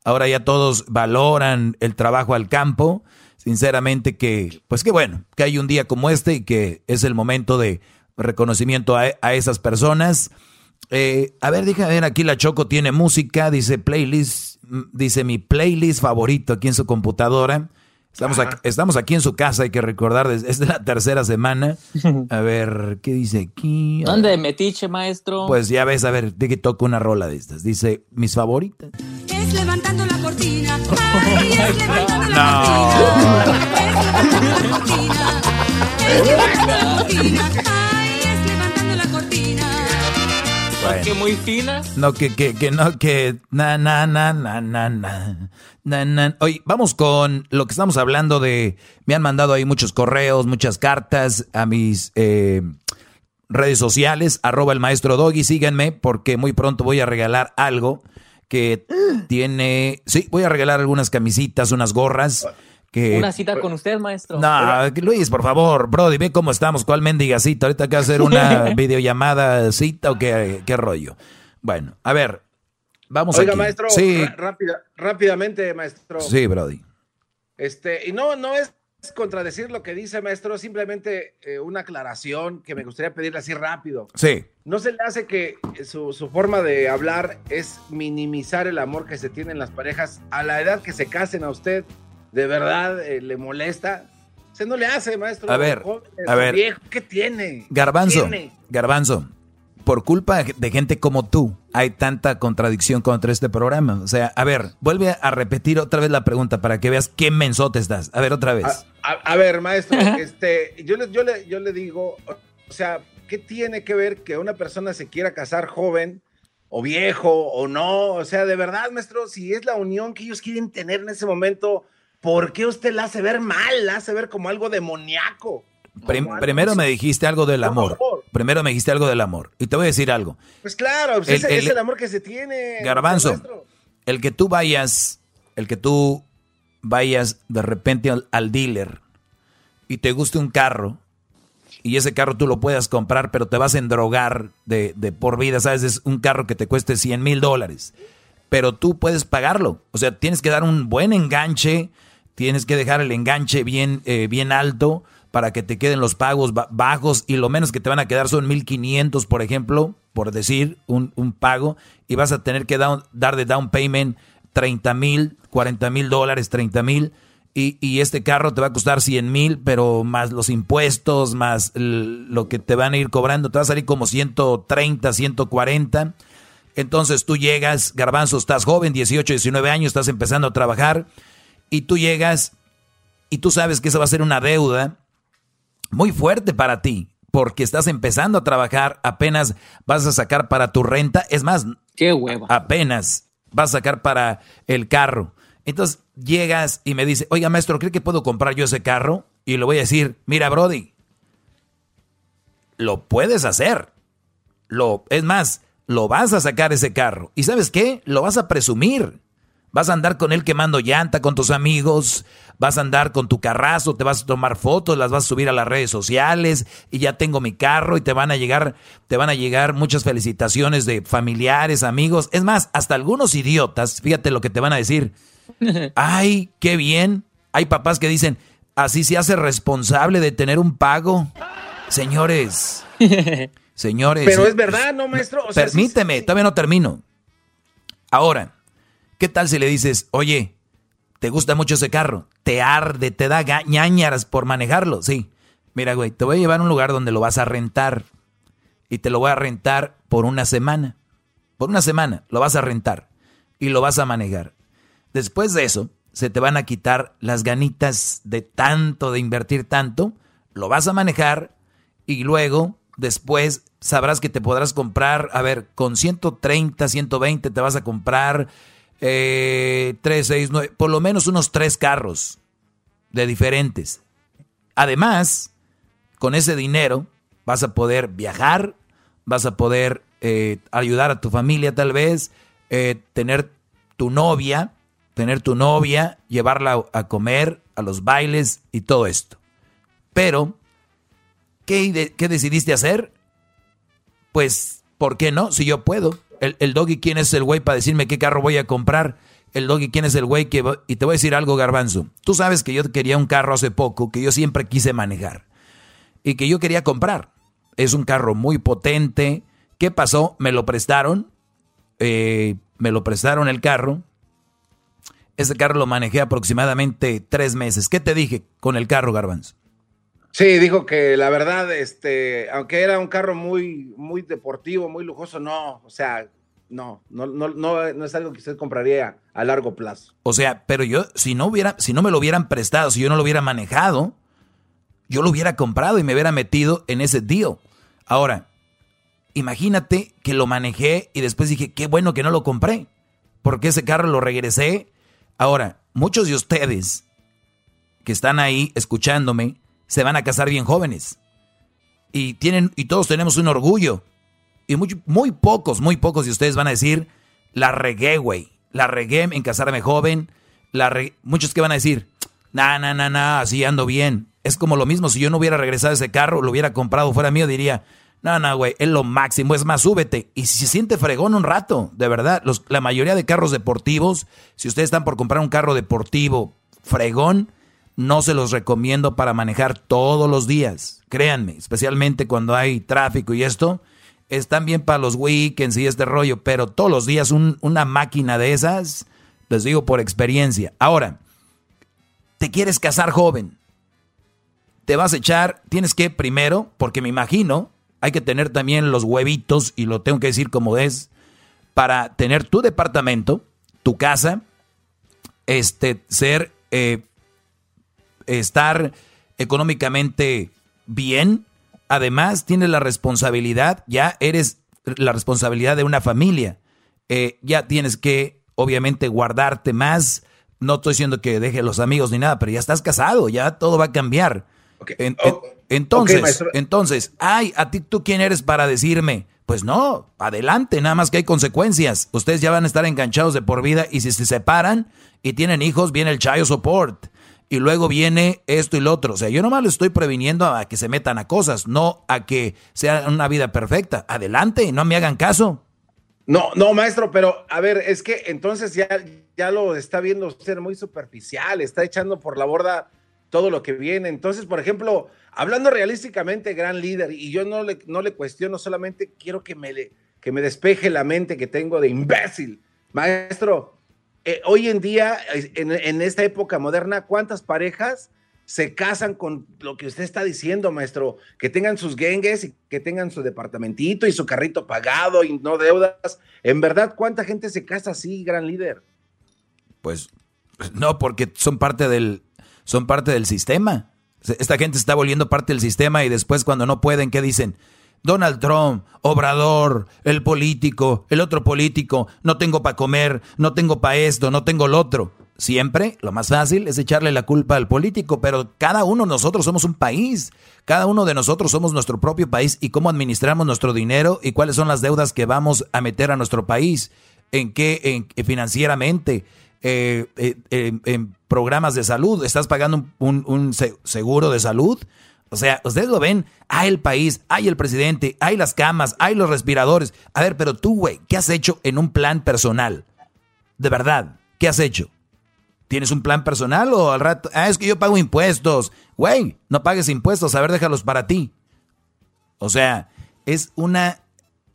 Ahora ya todos valoran el trabajo al campo sinceramente que, pues que bueno, que hay un día como este y que es el momento de reconocimiento a, esas personas. Eh, a ver, déjame ver, aquí la Choco tiene música, dice playlist, dice mi playlist favorito aquí en su computadora. Estamos aquí, estamos aquí en su casa, hay que recordar, es de la tercera semana. A ver, ¿qué dice aquí? ¿Dónde metiche, maestro? Pues ya ves, a ver, de que toco una rola de estas. Dice, mis favoritas. Es levantando la cortina. No. Que muy fina. No, que, que, que no, que na, na, na, na, na, na, na, Oye, vamos con lo que estamos hablando de. Me han mandado ahí muchos correos, muchas cartas a mis eh, redes sociales, arroba el maestro Doggy. Síganme porque muy pronto voy a regalar algo que tiene. Sí, voy a regalar algunas camisitas, unas gorras. Que, una cita con usted, maestro. No, Luis, por favor, Brody, ve cómo estamos, cuál mendiga cita. Ahorita hay que hacer una videollamada cita o qué, qué rollo. Bueno, a ver, vamos Oiga, maestro, sí. rápidamente, maestro. Sí, Brody. Este, y no, no es contradecir lo que dice, maestro, simplemente eh, una aclaración que me gustaría pedirle así rápido. Sí. ¿No se le hace que su, forma de hablar es minimizar el amor que se tiene en las parejas a la edad que se casen a usted? ¿De verdad eh, le molesta? Se no le hace, maestro. A ver, a ver. Viejo, ¿Qué tiene? Garbanzo, Garbanzo, por culpa de gente como tú, hay tanta contradicción contra este programa. O sea, a ver, vuelve a repetir otra vez la pregunta para que veas qué mensote estás. A ver, otra vez. A, ver, maestro, este, yo le, yo, le, yo le digo, o sea, ¿qué tiene que ver que una persona se quiera casar joven o viejo o no? O sea, de verdad, maestro, si es la unión que ellos quieren tener en ese momento, ¿por qué usted la hace ver mal? La hace ver como algo demoníaco primero me dijiste algo del amor. Primero me dijiste algo del amor. Y te voy a decir algo. Pues claro, pues es el amor que se tiene. Garbanzo, el que tú vayas, el que tú vayas de repente al, dealer y te guste un carro y ese carro tú lo puedas comprar, pero te vas a endrogar de, de por vida, ¿sabes? Es un carro que te cueste 100 mil dólares, pero tú puedes pagarlo. O sea, tienes que dar un buen enganche, tienes que dejar el enganche bien, eh, bien alto para que te queden los pagos bajos y lo menos que te van a quedar son 1500, por ejemplo, por decir un, pago, y vas a tener que dar de down payment 30 mil, 40 mil dólares, 30 mil, y, este carro te va a costar 100 mil, pero más los impuestos, más lo que te van a ir cobrando, te va a salir como 130, 140. Entonces tú llegas, garbanzo, estás joven, 18, 19 años, estás empezando a trabajar, y tú llegas y tú sabes que esa va a ser una deuda muy fuerte para ti, porque estás empezando a trabajar, apenas vas a sacar para tu renta, es más, qué hueva. Apenas vas a sacar para el carro. Entonces llegas y me dice, oiga maestro, ¿cree que puedo comprar yo ese carro? Y le voy a decir, mira Brody, lo puedes hacer. Lo, es más, lo vas a sacar ese carro. ¿Y sabes qué? Lo vas a presumir. Vas a andar con él quemando llanta con tus amigos, vas a andar con tu carrazo, te vas a tomar fotos, las vas a subir a las redes sociales y ya tengo mi carro y te van a llegar, te van a llegar muchas felicitaciones de familiares, amigos. Es más, hasta algunos idiotas, fíjate lo que te van a decir. Ay, qué bien. Hay papás que dicen, así se hace responsable de tener un pago. Señores, señores. Pero es verdad, ¿no, maestro? permíteme, todavía no termino. Ahora, ¿qué tal si le dices, oye, ¿te gusta mucho ese carro? ¿Te arde, te da ñañaras por manejarlo? Sí. Mira, güey, te voy a llevar a un lugar donde lo vas a rentar. Y te lo voy a rentar por una semana. Por una semana lo vas a rentar. Y lo vas a manejar. Después de eso, se te van a quitar las ganitas de tanto, de invertir tanto. Lo vas a manejar y luego, después, sabrás que te podrás comprar, a ver, con 130, 120 te vas a comprar eh, 3, 6, 9, por lo menos unos tres carros de diferentes. Además, con ese dinero vas a poder viajar, vas a poder eh, ayudar a tu familia tal vez, eh, tener tu novia, tener tu novia, llevarla a comer, a los bailes y todo esto. Pero, ¿qué, qué decidiste hacer? Pues, ¿por qué no? Si yo puedo. El, el doggy, ¿quién es el güey para decirme qué carro voy a comprar? El doggy, ¿quién es el güey que... Y te voy a decir algo, garbanzo. Tú sabes que yo quería un carro hace poco que yo siempre quise manejar. Y que yo quería comprar. Es un carro muy potente. ¿Qué pasó? Me lo prestaron. Eh, me lo prestaron el carro. Ese carro lo manejé aproximadamente tres meses. ¿Qué te dije con el carro, Garbanzo? Sí, dijo que la verdad, este, aunque era un carro muy, muy deportivo, muy lujoso, no, o sea, no, no, no, no, es algo que usted compraría a largo plazo. O sea, pero yo, si no hubiera, si no me lo hubieran prestado, si yo no lo hubiera manejado, yo lo hubiera comprado y me hubiera metido en ese deal. Ahora, imagínate que lo manejé y después dije, qué bueno que no lo compré, porque ese carro lo regresé Ahora, muchos de ustedes que están ahí escuchándome se van a casar bien jóvenes. Y tienen y todos tenemos un orgullo. Y muy, muy pocos, muy pocos de ustedes van a decir, la regué, güey. La regué en casarme joven. La Muchos que van a decir, nah, nah, nah, nah, así ando bien. Es como lo mismo si yo no hubiera regresado ese carro, lo hubiera comprado fuera mío, diría, no, no, güey, es lo máximo, es más, súbete. Y si se siente fregón un rato, de verdad, la mayoría de carros deportivos, si ustedes están por comprar un carro deportivo fregón, no se los recomiendo para manejar todos los días. Créanme, especialmente cuando hay tráfico y esto, están bien para los weekends y este rollo, pero todos los días una máquina de esas, les digo por experiencia. Ahora, te quieres casar joven, te vas a echar, tienes que primero, porque me imagino, hay que tener también los huevitos, y lo tengo que decir como es, para tener tu departamento, tu casa, este, ser, eh, estar económicamente bien. Además, tienes la responsabilidad, ya eres la responsabilidad de una familia. Eh, ya tienes que, obviamente, guardarte más. No estoy diciendo que deje los amigos ni nada, pero ya estás casado, ya todo va a cambiar. Entonces, entonces, ay, a ti tú quién eres para decirme, pues no, adelante, nada más que hay consecuencias. Ustedes ya van a estar enganchados de por vida y si se separan y tienen hijos, viene el child support. Y luego viene esto y lo otro. O sea, yo nomás le estoy previniendo a que se metan a cosas, no a que sea una vida perfecta. Adelante, no me hagan caso. No, no, maestro, pero a ver, es que entonces ya, ya lo está viendo usted muy superficial, está echando por la borda todo lo que viene. Entonces, por ejemplo, hablando realísticamente, gran líder, y yo no le, no le cuestiono, solamente quiero que me, le, que me despeje la mente que tengo de imbécil. Maestro, eh, hoy en día, en, en, esta época moderna, ¿cuántas parejas se casan con lo que usted está diciendo, maestro? Que tengan sus gengues y que tengan su departamentito y su carrito pagado y no deudas. En verdad, ¿cuánta gente se casa así, gran líder? Pues no, porque son parte del, son parte del sistema. Esta gente está volviendo parte del sistema y después cuando no pueden, ¿qué dicen? Donald Trump, Obrador, el político, el otro político, no tengo para comer, no tengo para esto, no tengo lo otro. Siempre lo más fácil es echarle la culpa al político, pero cada uno de nosotros somos un país. Cada uno de nosotros somos nuestro propio país y cómo administramos nuestro dinero y cuáles son las deudas que vamos a meter a nuestro país, en qué, en, financieramente, eh, eh, en programas de salud. ¿Estás pagando un, seguro de salud? O sea, ustedes lo ven, hay el país, hay el presidente, hay las camas, hay los respiradores. A ver, pero tú, güey, ¿qué has hecho en un plan personal? De verdad, ¿qué has hecho? ¿Tienes un plan personal o al rato? Ah, es que yo pago impuestos. Güey, no pagues impuestos, a ver, déjalos para ti. O sea, es una.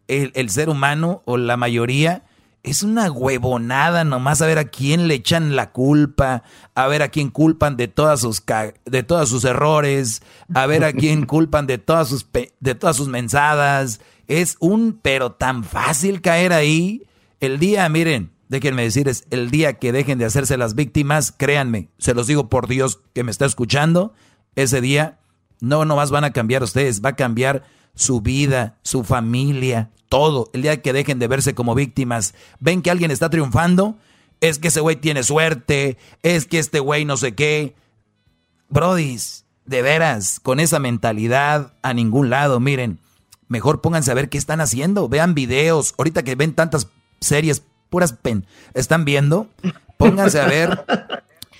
El, ser humano o la mayoría es una huevonada nomás a ver a quién le echan la culpa, a ver a quién culpan de todas sus de todos sus errores, a ver a quién culpan de todas sus de todas sus mensadas. Es un pero tan fácil caer ahí. El día, miren, déjenme decirles, el día que dejen de hacerse las víctimas, créanme, se los digo por Dios que me está escuchando, ese día no nomás van a cambiar ustedes, va a cambiar su vida, su familia, todo. El día que dejen de verse como víctimas, ven que alguien está triunfando, es que ese güey tiene suerte, es que este güey no sé qué. Brodis, de veras, con esa mentalidad a ningún lado, miren, mejor pónganse a ver qué están haciendo, vean videos, ahorita que ven tantas series puras pen. ¿Están viendo? Pónganse a ver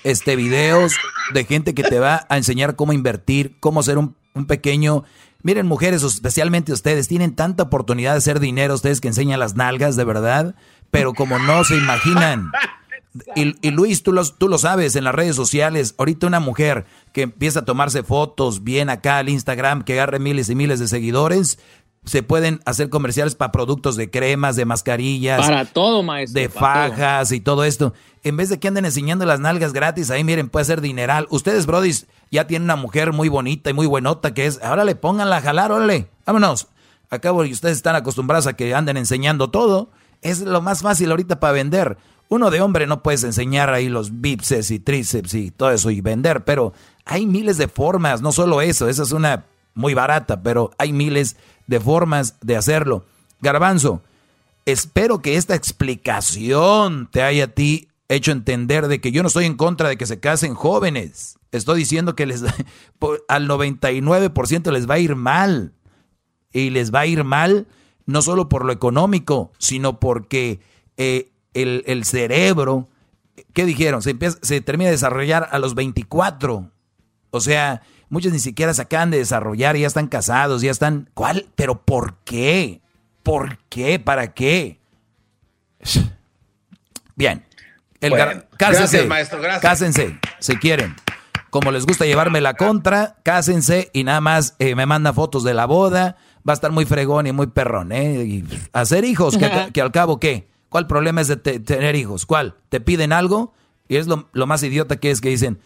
este videos de gente que te va a enseñar cómo invertir, cómo ser un, pequeño. Miren, mujeres, especialmente ustedes, tienen tanta oportunidad de hacer dinero, ustedes que enseñan las nalgas, de verdad, pero como no se imaginan. Y, Luis, tú, tú lo sabes en las redes sociales. Ahorita una mujer que empieza a tomarse fotos bien acá al Instagram, que agarre miles y miles de seguidores, se pueden hacer comerciales para productos de cremas, de mascarillas. Para todo, maestro. De fajas y todo esto. En vez de que anden enseñando las nalgas gratis, ahí miren, puede ser dineral. Ustedes, brodis, ya tienen una mujer muy bonita y muy buenota que es. Ahora le pónganla a jalar, órale, vámonos. Acabo y ustedes están acostumbrados a que anden enseñando todo. Es lo más fácil ahorita para vender. Uno de hombre no puedes enseñar ahí los bíceps y tríceps y todo eso y vender, pero hay miles de formas, no solo eso, esa es una muy barata, pero hay miles de formas de hacerlo. Garbanzo, espero que esta explicación te haya a ti hecho entender de que yo no estoy en contra de que se casen jóvenes. Estoy diciendo que les al 99% les va a ir mal. Y les va a ir mal no solo por lo económico, sino porque eh, el, cerebro, ¿qué dijeron? Se, empieza, se termina de desarrollar a los 24. O sea, Muchos ni siquiera se acaban de desarrollar, ya están casados, ya están... ¿Cuál? ¿Pero por qué? ¿Por qué? ¿Para qué? Bien. El cásense, maestro, gracias. Cásense, si quieren. Como les gusta llevarme la contra, cásense y nada más eh, me manda fotos de la boda. Va a estar muy fregón y muy perrón, ¿eh? Y hacer hijos, que, al cabo, ¿qué? ¿Cuál problema es de tener hijos? ¿Cuál? ¿Te piden algo? Y es lo, lo más idiota que es que dicen,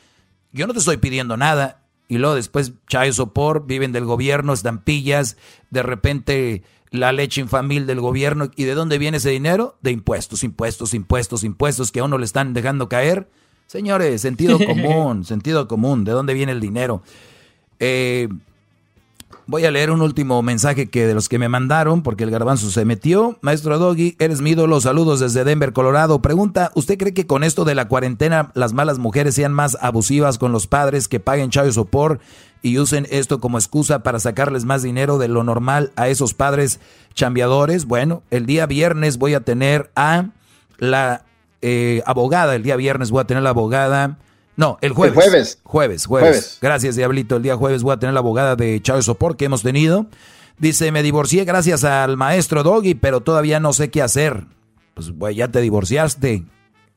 yo no te estoy pidiendo nada, y luego después Chayo Sopor, viven del gobierno, estampillas, de repente la leche infamil del gobierno. ¿Y de dónde viene ese dinero? De impuestos, impuestos, impuestos, impuestos que a uno le están dejando caer. Señores, sentido común, sentido común, ¿de dónde viene el dinero? Eh, Voy a leer un último mensaje que de los que me mandaron, porque el garbanzo se metió. Maestro Doggy, eres mi ídolo. Saludos desde Denver, Colorado. Pregunta, ¿usted cree que con esto de la cuarentena las malas mujeres sean más abusivas con los padres que paguen chavo sopor y usen esto como excusa para sacarles más dinero de lo normal a esos padres chambeadores? Bueno, el día viernes voy a tener a la eh, abogada. El día viernes voy a tener la abogada no, el jueves. jueves. jueves. Jueves, Gracias, Diablito. El día jueves voy a tener la abogada de Chávez Sopor que hemos tenido. Dice, me divorcié gracias al maestro Doggy, pero todavía no sé qué hacer. Pues, güey, ya te divorciaste.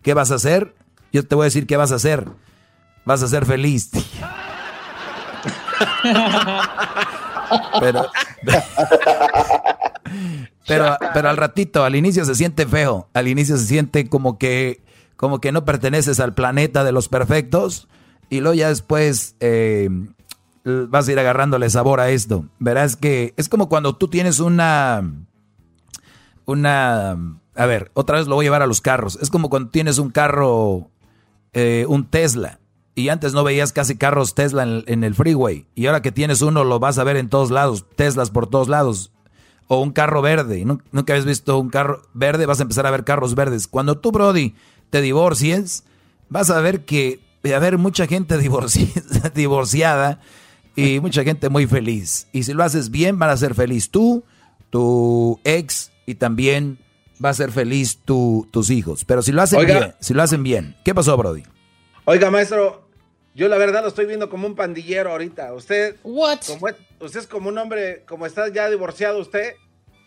¿Qué vas a hacer? Yo te voy a decir qué vas a hacer. Vas a ser feliz. pero, pero, pero al ratito, al inicio se siente feo. Al inicio se siente como que como que no perteneces al planeta de los perfectos y luego ya después eh, vas a ir agarrándole sabor a esto. Verás que es como cuando tú tienes una, una, a ver, otra vez lo voy a llevar a los carros. Es como cuando tienes un carro, eh, un Tesla. Y antes no veías casi carros Tesla en, el freeway. Y ahora que tienes uno lo vas a ver en todos lados. Teslas por todos lados o un carro verde. Nunca habías visto un carro verde, vas a empezar a ver carros verdes. Cuando tú, Brody, te divorcies, vas a ver que va a haber mucha gente divorciada y mucha gente muy feliz. Y si lo haces bien, van a ser feliz tú, tu ex y también va a ser feliz tu, tus hijos. Pero si lo hacen bien, si lo hacen bien. ¿Qué pasó, Brody? Oiga, maestro, yo la verdad lo estoy viendo como un pandillero ahorita. Usted, What? usted es como un hombre, como está ya divorciado usted,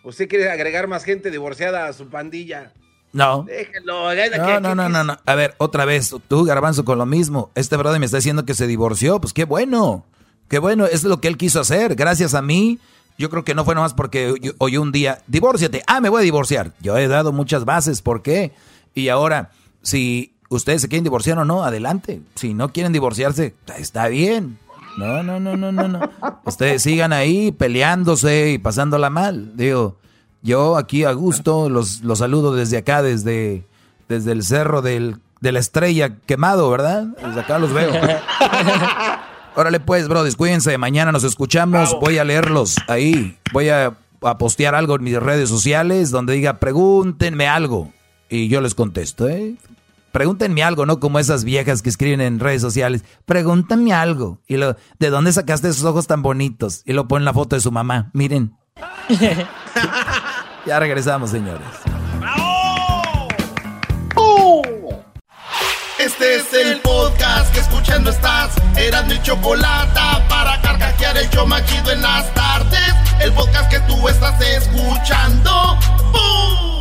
usted quiere agregar más gente divorciada a su pandilla. No. Déjelo. No, no, no, no, no. A ver, otra vez, tú, Garbanzo, con lo mismo. Este brother me está diciendo que se divorció. Pues qué bueno. Qué bueno, es lo que él quiso hacer. Gracias a mí, yo creo que no fue nomás porque oyó un día, divórciate. Ah, me voy a divorciar. Yo he dado muchas bases, ¿por qué? Y ahora, si ustedes se quieren divorciar o no, adelante. Si no quieren divorciarse, está bien. No, no, no, no, no, no. Ustedes sigan ahí peleándose y pasándola mal. Digo, yo aquí a gusto los, los saludo desde acá, desde, desde el cerro del, de la estrella quemado, ¿verdad? Desde acá los veo. Órale pues, bro, cuídense. Mañana nos escuchamos. Voy a leerlos ahí. Voy a, postear algo en mis redes sociales donde diga pregúntenme algo. Y yo les contesto, ¿eh? Pregúntenme algo, ¿no? Como esas viejas que escriben en redes sociales. Pregúntenme algo. Y lo, ¿de dónde sacaste esos ojos tan bonitos? Y lo ponen la foto de su mamá. Miren. ya regresamos, señores. Este es el podcast que escuchando estás. Eran mi chocolate para carcajear el yo machido en las tardes. El podcast que tú estás escuchando. ¡Bum!